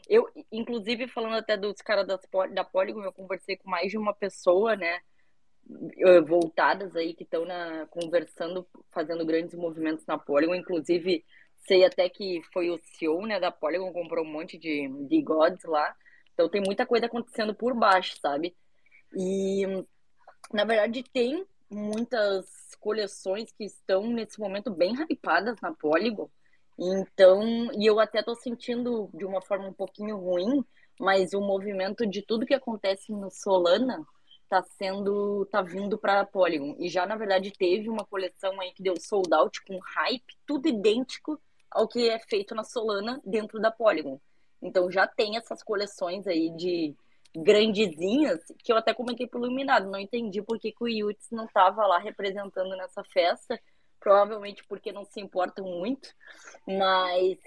eu, inclusive, falando até dos caras das, da Polygon, eu conversei com mais de uma pessoa, né, eh, voltadas aí, que estão conversando, fazendo grandes movimentos na Polygon, inclusive, sei até que foi o CEO, né, da Polygon, comprou um monte de, de gods lá, então tem muita coisa acontecendo por baixo, sabe? E, na verdade, tem muitas coleções que estão nesse momento bem hypadas na Polygon. Então, e eu até tô sentindo de uma forma um pouquinho ruim, mas o movimento de tudo que acontece no Solana tá sendo, tá vindo para Polygon. E já na verdade teve uma coleção aí que deu sold out com hype, tudo idêntico ao que é feito na Solana dentro da Polygon. Então já tem essas coleções aí de grandezinhas que eu até comentei pro Iluminado, não entendi por que, que o Yuts não tava lá representando nessa festa, provavelmente porque não se importam muito, mas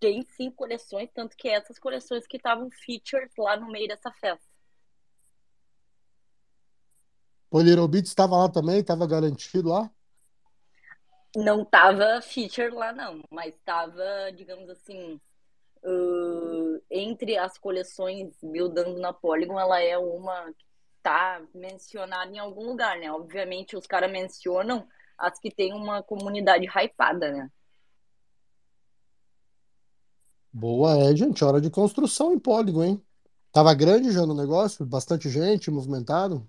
tem sim coleções, tanto que essas coleções que estavam features lá no meio dessa festa. O Little Beats estava lá também, estava garantido lá. Não tava feature lá não, mas tava, digamos assim, uh, entre as coleções buildando na Polygon, ela é uma que tá mencionada em algum lugar, né? Obviamente os caras mencionam as que tem uma comunidade hypada, né? Boa, é, gente, hora de construção em Polygon, hein? Tava grande já no negócio, bastante gente, movimentado.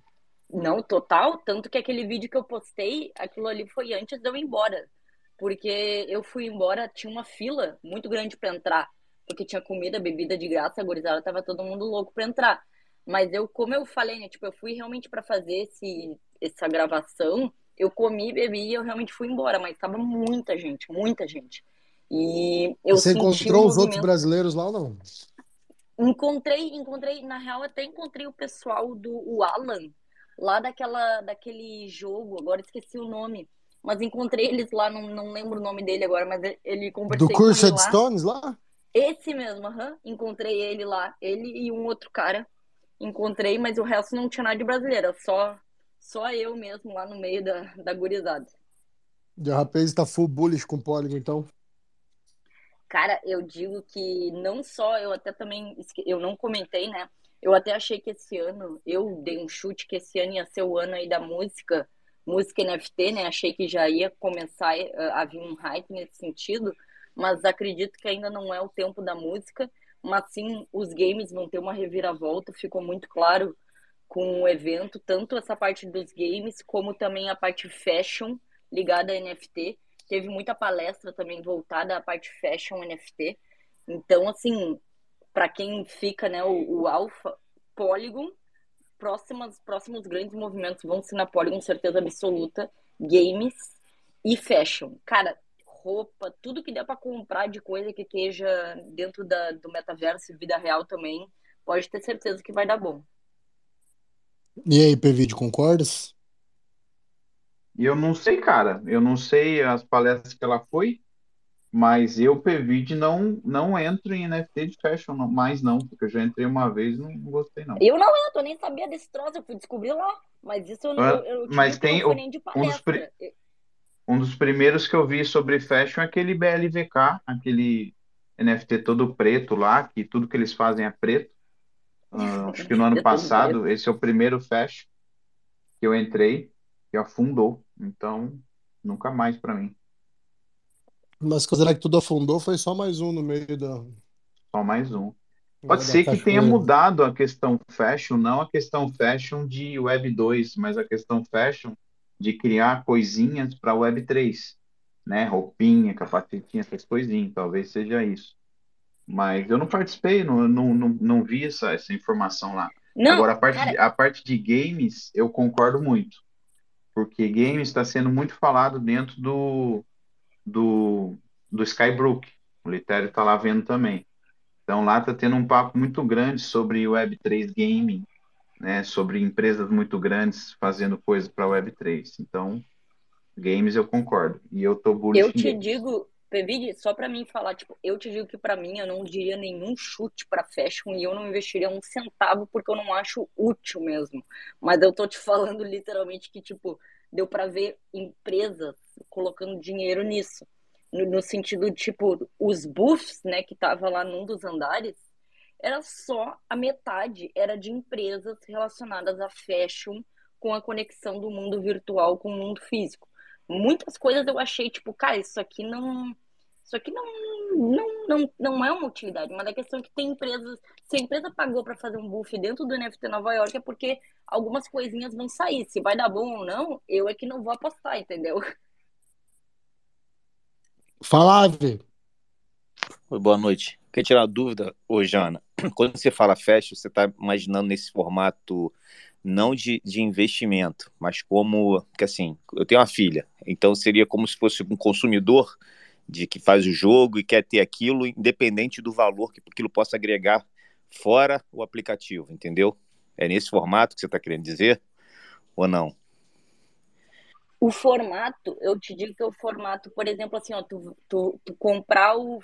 Não, total. Tanto que aquele vídeo que eu postei, aquilo ali foi antes de eu ir embora. Porque eu fui embora, tinha uma fila muito grande para entrar. Porque tinha comida, bebida de graça, a gurizada tava todo mundo louco para entrar. Mas eu, como eu falei, né? Tipo, eu fui realmente para fazer esse, essa gravação. Eu comi, bebi e eu realmente fui embora. Mas tava muita gente, muita gente. E eu Você encontrou um os outros brasileiros lá ou não? Encontrei, encontrei, na real, até encontrei o pessoal do o Alan, lá daquela, daquele jogo, agora esqueci o nome. Mas encontrei eles lá, não, não lembro o nome dele agora, mas ele- ele Do Cursed lá. Stones lá? Esse mesmo, aham. Encontrei ele lá, ele e um outro cara. Encontrei, mas o resto não tinha nada de brasileiro, só só eu mesmo lá no meio da, da gurizada. De rapaz tá full bullish com Polygon, então. Cara, eu digo que não só, eu até também, eu não comentei, né? Eu até achei que esse ano, eu dei um chute que esse ano ia ser o ano aí da música, música NFT, né? Achei que já ia começar eh, a vir um hype nesse sentido, mas acredito que ainda não é o tempo da música, mas sim os games vão ter uma reviravolta, ficou muito claro com o evento, tanto essa parte dos games, como também a parte fashion ligada a NFT. Teve muita palestra também voltada à parte fashion NFT. Então, assim, para quem fica, né, o, o Alpha Polygon próximas, próximos grandes movimentos vão ser na Poli com certeza absoluta, games e fashion. Cara, roupa, tudo que der para comprar de coisa que esteja dentro da, do metaverso e vida real também, pode ter certeza que vai dar bom. E aí, Pevide, concordas? E eu não sei, cara. Eu não sei as palestras que ela foi, mas eu, Pevide, não, não entro em NFT de fashion não- mais, não, porque eu já entrei uma vez e não gostei, não. Eu não entro, eu nem sabia desse troço, eu fui descobrir lá. Mas isso eu não, Ah, eu, eu mas tem o- um dos pri- Um dos primeiros que eu vi sobre fashion é aquele BLVK, aquele NFT todo preto lá, que tudo que eles fazem é preto. Ah, acho que no ano passado, esse é o primeiro fashion que eu entrei, que afundou. Então, nunca mais para mim. Mas considerar que tudo afundou, foi só mais um no meio da, Só mais um. Pode ser que tenha mudado a questão fashion, não a questão fashion de Web 2, mas a questão fashion de criar coisinhas para Web 3, né? Roupinha, capacetinha, essas coisinhas, talvez seja isso. Mas eu não participei, não, não, não, não vi essa, essa informação lá. Não, Agora, a parte, cara, de, a parte de games, eu concordo muito, porque games está sendo muito falado dentro do, do, do Skybrook. O Litério está lá vendo também. Então lá está tendo um papo muito grande sobre Web3 Gaming, né? Sobre empresas muito grandes fazendo coisas para Web3. Então, games eu concordo. E eu tô bullish Eu te games. digo, Pevide, só pra mim falar, tipo, eu te digo que pra mim eu não diria nenhum chute pra fashion e eu não investiria um centavo porque eu não acho útil mesmo. Mas eu tô te falando literalmente que, tipo, deu pra ver empresas colocando dinheiro nisso. No, no sentido, tipo, os buffs, né, que tava lá num dos andares, era só a metade, era de empresas relacionadas a fashion com a conexão do mundo virtual com o mundo físico muitas coisas eu achei, tipo, cara, isso aqui não. Isso aqui não, não, não, não é uma utilidade, mas a questão é que tem empresas. Se a empresa pagou para fazer um buff dentro do NFT Nova York, é porque algumas coisinhas vão sair. Se vai dar bom ou não, eu é que não vou apostar, entendeu? Fala, Ave. Oi, boa noite. Quer tirar uma dúvida, ô Jana? Quando você fala fashion, você está imaginando nesse formato não de, de investimento, mas como que assim, eu tenho uma filha, então seria como se fosse um consumidor de que faz o jogo e quer ter aquilo, independente do valor que aquilo possa agregar fora o aplicativo, entendeu? É nesse formato que você está querendo dizer ou não? O formato, eu te digo que o formato, por exemplo, assim, ó, tu, tu, tu comprar o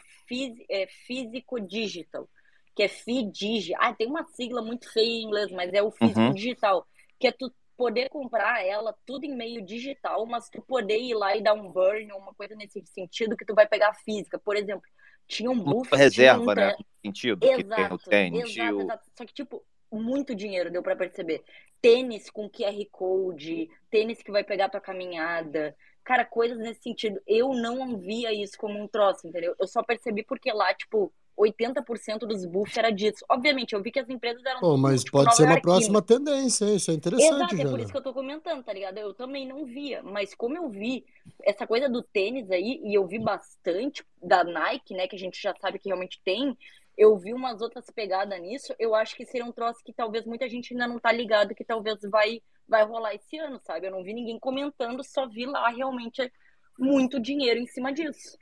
é, físico digital, que é FIDIG. Ah, tem uma sigla muito feia em inglês, mas é o físico Uhum. digital, que é tu poder comprar ela tudo em meio digital, mas tu poder ir lá e dar um burn ou uma coisa nesse sentido que tu vai pegar a física. Por exemplo, tinha um Uma buff, tinha um reserva, né? tre- No sentido que tem o Exato, tênis exato, exato. Só que, tipo, muito dinheiro deu pra perceber. Tênis com QR Code, tênis que vai pegar tua caminhada. Cara, coisas nesse sentido. Eu não via isso como um troço, entendeu? Eu só percebi porque lá, tipo, 80% dos buffs era disso. Obviamente, eu vi que as empresas eram Pô, mas tipo, pode ser uma próxima tendência? Isso é interessante, Exato, é por Jana. isso que eu tô comentando, tá ligado? Eu também não via, mas como eu vi essa coisa do tênis aí, e eu vi bastante da Nike, né, que a gente já sabe que realmente tem, eu vi umas outras pegadas nisso, eu acho que seria um troço que talvez muita gente ainda não tá ligado, que talvez vai, vai rolar esse ano, sabe? Eu não vi ninguém comentando, só vi lá realmente muito dinheiro em cima disso.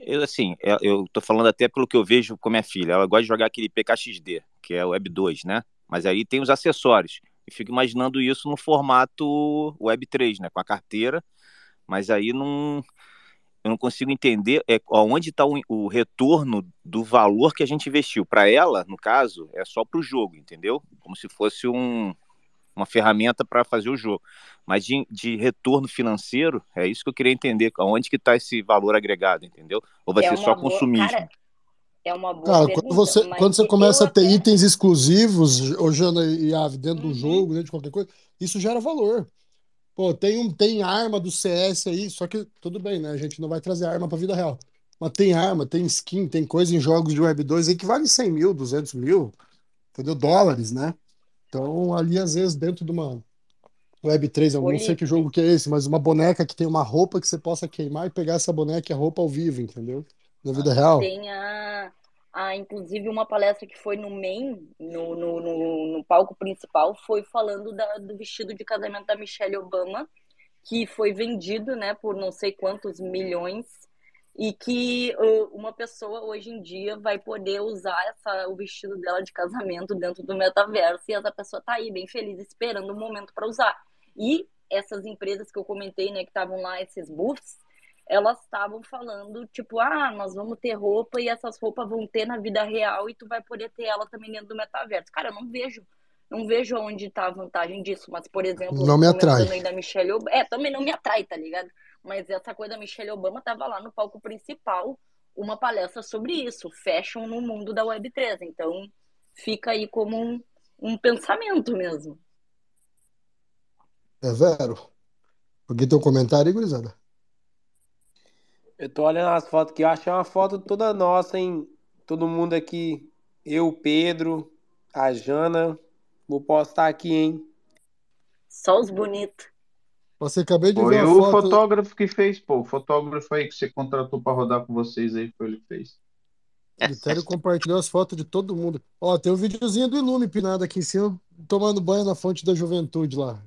Eu, assim, é- eu tô falando até pelo que eu vejo com minha filha. Ela gosta de jogar aquele PKXD, que é o Web 2, né? Mas aí tem os acessórios. Eu fico imaginando isso no formato Web 3, né? Com a carteira. Mas aí não, eu não consigo entender é, onde está o, o retorno do valor que a gente investiu. Para ela, no caso, é só para o jogo, entendeu? Como se fosse um, uma ferramenta para fazer o jogo. Mas de, de retorno financeiro, é isso que eu queria entender. Onde que está esse valor agregado, entendeu? Ou vai É ser só boa, consumismo? cara, é uma boa Cara, quando pergunta, você, mas quando você começa a ter até. itens exclusivos, ô Jana e Ave, dentro do Uhum. jogo, dentro de qualquer coisa, isso gera valor. Pô, tem, um, tem arma do CS aí, só que tudo bem, né? A gente não vai trazer arma pra vida real. Mas tem arma, tem skin, tem coisa em jogos de Web 2 aí que vale 100 mil, 200 mil, entendeu? Dólares, né? Então, ali, às vezes, dentro de uma Web 3, eu não sei que jogo que é esse, mas uma boneca que tem uma roupa que você possa queimar e pegar essa boneca e a roupa ao vivo, entendeu? Na vida real. tem a, a, inclusive, uma palestra que foi no Main, no, no, no, no palco principal foi falando da, do vestido de casamento da Michelle Obama, que foi vendido, né, por não sei quantos milhões e que uh, uma pessoa hoje em dia vai poder usar essa, o vestido dela de casamento dentro do metaverso e essa pessoa tá aí bem feliz esperando o um momento para usar. E essas empresas que eu comentei, né, que estavam lá, esses booths, elas estavam falando, tipo, ah, nós vamos ter roupa e essas roupas vão ter na vida real e tu vai poder ter ela também dentro do metaverso. Cara, eu não vejo, não vejo onde tá a vantagem disso, mas, por exemplo, Não me atrai. da Michelle é, também não me atrai, tá ligado? Mas essa coisa da Michelle Obama tava lá no palco principal, uma palestra sobre isso, fashion no mundo da Web3. Então, fica aí como um, um pensamento mesmo. É vero. Alguém tem um comentário aí, gurizada? Eu tô olhando as fotos aqui, eu achei uma foto toda nossa, hein? Todo mundo aqui. Eu, Pedro, a Jana. Vou postar aqui, hein? Só os bonitos. Você acabei de Foi ver a o foto. fotógrafo que fez, pô. O fotógrafo aí que você contratou pra rodar com vocês aí, foi ele que fez. O Vitério compartilhou as fotos de todo mundo. Ó, tem um videozinho do Ilume pinado aqui em cima, tomando banho na fonte da juventude lá.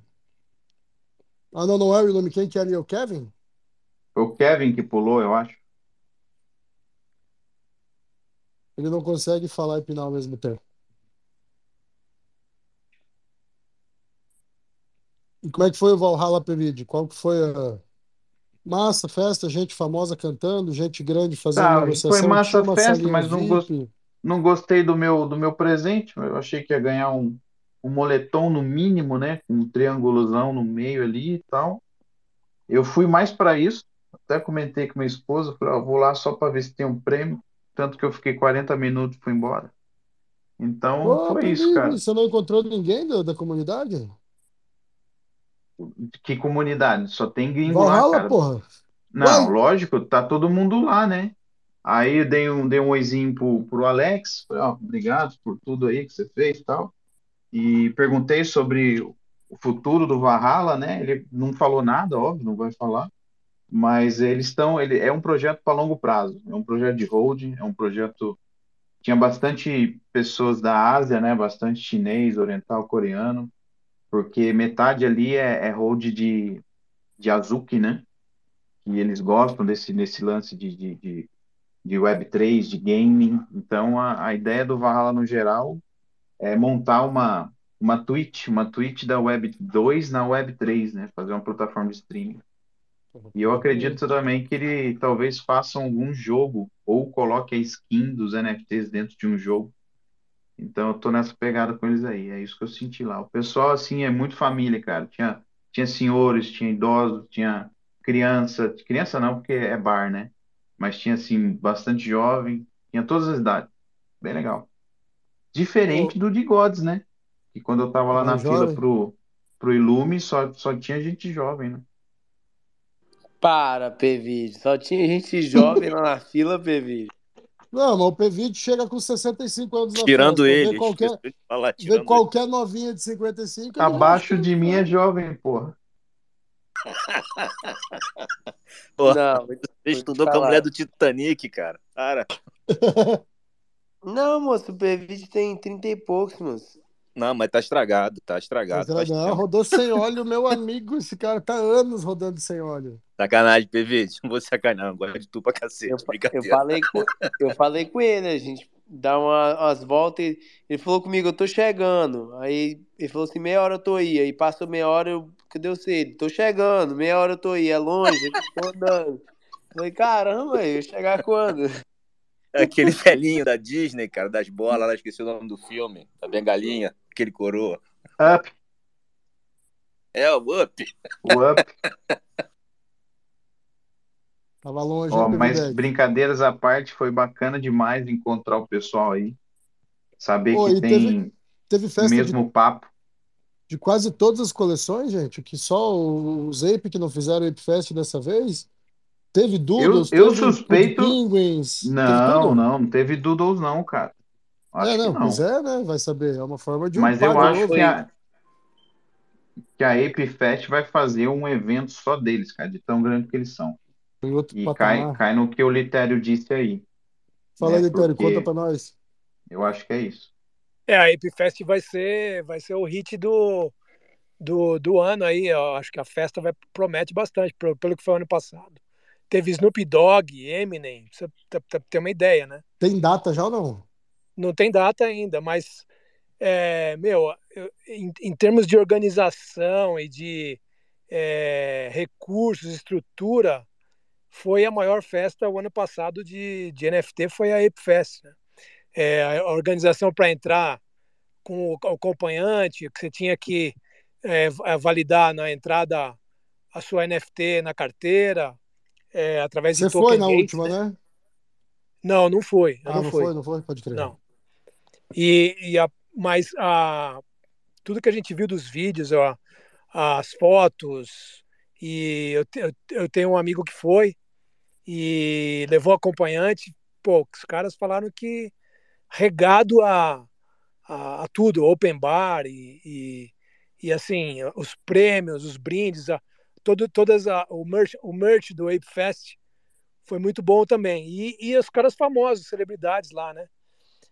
Ah, não, não é o Ilume. Quem que era? É o Kevin? Foi o Kevin que pulou, eu acho. Ele não consegue falar e pinar ao mesmo tempo. E como é que foi o Valhalla Pevid? Qual que foi a massa, festa, gente famosa cantando, gente grande fazendo Tá, negociação? foi massa festa, mas não, não gostei do meu, do meu presente. Eu achei que ia ganhar um, um moletom no mínimo, né? Com um triângulozão no meio ali e tal. Eu fui mais para isso. Até comentei com minha esposa, falei, vou lá só para ver se tem um prêmio. Tanto que eu fiquei 40 minutos e fui embora. Então, foi isso, cara. você não encontrou ninguém da, da comunidade? Que comunidade? Só tem gringo lá, Valhalla, cara. porra. Não, lógico, tá todo mundo lá, né? Aí eu dei um, dei um oizinho pro, pro Alex, falei, obrigado por tudo aí que você fez e tal. E perguntei sobre o futuro do Valhalla, né? Ele não falou nada, óbvio, não vai falar. Mas eles estão, ele é um projeto para longo prazo, é um projeto de holding, é um projeto tinha bastante pessoas da Ásia, né? Bastante chinês, oriental, coreano, porque metade ali é, é hold de, de Azuki, né? que eles gostam desse, desse lance de, de, de, de Web3, de gaming. Então, a, a ideia do Valhalla, no geral, é montar uma, uma Twitch, uma Twitch da Web 2 na Web 3, né? Fazer uma plataforma de streaming. E eu acredito também que ele talvez faça algum jogo ou coloque a skin dos NFTs dentro de um jogo. Então, eu tô nessa pegada com eles aí. É isso que eu senti lá. O pessoal, assim, é muito família, cara. Tinha, tinha senhores, tinha idosos, tinha criança. Criança não, porque é bar, né? Mas tinha, assim, bastante jovem. Tinha todas as idades. Bem legal. Diferente do de Gods, né? Que quando eu tava lá na Mais fila jovem? pro, pro Ilume, só, só tinha gente jovem, né? Para, Pevide. Só tinha gente jovem lá na fila, Pevide. Não, mas o Pevid chega com 65 anos Tirando festa. Vê ele. qualquer, falar, vê tirando ele. qualquer novinha de 55. ele já Abaixo de mim é jovem, porra. Pô, Não, Você estudou com a mulher do Titanic, cara. Cara, Não, moço, o Pevide tem 30 e poucos, moço. Não, mas tá estragado, tá estragado. Mas, faz não, rodou sem óleo, meu amigo. Esse cara tá anos rodando sem óleo. Sacanagem, PV. Não vou sacanear, não. Gosto de tu pra cacete. Eu, eu, falei com, eu falei com ele, a gente dá uma, umas voltas. e Ele falou comigo, eu tô chegando. Aí ele falou assim: meia hora eu tô aí. Aí passou meia hora, eu. Cadê você? Ele, tô chegando, meia hora eu tô aí. É longe, eu tô andando. Falei, caramba, eu ia chegar quando? Aquele velhinho da Disney, cara, das bolas, lá esqueci o nome do filme. Da bengalinha, aquele coroa. Up, É, o Up. o up. Tava longe, hein, mas Pevidec? brincadeiras à parte, foi bacana demais encontrar o pessoal aí. Saber Pô, que tem teve, teve o festa de, mesmo papo. de quase todas as coleções, gente. Que só os Ape que não fizeram Ape Fest dessa vez. Teve Eu, Doodles, eu teve Food suspeito. Penguins. Teve Não, tudo? não, não teve Doodles, não, cara. Acho É, que não, pois não. é, né? Vai saber. É uma forma de Mas upar eu acho novo. que a, que a Ape Fest vai fazer um evento só deles, cara, de tão grande que eles são. Em outro E cai, patamar. cai no que o Litério disse aí, Fala aí, né? Litério, conta Porque pra nós. eu acho que é isso. É, a Ape Fest vai ser, vai ser o hit do, do, do ano aí. Eu acho que a festa vai, promete bastante, pelo, pelo que foi ano passado. Teve Snoop Dogg, Eminem, pra você ter uma ideia, né? Tem data já ou não? Não tem data ainda, mas, é, meu, eu, em, em, termos de organização e de é, recursos, estrutura, foi a maior festa o ano passado de, de NFT, foi a Ape Fest, né? É, a organização para entrar com o acompanhante, que você tinha que é, validar na entrada a sua NFT na carteira, é, através Você de foi na última, né? né? Não, não foi. Ah, não, não foi. foi, não foi? Pode crer. Não. E, e a, mas a, tudo que a gente viu dos vídeos, ó, as fotos, e eu, eu, tenho um amigo que foi e levou acompanhante, pô, os caras falaram que regado a, a, a tudo, open bar e, e, e, assim, os prêmios, os brindes, a, todo, todas a, o, merch, o merch do Ape Fest foi muito bom também. E, e os caras famosos, celebridades lá, né?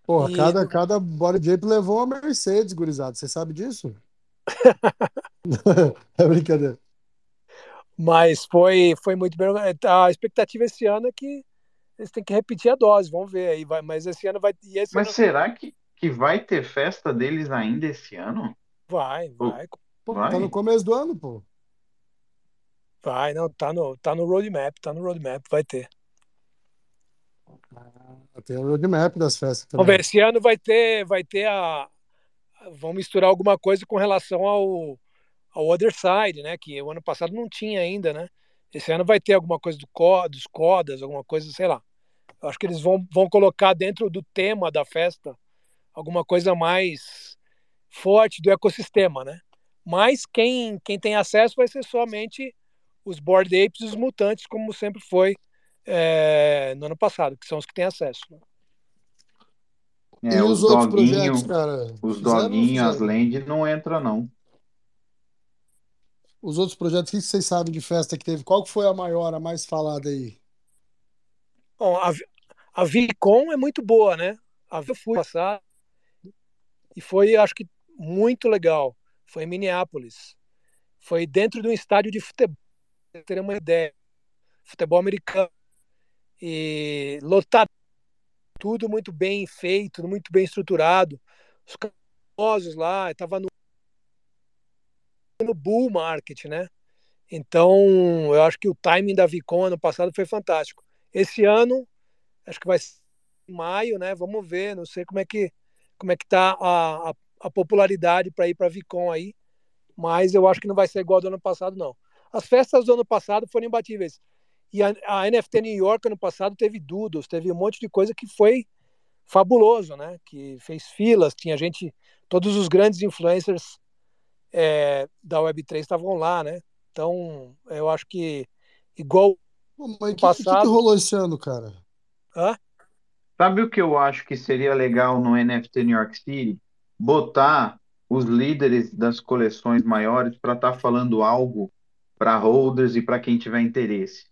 Porra, E- cada, cada body ape levou uma Mercedes, gurizada. Você sabe disso? é brincadeira. Mas foi, foi muito bem. A expectativa esse ano é que eles têm que repetir a dose, vamos ver aí. Vai, mas esse ano vai. E esse Mas ano será que, que vai ter festa deles ainda esse ano? vai, vai, Pô, Vai? tá no começo do ano, pô. vai, não, tá no, tá no roadmap, tá no roadmap, vai ter. Tem o roadmap das festas Vamos também. ver, esse ano vai ter, vai ter a. Vão misturar alguma coisa com relação ao, ao Other Side, né? Que o ano passado não tinha ainda, né? Esse ano vai ter alguma coisa do, co- dos codas, alguma coisa, sei lá. Eu acho que eles vão, vão colocar dentro do tema da festa alguma coisa mais forte do ecossistema, né? Mas quem, quem tem acesso vai ser somente os Bored Apes e os mutantes, como sempre foi é, no ano passado, que são os que têm acesso. né? É, E os os outros doguinho, projetos, cara? os doguinhos, as land não entra não. Os outros projetos, o que vocês sabem de festa que teve? Qual foi a maior, a mais falada aí? Bom, a, a Vicon é muito boa, né? A Vi- eu fui passar e foi, acho que, muito legal. Foi em Minneapolis. Foi dentro de um estádio de futebol, pra ter uma ideia. Futebol americano. E lotado, tudo muito bem feito, muito bem estruturado. Os famosos lá, estava no, no bull market, né? Então, eu acho que o timing da Vicon ano passado foi fantástico. Esse ano, acho que vai ser em maio, né? Vamos ver, não sei como é que como é que tá a, a, a popularidade para ir para a Vicon aí, mas eu acho que não vai ser igual ao do ano passado, não. As festas do ano passado foram imbatíveis. E a, a NFT New York ano passado teve doodles, teve um monte de coisa que foi fabuloso, né? Que fez filas, tinha gente, todos os grandes influencers é, da Web3 estavam lá, né? Então, eu acho que igual Pô, mas o que, que, passado- que rolou esse ano, cara? Hã? Sabe o que eu acho que seria legal no NFT New York City? Botar os líderes das coleções maiores para estar falando algo para holders e para quem tiver interesse.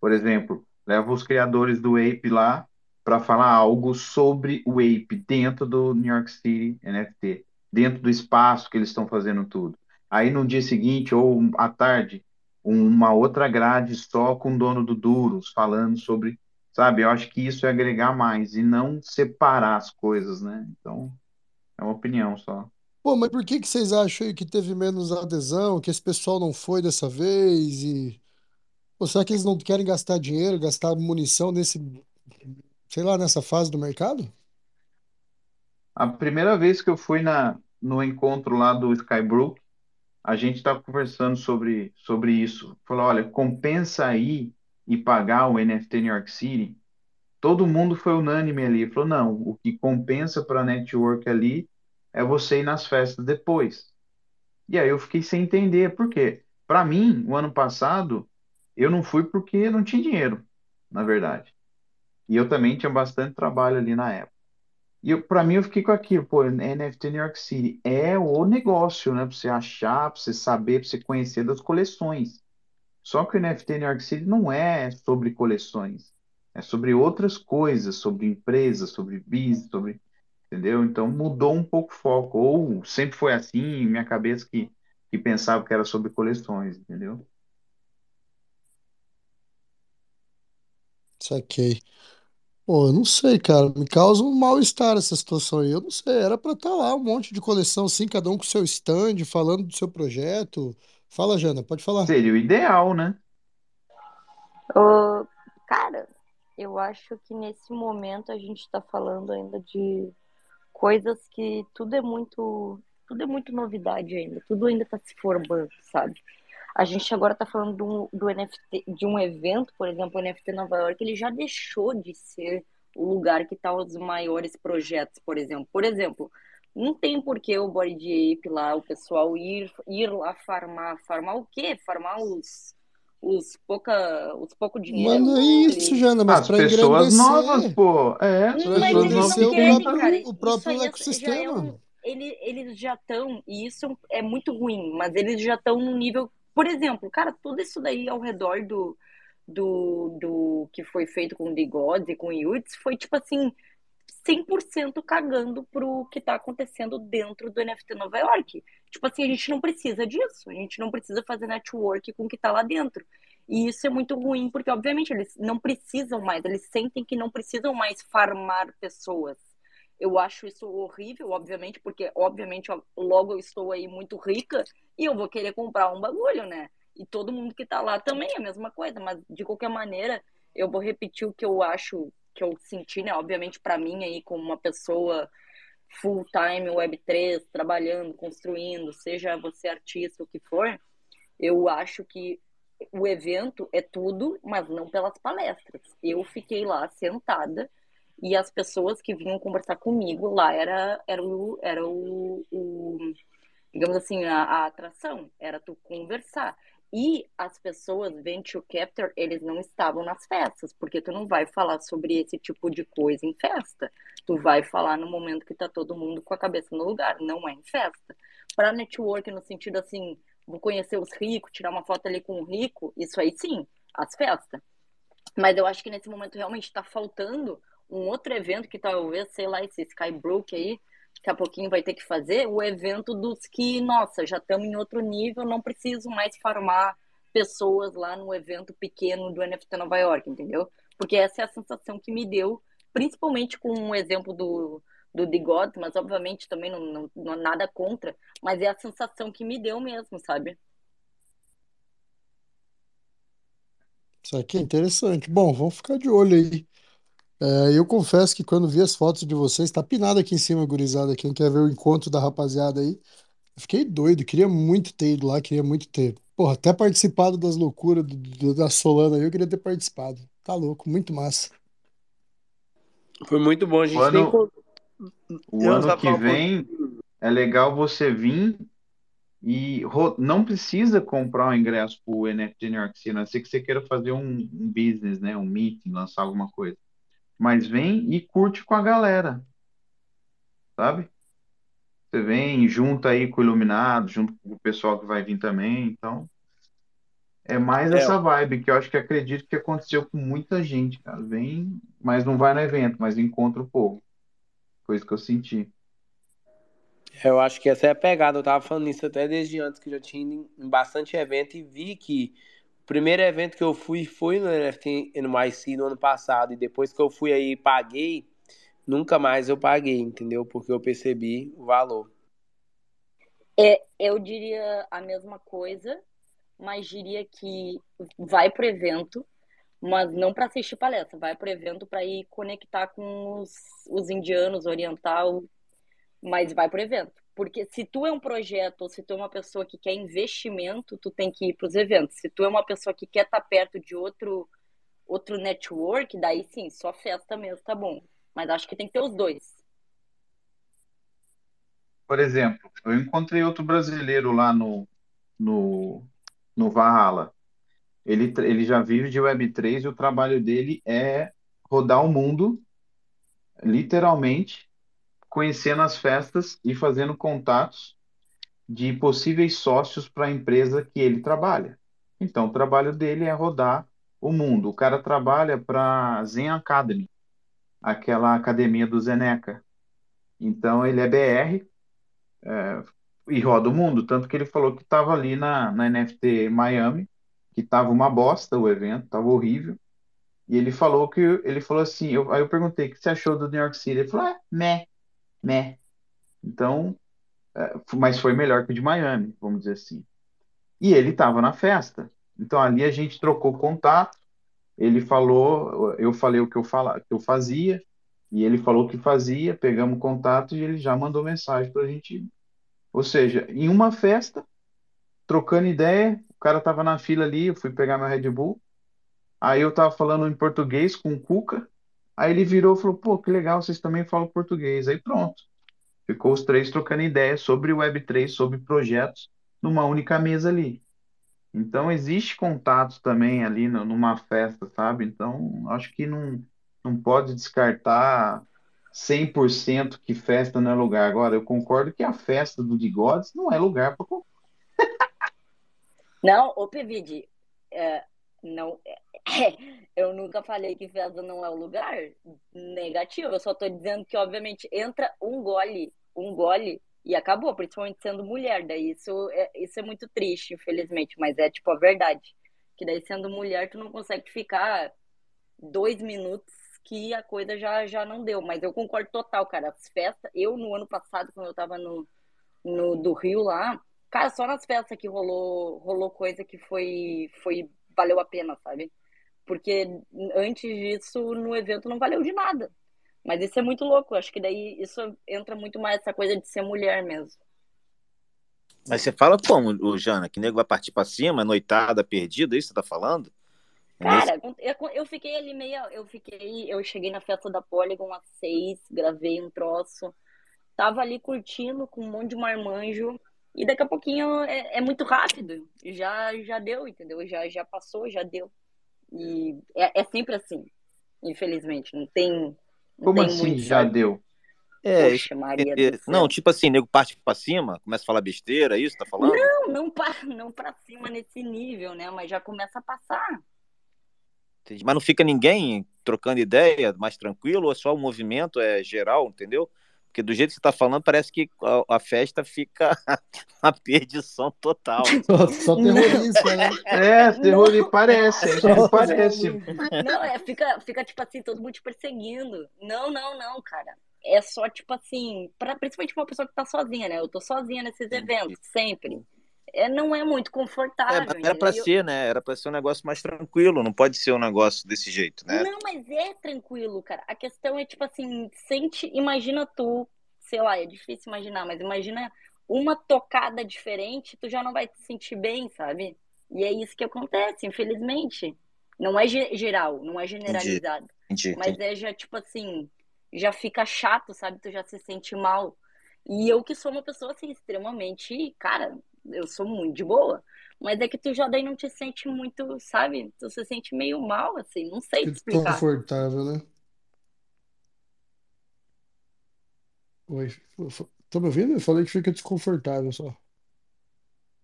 Por exemplo, leva os criadores do Ape lá para falar algo sobre o Ape dentro do New York City NFT, dentro do espaço que eles estão fazendo tudo. Aí no dia seguinte ou à tarde, uma outra grade só com o dono do Duros falando sobre Sabe, eu acho que isso é agregar mais e não separar as coisas, né? Então, é uma opinião só. Pô, mas por que que vocês acham aí que teve menos adesão, que esse pessoal não foi dessa vez e... Pô, será que eles não querem gastar dinheiro, gastar munição nesse, sei lá, nessa fase do mercado? A primeira vez que eu fui na, no encontro lá do Skybrook, a gente estava conversando sobre, sobre isso. Falou, olha, compensa aí e pagar o NFT New York City? Todo mundo foi unânime ali. Falou, não, o que compensa para a network ali é você ir nas festas depois. E aí eu fiquei sem entender por quê. Para mim, o ano passado, eu não fui porque não tinha dinheiro, na verdade. E eu também tinha bastante trabalho ali na época. E para mim eu fiquei com aquilo, pô, NFT New York City é o negócio, né? Para você achar, para você saber, para você conhecer das coleções. Só que o NFT New York City não é sobre coleções, é sobre outras coisas, sobre empresas, sobre business, sobre. entendeu? Então mudou um pouco o foco. Ou sempre foi assim, minha cabeça que, que pensava que era sobre coleções, entendeu? Saquei. Pô, eu não sei, cara. Me causa um mal-estar essa situação aí. Eu não sei. Era pra estar lá um monte de coleção, assim, cada um com seu stand, falando do seu projeto. Fala, Jana, pode falar. Seria o ideal, né? Ô, cara, eu acho que nesse momento a gente está falando ainda de coisas que tudo é muito, tudo é muito novidade ainda, tudo ainda está se formando, sabe? A gente agora está falando do, do NFT, de um evento, por exemplo, o NFT Nova York, ele já deixou de ser o lugar que tá os maiores projetos, por exemplo. Por exemplo, não tem por que o Body Ape lá, o pessoal ir, ir lá farmar. Farmar o quê? Farmar os, os, pouca, os pouco dinheiro. Mas não é isso, Jana, mas As pessoas engrandecer. novas, pô. É, as Pra Mas pessoas eles não o querem, próprio, cara. o próprio é- já é ecossistema. um. Ele, eles já estão, e isso é muito ruim, mas eles já estão num nível. Por exemplo, cara, tudo isso daí ao redor do, do, do que foi feito com o The Gods e com o Yuts foi tipo assim, 100% cagando pro que tá acontecendo dentro do NFT Nova York. Tipo assim, a gente não precisa disso, a gente não precisa fazer network com o que tá lá dentro. E isso é muito ruim, porque obviamente eles não precisam mais, eles sentem que não precisam mais farmar pessoas. Eu acho isso horrível, obviamente, porque obviamente logo eu estou aí muito rica e eu vou querer comprar um bagulho, né? E todo mundo que tá lá também é a mesma coisa, mas de qualquer maneira, eu vou repetir o que eu acho, que eu senti, né? Obviamente para mim aí como uma pessoa full time Web3, trabalhando, construindo, seja você artista, o que for, eu acho que o evento é tudo, mas não pelas palestras. Eu fiquei lá sentada e as pessoas que vinham conversar comigo lá era, era, o, era o, o digamos assim, a, a atração, era tu conversar. E as pessoas venture captor, eles não estavam nas festas, porque tu não vai falar sobre esse tipo de coisa em festa. Tu vai falar no momento que tá todo mundo com a cabeça no lugar, não é em festa. Para network no sentido assim, vou conhecer os ricos, tirar uma foto ali com o rico, isso aí sim, as festas. Mas eu acho que nesse momento realmente está faltando um outro evento que talvez, sei lá, esse Skybrook aí, daqui a pouquinho vai ter que fazer, o evento dos que, nossa, já estamos em outro nível, não preciso mais farmar pessoas lá no evento pequeno do NFT Nova York, entendeu? Porque essa é a sensação que me deu, principalmente com o exemplo do, do The Gods, mas obviamente também não, não, não nada contra, mas é a sensação que me deu mesmo, sabe? Isso aqui é interessante. Bom, vamos ficar de olho aí. É, eu confesso que quando vi as fotos de vocês, tá pinado aqui em cima, gurizada. Quem quer ver o encontro da rapaziada aí, eu fiquei doido. Queria muito ter ido lá, queria muito ter. Porra, até participado das loucuras do- do- da Solana aí, eu queria ter participado. Tá louco, muito massa. Foi muito bom. A O gente nem. ano, con- o Eu ano que vem é legal você vir e ro- não precisa comprar um ingresso para o NFT New York City, a não ser que você queira fazer um, um business, né? Um meeting, lançar alguma coisa. Mas vem e curte com a galera, sabe? Você vem junto aí com o Iluminado, junto com o pessoal que vai vir também. Então, é mais É, essa vibe que eu acho que acredito que aconteceu com muita gente, cara. Vem, mas não vai no evento, mas encontra o povo. Isso que eu senti. eu acho que essa é a pegada. Eu tava falando isso até desde antes, que eu já tinha ido em bastante evento e vi que primeiro evento que eu fui foi no NFT NYC no ano passado. E depois que eu fui aí e paguei, nunca mais eu paguei, entendeu? Porque eu percebi o valor. É, eu diria a mesma coisa, mas diria que vai pro evento, mas não para assistir palestra, vai pro evento para ir conectar com os, os indianos, oriental, mas vai pro evento. Porque se tu é um projeto ou se tu é uma pessoa que quer investimento, tu tem que ir pros eventos. Se tu é uma pessoa que quer estar perto de outro outro network, daí sim, só festa mesmo, tá bom. Mas acho que tem que ter os dois. Por exemplo, eu encontrei outro brasileiro lá no, no, no Valhalla. Ele, ele já vive de Web3 e o trabalho dele é rodar o mundo, literalmente, conhecendo as festas e fazendo contatos de possíveis sócios para a empresa que ele trabalha. Então, o trabalho dele é rodar o mundo. O cara trabalha para a Zen Academy, aquela academia do Zeneca. Então ele é BR é, e roda o mundo. Tanto que ele falou que estava ali na, na NFT Miami, que estava uma bosta o evento, estava horrível. E ele falou que ele falou assim, eu, aí eu perguntei o que você achou do New York City? Ele falou, é, meh, meh. Então, é, mas foi melhor que o de Miami, vamos dizer assim. E ele estava na festa. Então ali a gente trocou contato. Ele falou, eu falei o que eu fala, que eu fazia, e ele falou o que fazia, pegamos contato e ele já mandou mensagem para a gente. Ou seja, em uma festa, trocando ideia, o cara estava na fila ali, eu fui pegar meu Red Bull. Aí eu estava falando em português com o Cuca. Aí ele virou e falou: pô, que legal, vocês também falam português. Aí pronto. Ficou os três trocando ideias sobre o Web3, sobre projetos, numa única mesa ali. Então, existe contato também ali no- numa festa, sabe? Então, acho que não, não pode descartar 100% que festa não é lugar. Agora, eu concordo que a festa do Bigodes não é lugar para Não, ô Pevide, é, não, é, eu nunca falei que festa não é o lugar negativo. Eu só tô dizendo que, obviamente, entra um gole, um gole e acabou, principalmente sendo mulher. Daí isso é, isso é muito triste, infelizmente, mas é tipo a verdade. Que daí sendo mulher, tu não consegue ficar dois minutos que a coisa já, já não deu. Mas eu concordo total, cara. As festas, eu no ano passado, quando eu tava no, no do Rio lá, cara, só nas festas que rolou, rolou coisa que foi, foi, valeu a pena, sabe? Porque antes disso, no evento não valeu de nada. Mas isso é muito louco. Acho que daí isso entra muito mais essa coisa de ser mulher mesmo. Mas você fala como, Jana? Que nego vai partir pra cima, noitada, perdida, é isso que você tá falando? É Cara, eu, fiquei ali meia. Eu fiquei. Eu cheguei na festa da Polygon às seis, gravei um troço. Tava ali curtindo com um monte de marmanjo. E daqui a pouquinho é, é muito rápido. Já, já deu, entendeu? Já, já passou, já deu. E é, é sempre assim, infelizmente. Não tem. Não Como tem assim muito, já sabe? deu? É, Poxa, Maria é, céu. não, tipo assim, nego parte pra cima, começa a falar besteira, é isso tá falando? Não, não pra, não pra cima nesse nível, né? Mas já começa a passar. Mas não fica ninguém trocando ideia, mais tranquilo, ou é só o movimento é geral, entendeu? Porque do jeito que você tá falando, parece que a, a festa fica uma perdição total. Só, só terrorista, né? É, terror parece, é que parece. Não, é, fica, fica tipo assim, todo mundo te perseguindo. Não, não, não, cara. É só tipo assim, pra, principalmente pra uma pessoa que tá sozinha, né? Eu tô sozinha nesses eventos, sempre. É, não é muito É, confortável. mas era pra entendeu? ser, né? Era pra ser um negócio mais tranquilo, não pode ser um negócio desse jeito, né? Não, mas é tranquilo, cara. A questão é tipo assim, sente, imagina tu, sei lá, é difícil imaginar, mas imagina uma tocada diferente, tu já não vai te sentir bem, sabe? E é isso que acontece, infelizmente. Não é ge- geral, não é generalizado. Entendi, Mas entendi. é já, tipo assim, já fica chato, sabe? Tu já se sente mal. E eu que sou uma pessoa, assim, extremamente, cara, eu sou muito de boa. Mas é que tu já daí não te sente muito, sabe? Tu se sente meio mal, assim, não sei te explicar. Desconfortável, né? Oi. Tá me ouvindo? Eu falei que fica desconfortável só.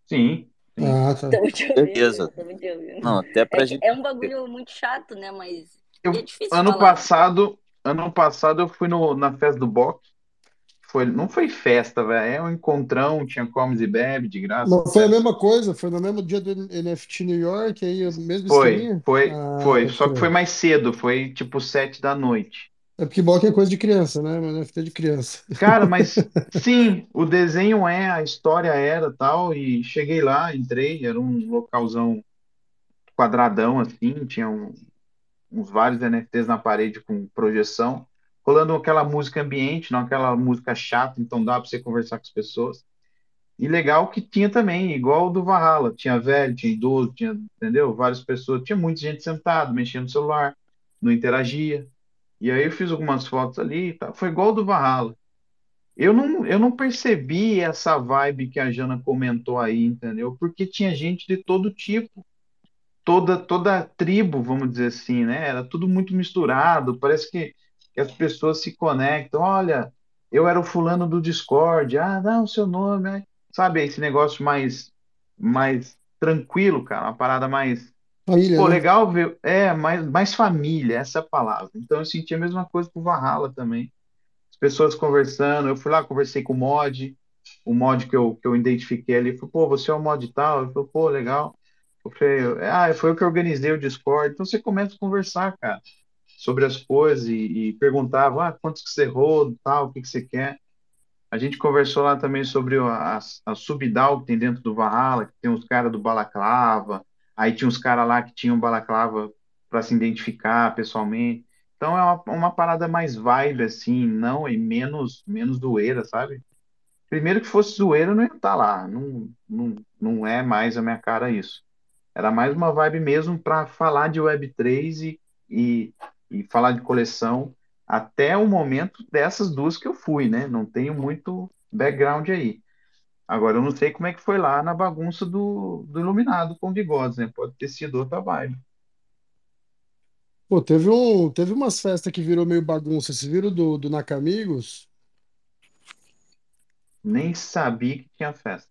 Sim. Ah, tá. Ouvindo, Beleza. Não, até pra É, gente. é um bagulho muito chato, né? Mas Eu, é difícil ano falar. passado, ano passado eu fui no, na festa do Boc. Foi, não foi festa, velho. É um encontrão, tinha comes e bebe de graça. Mas foi a mesma coisa? Foi no mesmo dia do NFT New York, aí o mesmo Foi, esqueminha? foi, Ah, foi. Só que foi mais cedo, foi tipo sete da noite. É porque bloco é coisa de criança, né? Mas NFT é de criança. Cara, mas sim, o desenho é, a história era tal, e cheguei lá, entrei, era um localzão quadradão assim, tinha um- uns vários NFTs na parede com projeção, rolando aquela música ambiente, não aquela música chata, então dá para você conversar com as pessoas. E legal que tinha também, igual o do Valhalla, tinha velho, tinha idoso, tinha, entendeu? Várias pessoas, tinha muita gente sentada, mexendo no celular, não interagia. E aí eu fiz algumas fotos ali, tal. Foi igual o do Valhalla. Eu não, eu não percebi essa vibe que a Jana comentou aí, entendeu? Porque tinha gente de todo tipo, toda toda tribo, vamos dizer assim, né? Era tudo muito misturado, parece que, que as pessoas se conectam. Olha, eu era o fulano do Discord, ah, não, seu nome, é-" sabe? Esse negócio mais mais tranquilo, cara, uma parada mais Família, Pô, né? legal ver. É, mais, mais família, essa é a palavra. Então eu senti a mesma coisa com o Valhalla também. as pessoas conversando. Eu fui lá, conversei com o mod, o mod que eu, que eu identifiquei ali. Falei, pô, você é o mod tal? Ele falou, pô, legal. Eu falei, ah, foi eu que organizei o Discord. Então você começa a conversar, cara, sobre as coisas e, e perguntava, ah, quantos que você roda, tal, o que que você quer. A gente conversou lá também sobre a, a subdal que tem dentro do Valhalla, que tem os caras do Balaclava, aí tinha uns caras lá que tinham Balaclava para se identificar pessoalmente. Então é uma, uma parada mais vibe, assim, não, e menos, menos zoeira, sabe? Primeiro que fosse zoeira, não ia estar lá. Não, não, não é mais a minha cara isso. Era mais uma vibe mesmo para falar de Web3 e, e, e falar de coleção até o momento dessas duas que eu fui, né? Não tenho muito background aí. Agora, eu não sei como é que foi lá na bagunça do, do Iluminado com bigodes, né? Pode ter sido outra vibe. Pô, teve, um, teve umas festas que virou meio bagunça. Vocês viram do, do Nakamigos? Nem sabia que tinha festa.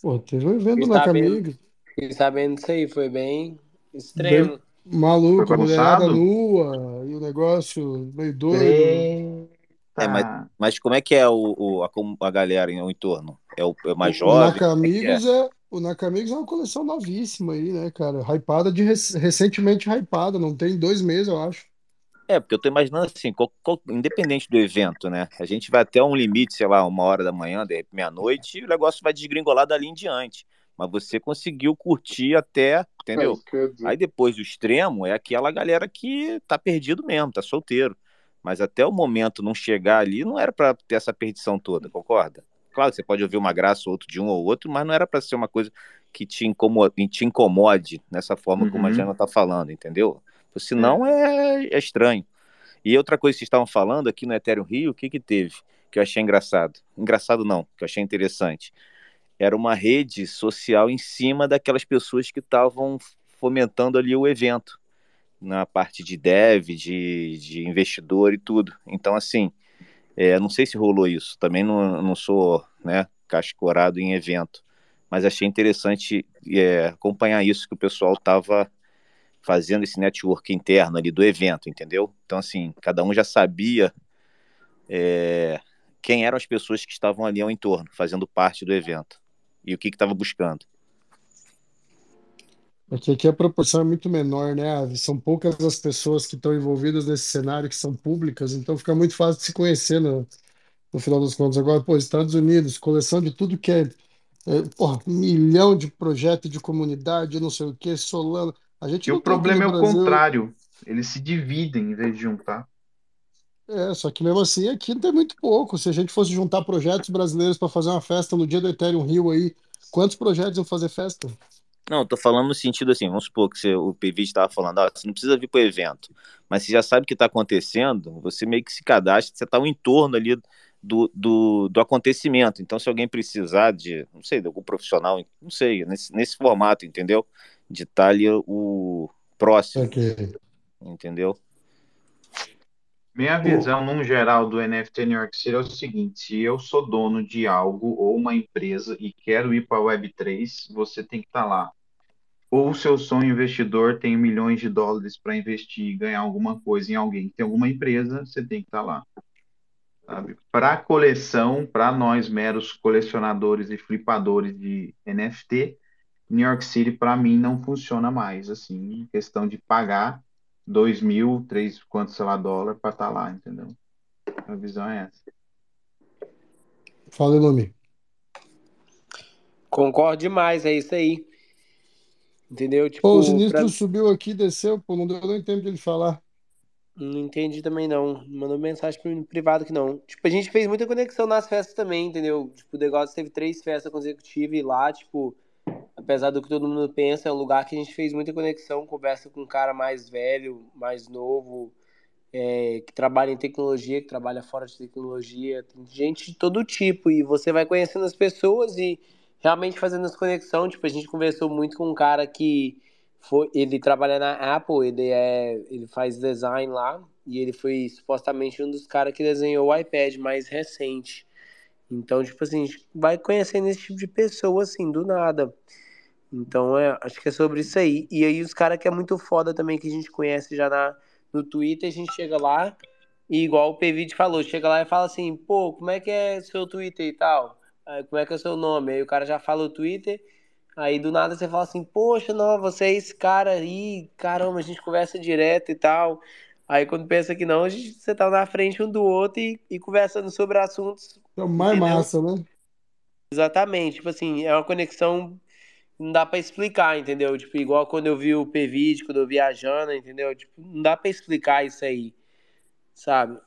Pô, teve um evento do sabendo, Nakamigos. fiquei sabendo disso aí, foi bem Bem extremo. Foi maluco, mulherada nua, e o negócio meio doido. É, mas, Eita! mas como é que é o, o- a, a galera em- o entorno? É o, é mais O, o jovem? Como é que é? Nakamigos é, o Nakamigos é uma coleção novíssima aí, né, cara? Hypada de rec- recentemente hypada, não tem dois meses, eu acho. É, porque eu tô imaginando assim, qual- qual- independente do evento, né? A gente vai até um limite, sei lá, uma hora da manhã, meia-noite, e o negócio vai desgringolar dali em diante. Mas você conseguiu curtir até, É entendeu? dizer. Aí depois do extremo é aquela galera que tá perdido mesmo, tá solteiro. Mas até o momento não chegar ali, não era pra ter essa perdição toda, concorda? Claro que você pode ouvir uma graça ou outro de um ou outro, mas não era pra ser uma coisa que te incomode, te incomode nessa forma como a Uhum. Jana tá falando, entendeu? É. Senão é, é estranho. E outra coisa que vocês estavam falando aqui no Ethereum Rio, o que que teve? Que eu achei engraçado. Engraçado não, que eu achei interessante. Era uma rede social em cima daquelas pessoas que estavam fomentando ali o evento, na parte de dev, de, de investidor e tudo. Então, assim, é, não sei se rolou isso. Também não, não sou né, cascorado em evento, mas achei interessante é, acompanhar isso que o pessoal estava fazendo esse network interno ali do evento, entendeu? Então, assim, cada um já sabia é, quem eram as pessoas que estavam ali ao entorno, fazendo parte do evento e o que estava buscando. É que aqui a proporção é muito menor, né? São poucas as pessoas que estão envolvidas nesse cenário que são públicas, então fica muito fácil de se conhecer no, no final dos contos. Agora, pô, Estados Unidos, coleção de tudo que é, é porra, um milhão de projeto de comunidade, não sei o que, Solano. A gente E não o problema é o Brasil. contrário. Eles se dividem em vez de juntar. É, só que mesmo assim aqui tem muito pouco. Se a gente fosse juntar projetos brasileiros para fazer uma festa no dia do Ethereum Rio aí, quantos projetos iam fazer festa? Não, tô falando no sentido assim, vamos supor que você, o PV estava falando, ó, você não precisa vir para o evento, mas você já sabe o que está acontecendo, você meio que se cadastra, você está no entorno ali do, do, do acontecimento. Então, se alguém precisar de, não sei, de algum profissional, não sei, nesse, nesse formato, entendeu? De estar ali o próximo, entendeu? Minha visão, num geral, do NFT New York City é o seguinte: se eu sou dono de algo ou uma empresa e quero ir para a Web3, você tem que estar lá. Ou se eu sou um investidor, tenho milhões de dólares para investir e ganhar alguma coisa em alguém que tem alguma empresa, você tem que estar lá. Para coleção, para nós meros colecionadores e flipadores de NFT, New York City para mim não funciona mais, assim, questão de pagar dois mil, três, quanto, sei lá, dólar para estar lá, entendeu? A visão é essa. Fala, Ilume. Concordo demais, é isso aí. Entendeu? Pô, o Tipo, Sinistro pra... subiu aqui, desceu, pô, não deu nem tempo de ele falar. Não entendi também não. Mandou mensagem pro privado que não. Tipo, a gente fez muita conexão nas festas também, entendeu? Tipo, o negócio teve três festas consecutivas e lá, tipo, apesar do que todo mundo pensa, é um lugar que a gente fez muita conexão, conversa com um cara mais velho, mais novo, é, que trabalha em tecnologia, que trabalha fora de tecnologia, tem gente de todo tipo, e você vai conhecendo as pessoas e realmente fazendo as conexões, tipo, a gente conversou muito com um cara que foi, ele trabalha na Apple, ele é, ele faz design lá, e ele foi supostamente um dos caras que desenhou o iPad mais recente. Então, tipo assim, a gente vai conhecendo esse tipo de pessoa, assim, do nada. Então, é, acho que é sobre isso aí. E aí, os caras que é muito foda também, que a gente conhece já na, no Twitter, a gente chega lá, E igual o Pvide falou, chega lá e fala assim, pô, como é que é seu Twitter e tal? Aí, como é que é o seu nome? Aí o cara já fala o Twitter, aí do nada você fala assim, poxa, não, você é esse cara aí, caramba, a gente conversa direto e tal. Aí quando pensa que não, a gente, você tá na frente um do outro e, e conversando sobre assuntos. É mais entendeu? massa, né? Exatamente, tipo assim, é uma conexão não dá pra explicar, entendeu? Tipo, igual quando eu vi o Pvide, quando eu vi a Jana, entendeu? Tipo, não dá pra explicar isso aí, sabe?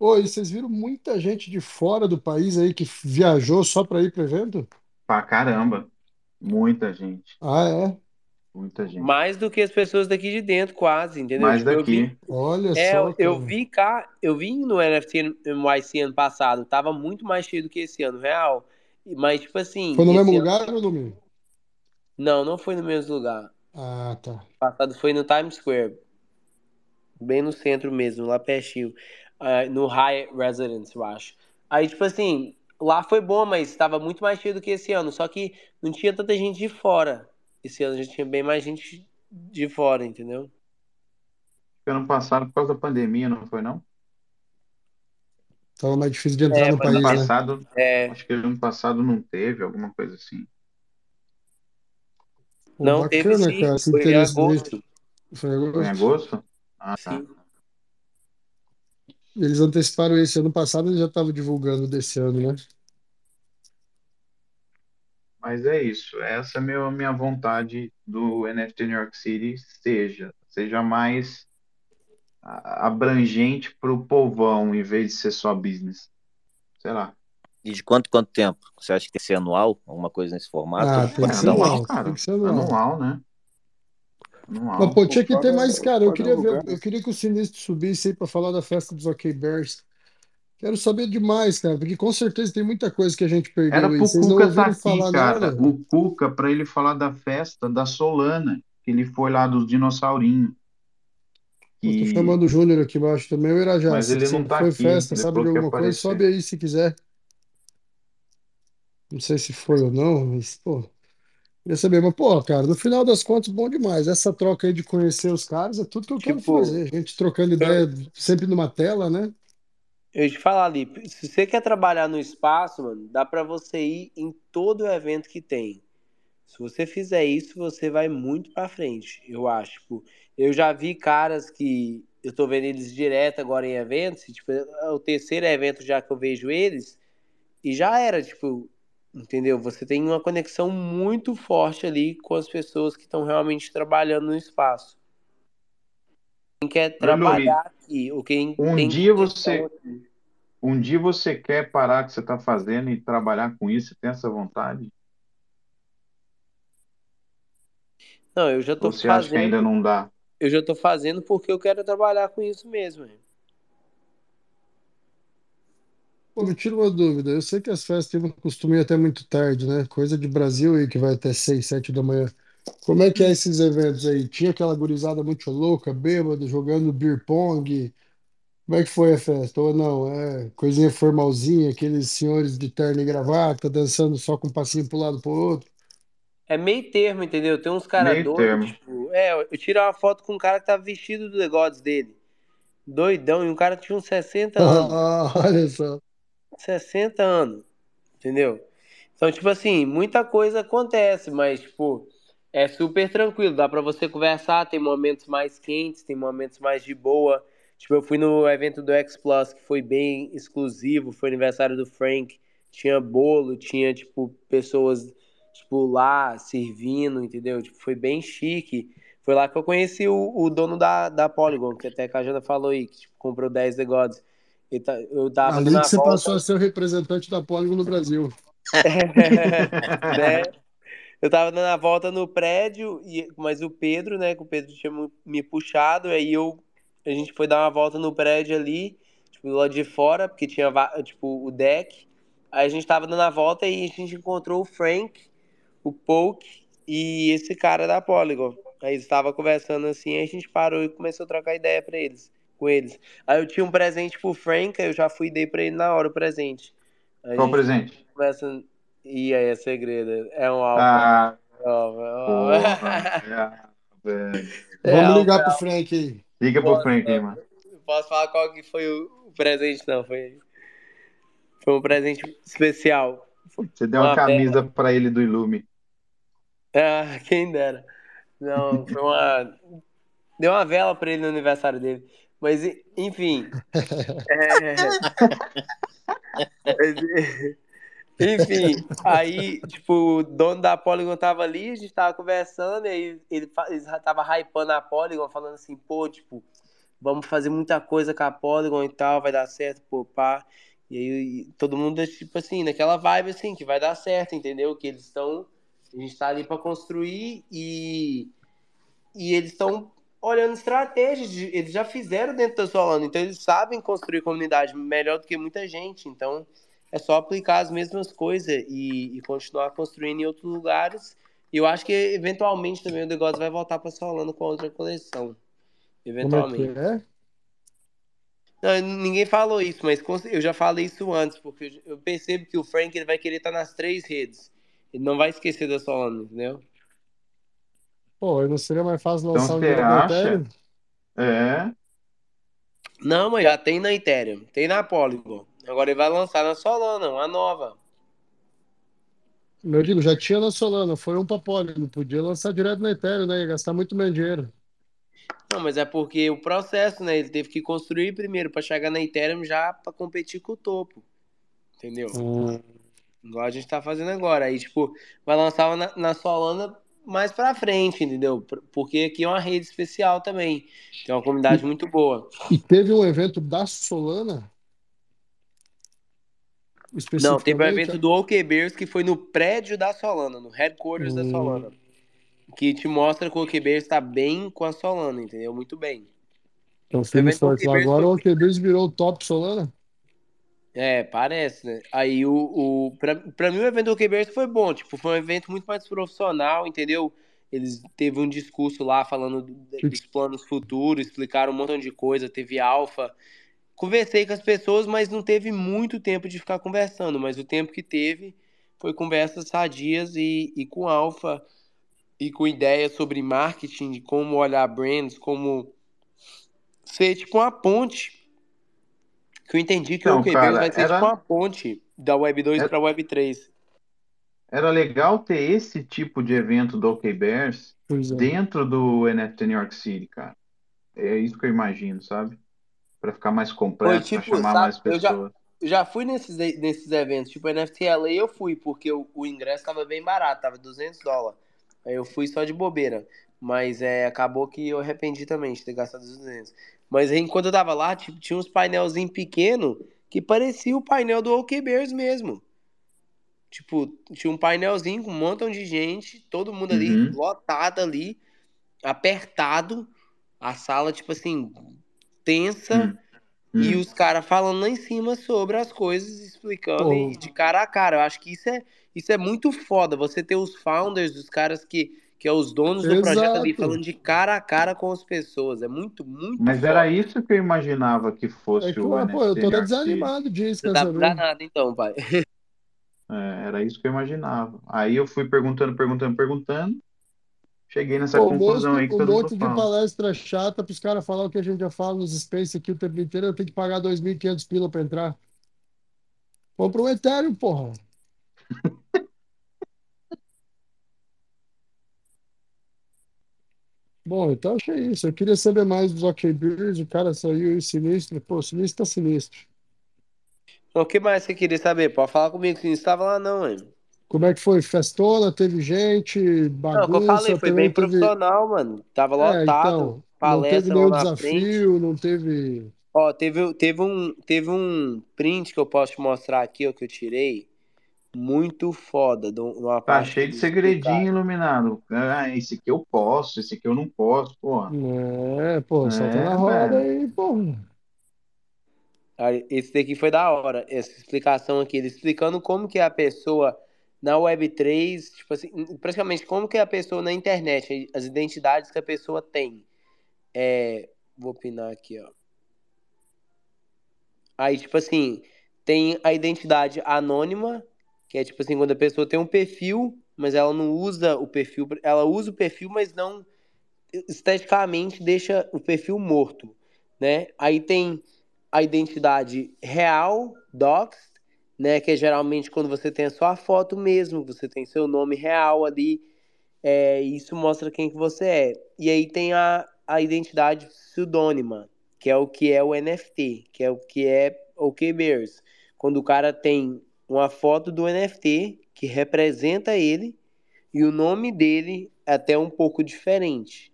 Oi, vocês viram muita gente de fora do país aí que viajou só para ir pro evento? Pra caramba. Muita gente. Ah, é? Muita gente. Mais do que as pessoas daqui de dentro, quase, entendeu? Mais Tipo, vi, daqui. Olha é, só, eu, cara. vi cá, eu vi no NFT NYC ano passado, tava muito mais cheio do que esse ano, real. Mas, tipo assim, Foi no mesmo ano- lugar ou no mesmo? Não, não foi no mesmo lugar. Ah, tá. O passado foi no Times Square, bem no centro mesmo, lá pertinho, ah, no Hyatt Residence, eu acho. Aí, tipo assim, lá foi bom, mas estava muito mais cheio do que esse ano. Só que não tinha tanta gente de fora. Esse ano já tinha bem mais gente de fora, entendeu? Ano passado, por causa da pandemia, não foi, não? Tava mais difícil de entrar É, no mas Ano país, né? passado, É, acho que ano passado não teve, alguma coisa assim. Não teve bacana, sim, cara, foi em agosto. Foi em Foi em agosto. agosto? Ah, tá. Sim. Eles anteciparam esse ano passado, eles já estavam divulgando desse ano, né? Mas é isso. Essa é a meu- minha vontade do NFT New York City seja, seja mais abrangente para o povão, em vez de ser só business. Sei lá. E de quanto quanto tempo? Você acha que tem que ser anual? Alguma coisa nesse formato? Ah, tem que É ser anual, anual, cara. tem que ser anual. Anual, né? Mas, Anual. pô, tinha que ter mais, cara. Eu queria ver, eu queria que o Sinistro subisse aí pra falar da festa dos OK Bears. Quero saber demais, cara, porque com certeza tem muita coisa que a gente Era perdeu aí. pro Vocês não Cuca tá aqui, falar cara. nada? O Cuca, para ele falar da festa da Solana, que ele foi lá dos dinossaurinhos. Eu tô chamando o Júnior aqui embaixo também, o Irajá. Mas ele não tá foi aqui, festa, ele sabe falou de que ia alguma coisa, aparecer. sobe aí se quiser. Não sei se foi ou não, mas, pô, queria saber. Mas, pô, cara, no final das contas, bom demais. Essa troca aí de conhecer os caras é tudo que eu quero Tipo, fazer. A gente trocando ideia sempre numa tela, né? eu ia te falar, Lipe, se você quer trabalhar no espaço, mano, dá pra você ir em todo evento que tem. Se você fizer isso, você vai muito pra frente, eu acho. Tipo, eu já vi caras que eu tô vendo eles direto agora em eventos, tipo, é o terceiro evento já que eu vejo eles, e já era, tipo, entendeu? Você tem uma conexão muito forte ali com as pessoas que estão realmente trabalhando no espaço. Quem quer trabalhar aqui, ou quem um dia você, aqui. um dia você quer parar o que você está fazendo e trabalhar com isso, tem essa vontade? Não, eu já tô Ou você acha que ainda fazendo, não dá? Eu já tô fazendo porque eu quero trabalhar com isso mesmo. Pô, me tira uma dúvida. Eu sei que as festas têm um costume até muito tarde, né? Coisa de Brasil aí que vai até 6, 7 da manhã. Como é que é esses eventos aí? Tinha aquela gurizada muito louca, bêbado, jogando beer pong. Como é que foi a festa? Ou não? É coisinha formalzinha, aqueles senhores de terno e gravata dançando só com um passinho pro lado pro outro. É meio termo, entendeu? Tem uns caras doidos, tipo, é, eu tirei uma foto com um cara que tava vestido do The Gods dele. Doidão, e um cara tinha uns 60 anos. Ah, olha só. 60 anos, entendeu? Então, tipo assim, muita coisa acontece, mas, tipo, é super tranquilo, dá pra você conversar, tem momentos mais quentes, tem momentos mais de boa. Tipo, eu fui no evento do X Plus, que foi bem exclusivo, foi aniversário do Frank, tinha bolo, tinha, tipo, pessoas, tipo, lá servindo, entendeu? Tipo, foi bem chique. Foi lá que eu conheci o, o dono da, da Polygon, que até a Jana falou aí, que tipo, comprou 10 The Gods. Tá- Eu tava Ali que você volta. passou a ser o representante da Polygon no Brasil. né? Eu tava dando a volta no prédio, e, mas o Pedro, né? Que o Pedro tinha me puxado, aí eu, a gente foi dar uma volta no prédio ali, tipo, do lado de fora, porque tinha, tipo, o deck. Aí a gente tava dando a volta e a gente encontrou o Frank, o Poke e esse cara da Polygon. Aí eles estavam conversando assim, aí a gente parou e começou a trocar ideia pra eles, com eles. Aí eu tinha um presente pro Frank, aí eu já fui e dei pra ele na hora o presente. Aí Qual presente? começa. Ih, aí é segredo. É um alfa. Ah, porra. É. É Vamos ligar é pro. Frank aí. Liga pro Frank aí, mano. posso falar qual que foi o, o presente, não. Foi, foi um presente especial. Você deu uma, Uma camisa pra ele do Ilume. Ah, quem dera. Não, foi uma. Deu uma vela pra ele no aniversário dele. Mas, enfim. É... Enfim, aí, tipo, o dono da Polygon tava ali, a gente tava conversando, e aí ele, ele tava hypando a Polygon, falando assim, pô, tipo, vamos fazer muita coisa com a Polygon e tal, vai dar certo, pô, pá. E aí todo mundo, tipo assim, naquela vibe assim, que vai dar certo, entendeu? Que eles estão. A gente tá ali pra construir e. E eles estão olhando estratégias, eles já fizeram dentro da Solana, então eles sabem construir comunidade melhor do que muita gente, então é só aplicar as mesmas coisas e, e continuar construindo em outros lugares. E eu acho que eventualmente também o negócio vai voltar para Solana com a outra coleção. Como é que Eventualmente. é? Não, ninguém falou isso, mas eu já falei isso antes, porque eu- percebo que o Frank ele vai querer estar nas três redes. Ele não vai esquecer da Solana, entendeu? Pô, não seria mais fácil Então lançar um você no acha? Ethereum? É. Não, mas já tem na Ethereum, tem na Polygon. Agora ele vai lançar na Solana, uma nova. Eu digo, já tinha na Solana, foi um pra Poly, não podia lançar direto na Ethereum, né? Ia gastar muito menos dinheiro. Não, mas é porque o processo, né? Ele teve que construir primeiro para chegar na Ethereum já para competir com o topo. Entendeu? Hum. Igual a gente tá fazendo agora. Aí, tipo, vai lançar na, na Solana mais pra frente, entendeu? Por- Porque aqui é uma rede especial também. Tem uma comunidade muito boa. E teve um evento da Solana? Não, teve um evento do OK Bears que foi no prédio da Solana, no headquarters da Hum. Solana. Que te mostra que o OK Bears tá bem com a Solana, entendeu? Muito bem. Então, e OK lá. Bears Agora o OKBears virou o top Solana? É, parece, né? Aí o, o pra, pra mim o evento do QBers foi bom, tipo, foi um evento muito mais profissional, entendeu? Eles teve um discurso lá falando do- dos planos futuros, explicaram um montão de coisa, teve alfa. Conversei com as pessoas, mas não teve muito tempo de ficar conversando, mas o tempo que teve foi conversas sadias e, e com alfa e com ideias sobre marketing, de como olhar brands, como ser tipo uma ponte que eu entendi que Então, o QB cara, vai ser era- tipo uma ponte da Web 2 É- para Web 3. Era legal ter esse tipo de evento do OK Bears é. dentro do NFT New York City, cara. É isso que eu imagino, sabe? Pra ficar mais Foi completo, pra tipo, chamar sabe, mais eu já, pessoas. eu já fui nesses, nesses eventos, tipo NFT LA eu fui, porque o, o ingresso tava bem barato, tava 200 dólares. Aí eu fui só de bobeira. Mas é, acabou que eu arrependi também de ter gastado os 200. Mas aí, enquanto eu tava lá, tipo, tinha uns painelzinhos pequenos que parecia o painel do OK Bears mesmo. Tipo, tinha um painelzinho com um montão de gente, todo mundo ali, Uhum. lotado ali, apertado, a sala, tipo assim, tensa, Hum, e hum. os caras falando lá em cima sobre as coisas, explicando e de cara a cara. Eu acho que isso é, isso é muito foda, você ter os founders, os caras que, que é os donos do projeto ali, falando de cara a cara com as pessoas. É muito, muito Mas foda. era isso que eu imaginava que É fosse que, o pô, eu tô até desanimado disso, quer tá saber? danado então, pai. É, era isso que eu imaginava. Aí eu fui perguntando, perguntando, perguntando. Cheguei nessa Pô, conclusão monte, aí que um todo mundo monte de fala. palestra chata pros caras falar o que a gente já fala nos Space aqui o tempo inteiro, eu tenho que pagar 2.500 pila pra entrar. Compra um Ethereum, porra. Bom, então achei isso. Eu queria saber mais dos OK Bears, o cara saiu sinistro. Pô, sinistro tá sinistro. O que mais você queria saber? Pode falar comigo, que não estava lá não, hein? Como é que foi? Festona, teve gente, Não, o que eu bagunça, falei, foi bem teve. profissional, mano. Tava É, lotado, então, não teve palestra nenhum na frente. desafio, não teve. Ó, teve, teve, um, teve um print que eu posso te mostrar aqui, ó, que eu tirei. Muito foda, de uma Tá cheio de segredinho iluminado. Ah, esse aqui eu posso, esse aqui eu não posso, porra. É, pô, solta na É, roda velho. aí, pô. Aí, Esse daqui foi da hora, essa explicação aqui, ele explicando como que é a pessoa na Web3, tipo assim, praticamente como que é a pessoa na internet, as identidades que a pessoa tem. É, vou opinar aqui, ó. Aí, tipo assim, tem a identidade anônima, que é tipo assim, quando a pessoa tem um perfil, mas ela não usa o perfil, ela usa o perfil, mas não esteticamente deixa o perfil morto. né? Aí tem a identidade real, docs, né? Que é geralmente quando você tem a sua foto mesmo, você tem seu nome real ali, é, isso mostra quem que você é. E aí tem a, a identidade pseudônima, que é o que é o NFT, que é o que é o K-Bears. Quando o cara tem uma foto do NFT que representa ele e o nome dele é até um pouco diferente.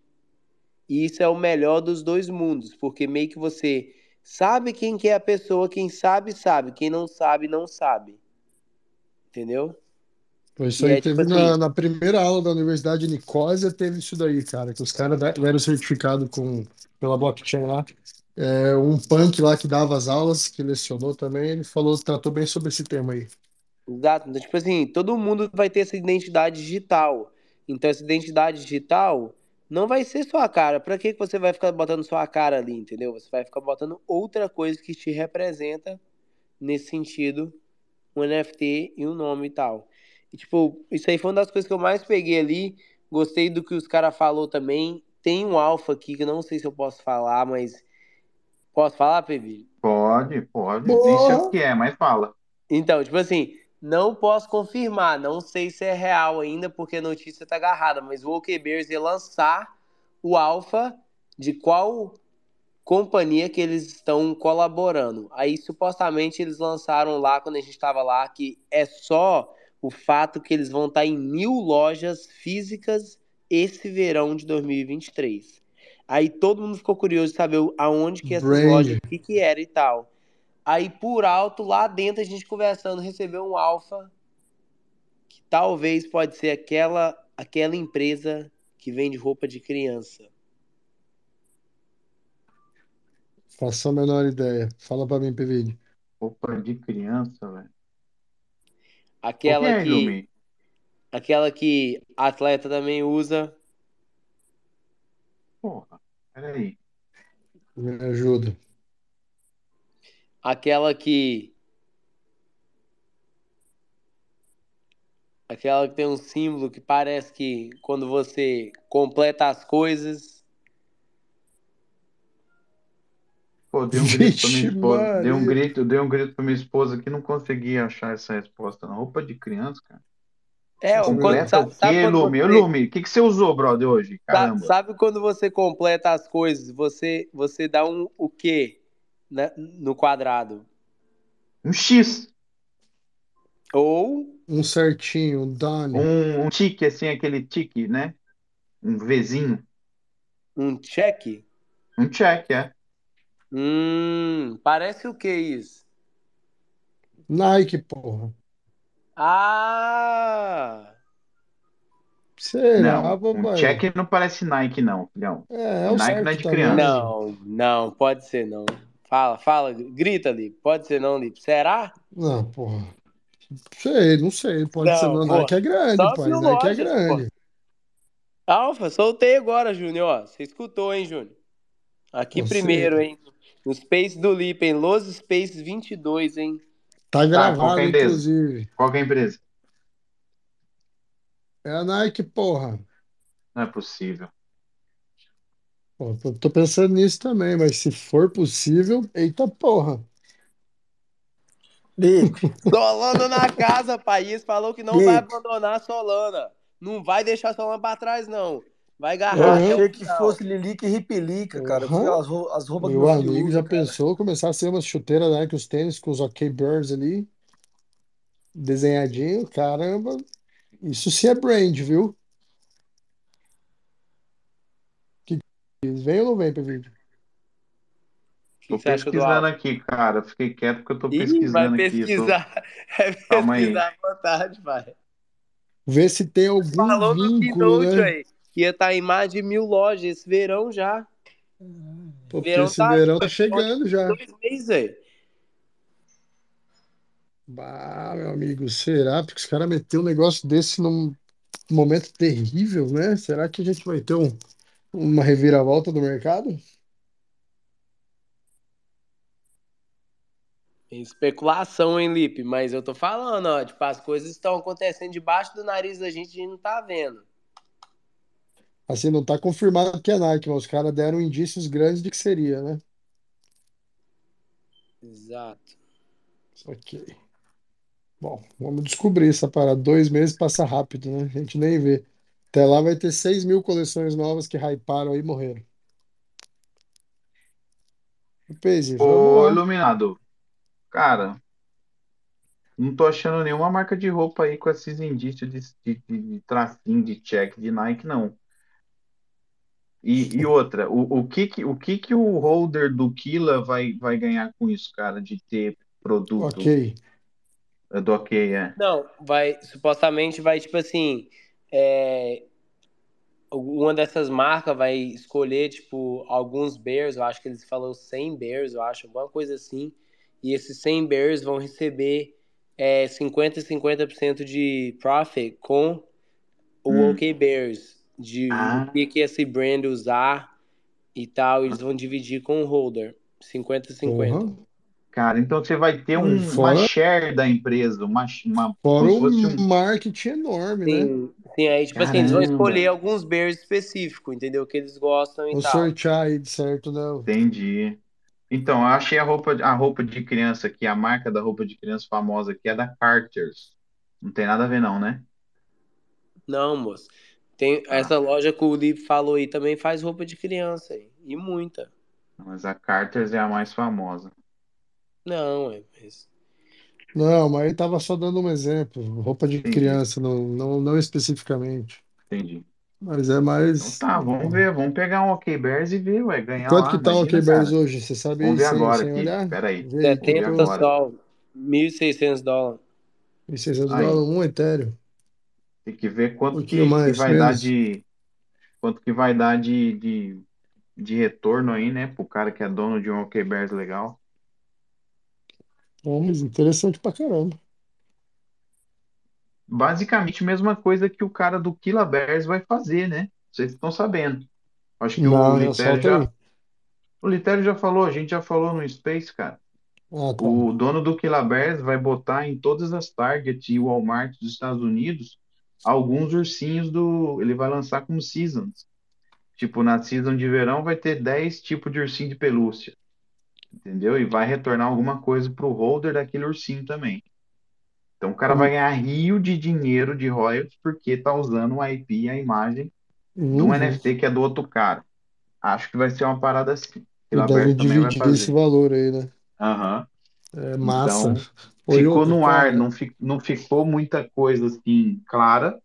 E isso é o melhor dos dois mundos, porque meio que você sabe quem que é a pessoa, quem sabe, sabe, quem não sabe, não sabe. Entendeu? Pois isso E aí é tipo teve na, assim, na primeira aula da Universidade de Nicósia, teve isso daí, cara, que os caras de- deram certificado com, pela blockchain lá. É, um punk lá que dava as aulas, que lecionou também, ele falou, tratou bem sobre esse tema aí. Exato. Então, tipo assim, todo mundo vai ter essa identidade digital. Então, essa identidade digital não vai ser sua cara. Que que você vai ficar botando sua cara ali, entendeu? Você vai ficar botando outra coisa que te representa nesse sentido, um NFT e um nome e tal. E, tipo, isso aí foi uma das coisas que eu mais peguei ali. Gostei do que os caras falou também. Tem um alfa aqui que eu não sei se eu posso falar, mas. Posso falar, Pebi? Pode, pode. Nem sei o Porra! que é, mas fala. Então, tipo assim, não posso confirmar, não sei se é real ainda, porque a notícia tá agarrada, mas o OK Bears ia lançar o alfa de qual companhia que eles estão colaborando. Aí, supostamente, eles lançaram lá, quando a gente estava lá, que é só o fato que eles vão estar em mil lojas físicas esse verão de 2023. Aí todo mundo ficou curioso de saber aonde que essas Brand. lojas, o que que era e tal. Aí por alto, lá dentro, a gente conversando, recebeu um alfa que talvez pode ser aquela aquela empresa que vende roupa de criança. Faço a menor ideia. Fala pra mim, PVD. Roupa de criança, velho. Aquela é, que aquela que atleta também usa. Porra, peraí. Me ajuda. Aquela que. Aquela que tem um símbolo que parece que quando você completa as coisas. Pô, dei um grito pra minha esposa. Dei um grito, dei um grito pra minha esposa que não conseguia achar essa resposta. Não. Roupa de criança, cara. É, o quando, Completa o sabe, sabe Lume? Você. Lume, o que, que você usou, brother, hoje? sa- Caramba. Sabe quando você completa as coisas? Você, você dá um o quê né, no quadrado? Um X. Ou Um certinho, um Done. Um, um tique, assim, aquele tique, né? Um Vzinho. um check? Um check, é. Hum, parece o que isso? Nike, porra. Ah! Será, Não, um papai? check não parece Nike, não, filhão. É, é o Nike não é de também. criança. Não, não, pode ser não. Fala, fala, grita ali. Pode ser não, Lipe. Será? Não, porra. Sei, não sei. Pode ser Não, não. pô. Nike é grande, Só pai. Nike é lojas, grande. Alfa, soltei agora, Júnior. Você escutou, hein, Júnior? Aqui Você primeiro, hein? No Space do Lipe, em Los Space 22, hein? Tá Tá, qual gravado, que é inclusive. Qual que é a empresa? É a Nike, porra. Não é possível. Pô, tô, tô pensando nisso também, mas se for possível, eita porra. Lipe, Solana na casa, país. Falou que não vai abandonar a Solana. Não vai deixar a Solana pra trás, não. Vai Eu agarrar até achei que fosse Lilica e Ripelica, cara. Eu Aham. as, rou- as roupas do Meu amigo já cara. pensou começar a ser uma chuteira Nike, os tênis com os OK Birds ali, desenhadinho, caramba. Isso sim é brand, viu? Que vem ou não vem, PV? O que Tô que do pesquisando aqui, cara. Fiquei quieto porque eu tô Ih, vai pesquisando aqui. Eu tô... pesquisar. É Calma aí. pesquisar à vontade, vai. Vê se tem algum Falou vínculo, Keynote, né? aí. Que ia estar em mais de mil lojas esse verão já. Pô, Verão esse tá verão tá vai ser chegando já. dois meses, velho. Bah, meu amigo, será? Porque os caras meteram um negócio desse num momento terrível, né? Será que a gente vai ter um, uma reviravolta do mercado? Tem especulação, hein, Lipe? Mas eu tô falando, ó. Tipo, as coisas estão acontecendo debaixo do nariz da gente e a gente não tá vendo. Assim, não tá confirmado que é Nike, mas os caras deram indícios grandes de que seria, né? Exato. Ok. Bom, vamos descobrir essa parada. Dois meses passa rápido, né? A gente nem vê. Até lá vai ter 6 mil coleções novas que hyparam aí e morreram. Vamos Ô, lá. Iluminado, cara, não tô achando nenhuma marca de roupa aí com esses indícios de, de, de, de tracinho, de check, de Nike, não. E, e outra, o, o que que, o que que o holder do Kila vai, vai ganhar com isso, cara, de ter produto Ok. é, do ok, é. Não, vai, supostamente vai, tipo assim, é, uma dessas marcas vai escolher, tipo, alguns bears, eu acho que eles falam 100 bears, eu acho, alguma coisa assim, e esses 100 bears vão receber é, 50 e 50% de profit com o Hum. OK Bears, de Ah, o que que esse brand usar e tal, eles vão dividir com o holder, 50 e 50. Porra. cara, então você vai ter um, uma Fora, share da empresa, uma, uma, fora um. marketing enorme, né? Sim, sim, aí, tipo assim, eles vão escolher Caramba, alguns bears específicos, entendeu? Que eles gostam e Vou tal. sortear aí de certo, né? entendi. Então, eu achei a roupa, a roupa de criança aqui, a marca da roupa de criança famosa aqui é da Carter's. Não tem nada a ver, não, né? Não, moço. Tem Tá. essa loja que o Lipe falou aí também faz roupa de criança, aí, e muita. Mas a Carter's é a mais famosa. Não, é, mas... Não, mas aí tava só dando um exemplo. Roupa de Entendi, criança, não, não, não especificamente. entendi. Mas é Então mais. tá, vamos ver, vamos pegar um OK Bears e ver, ué, ganhar Quanto lá, que tá o OK Bears cara. hoje? Você sabe Vamos ver sem, agora sem aqui, olhar? pera aí, Vê aí, quanto 70 que agora. só, 1.600 dólares. 1.600 Aí, dólares, um Ethereum. Tem que ver Um quanto pouquinho que, que mais, vai dar menos. de, quanto que vai dar de, de, de retorno aí, né, pro cara que é dono de um OK Bears legal. Mas interessante pra caramba. Basicamente a mesma coisa que o cara do Killa Bears vai fazer, né? Vocês estão sabendo. Acho que o Não, não, Litério já, o Litério já falou, a gente já falou no Space, cara. Ah, tá. O dono do Killa Bears vai botar em todas as Target e Walmart dos Estados Unidos alguns ursinhos do. Ele vai lançar como seasons. Tipo, na season de verão vai ter 10 tipos de ursinho de pelúcia, entendeu? E vai retornar alguma coisa pro holder daquele ursinho também. Então o cara vai ganhar rio de dinheiro de royalties porque tá usando o IP e a imagem de um Uhum. NFT que é do outro cara. Acho que vai ser uma parada assim. E deve dividir esse valor aí, né? Aham. É massa. Então, ficou outra, no ar, cara. não, fi- não ficou muita coisa assim clara,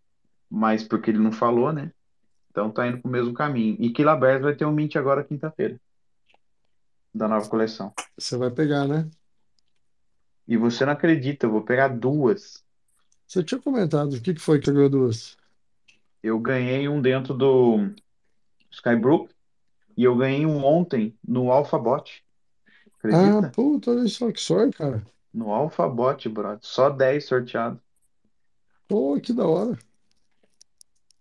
mas porque ele não falou, né? Então tá indo pro mesmo caminho. E Killa Bears vai ter um mint agora quinta-feira, da nova coleção. Você vai pegar, né? E você não acredita, eu vou pegar duas. Você tinha comentado, o que que foi que ganhou duas? Eu ganhei um dentro do Skybrook e eu ganhei um ontem no Alphabot. Ah, Acredita? puta, olha só que sorte, cara. No Alphabot, brother. Só 10 sorteados. Pô, que da hora.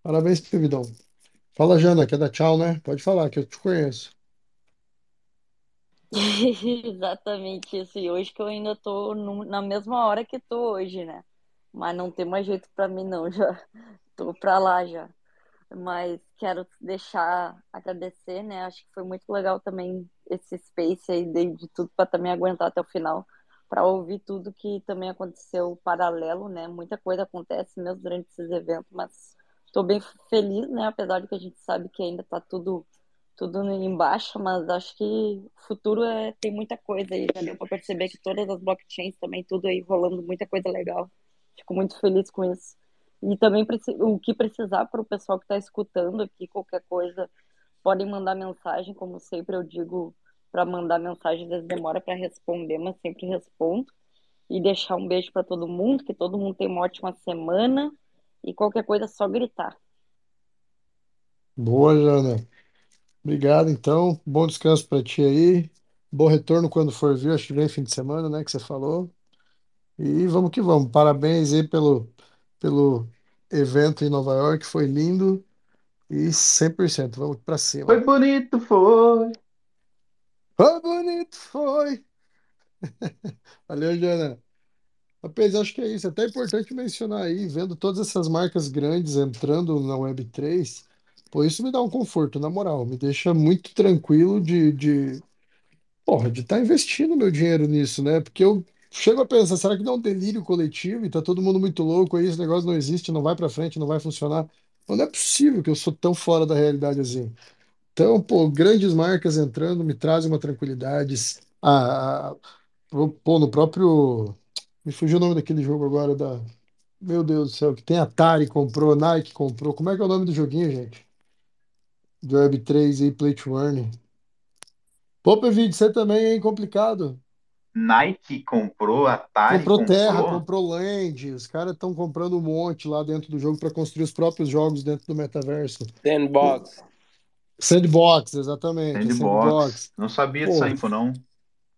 Parabéns, Pevidão. Fala, Jana, quer dar tchau, né? Pode falar, que eu te conheço. Exatamente isso. E hoje que eu ainda tô no- na mesma hora que tô hoje, né? Mas não tem mais jeito pra mim, não. Já tô pra lá já. Mas quero deixar agradecer, né? Acho que foi muito legal também esse space aí de, de tudo para também aguentar até o final, para ouvir tudo que também aconteceu paralelo, né? Muita coisa acontece mesmo durante esses eventos, mas estou bem feliz, né? Apesar de que a gente sabe que ainda tá tudo tudo em baixa, mas acho que o futuro é, tem muita coisa aí. Para perceber que todas as blockchains também, tudo aí rolando, muita coisa legal. Fico muito feliz com isso. E também o que precisar para o pessoal que está escutando aqui, qualquer coisa, podem mandar mensagem, como sempre eu digo, para mandar mensagem, às vezes demora para responder, mas sempre respondo. E deixar um beijo para todo mundo, que todo mundo tenha uma ótima semana. E qualquer coisa é só gritar. Boa, Jana. Obrigado, então. Bom descanso para ti aí. Bom retorno quando for vir, acho que vem fim de semana, né, que você falou. E vamos que vamos. Parabéns aí pelo, pelo evento em Nova York, foi lindo. E 100%, vamos para cima. Foi bonito, foi. Foi bonito, foi. Valeu, Jana. Rapaz, acho que é isso. Até é importante mencionar aí, vendo todas essas marcas grandes entrando na Web3, pô, isso me dá um conforto, na moral. Me deixa muito tranquilo de, de, porra, de estar investindo meu dinheiro nisso, né? Porque eu chego a pensar, será que não é um delírio coletivo e tá todo mundo muito louco aí, esse negócio não existe, não vai pra frente, não vai funcionar? Não é possível que eu sou tão fora da realidade assim. Então, pô, grandes marcas entrando me trazem uma tranquilidade. A, a- pô, no próprio. Me fugiu o nome daquele jogo agora da. Meu Deus do céu, que tem Atari comprou, Nike comprou. Como é que é o nome do joguinho, gente? Do Web3 e Play to Earn. Pô, Pevide, você também, hein? Complicado. Nike comprou, Atari Comprou terra, comprou. comprou land. Os caras estão comprando um monte lá dentro do jogo para construir os próprios jogos dentro do metaverso. Sandbox. Sandbox, exatamente. a Sandbox. Não sabia disso Pô, aí, pô, não.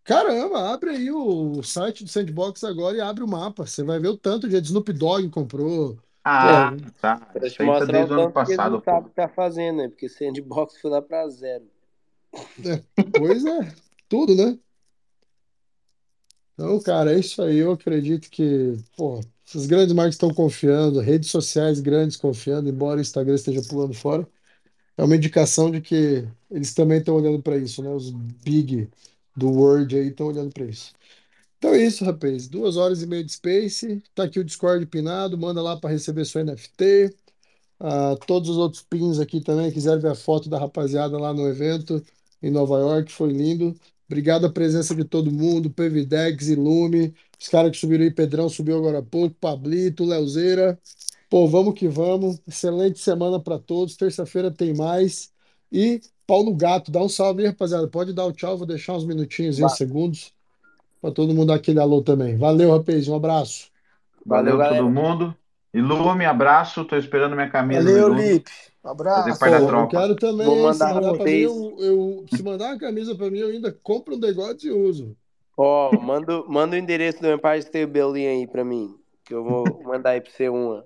Caramba, abre aí o site do Sandbox agora e abre o mapa. Você vai ver o tanto de Snoop Dogg comprou. Ah, Pô, tá. Pra Isso te mostrar o desde o ano tanto que eles passado, pô. sabem o que tá fazendo, né? Porque Sandbox foi lá pra zero. é, pois é, tudo, né? Então, cara, é isso aí. Eu acredito que, pô, essas grandes marcas estão confiando, redes sociais grandes confiando, embora o Instagram esteja pulando fora. É uma indicação de que eles também estão olhando para isso, né? Os big do Word aí estão olhando para isso. Então é isso, rapaz. Duas horas e meia de Space. Tá aqui o Discord pinado. Manda lá para receber sua NFT. Ah, todos os outros pins aqui também. Quiser ver a foto da rapaziada lá no evento em Nova York. Foi lindo. Obrigado a presença de todo mundo. PVDex, Ilume. Os caras que subiram aí. Pedrão subiu agora há pouco. Pablito, Leozeira. Pô, vamos que vamos. Excelente semana para todos. Terça-feira tem mais. E pau no gato. Dá um salve aí, rapaziada. Pode dar o tchau. Vou deixar uns minutinhos aí, segundos. Para todo mundo dar aquele alô também. Valeu, rapaz. Um abraço. Valeu, Valeu todo mundo. Ilume, abraço. Tô esperando minha camisa Valeu. Lipe. Abraço. Pô, eu tropa. quero também, Vou hein? Se mandar mandar pra para mim, eu, eu- se mandar uma camisa para mim, eu ainda compro um degode e uso. Ó, manda, manda o endereço do Empire State Building aí pra mim, que eu vou mandar aí pra você uma.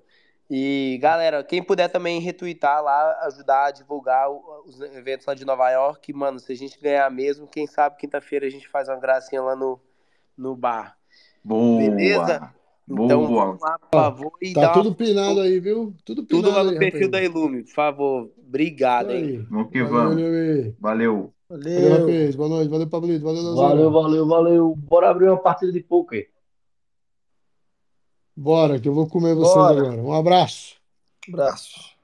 E, galera, quem puder também retweetar lá, ajudar a divulgar os eventos lá de Nova York. Mano, se a gente ganhar mesmo, quem sabe quinta-feira a gente faz uma gracinha lá no, no bar. Beleza? Boa. Então Boa. vamos lá, por favor, e tá dá uma tudo pinado aí, viu? Tudo tudo lá pinado no aí, perfil da rapaz. Ilume, por favor. Obrigado, hein? aí. Vamos que vamos. Valeu. Valeu, Valeu. rapaz. Boa noite. Valeu, Pablito. Valeu, Valeu, valeu, valeu. Bora abrir uma partida de poker. Bora, que eu vou comer vocês Bora. agora. Um abraço. Abraço.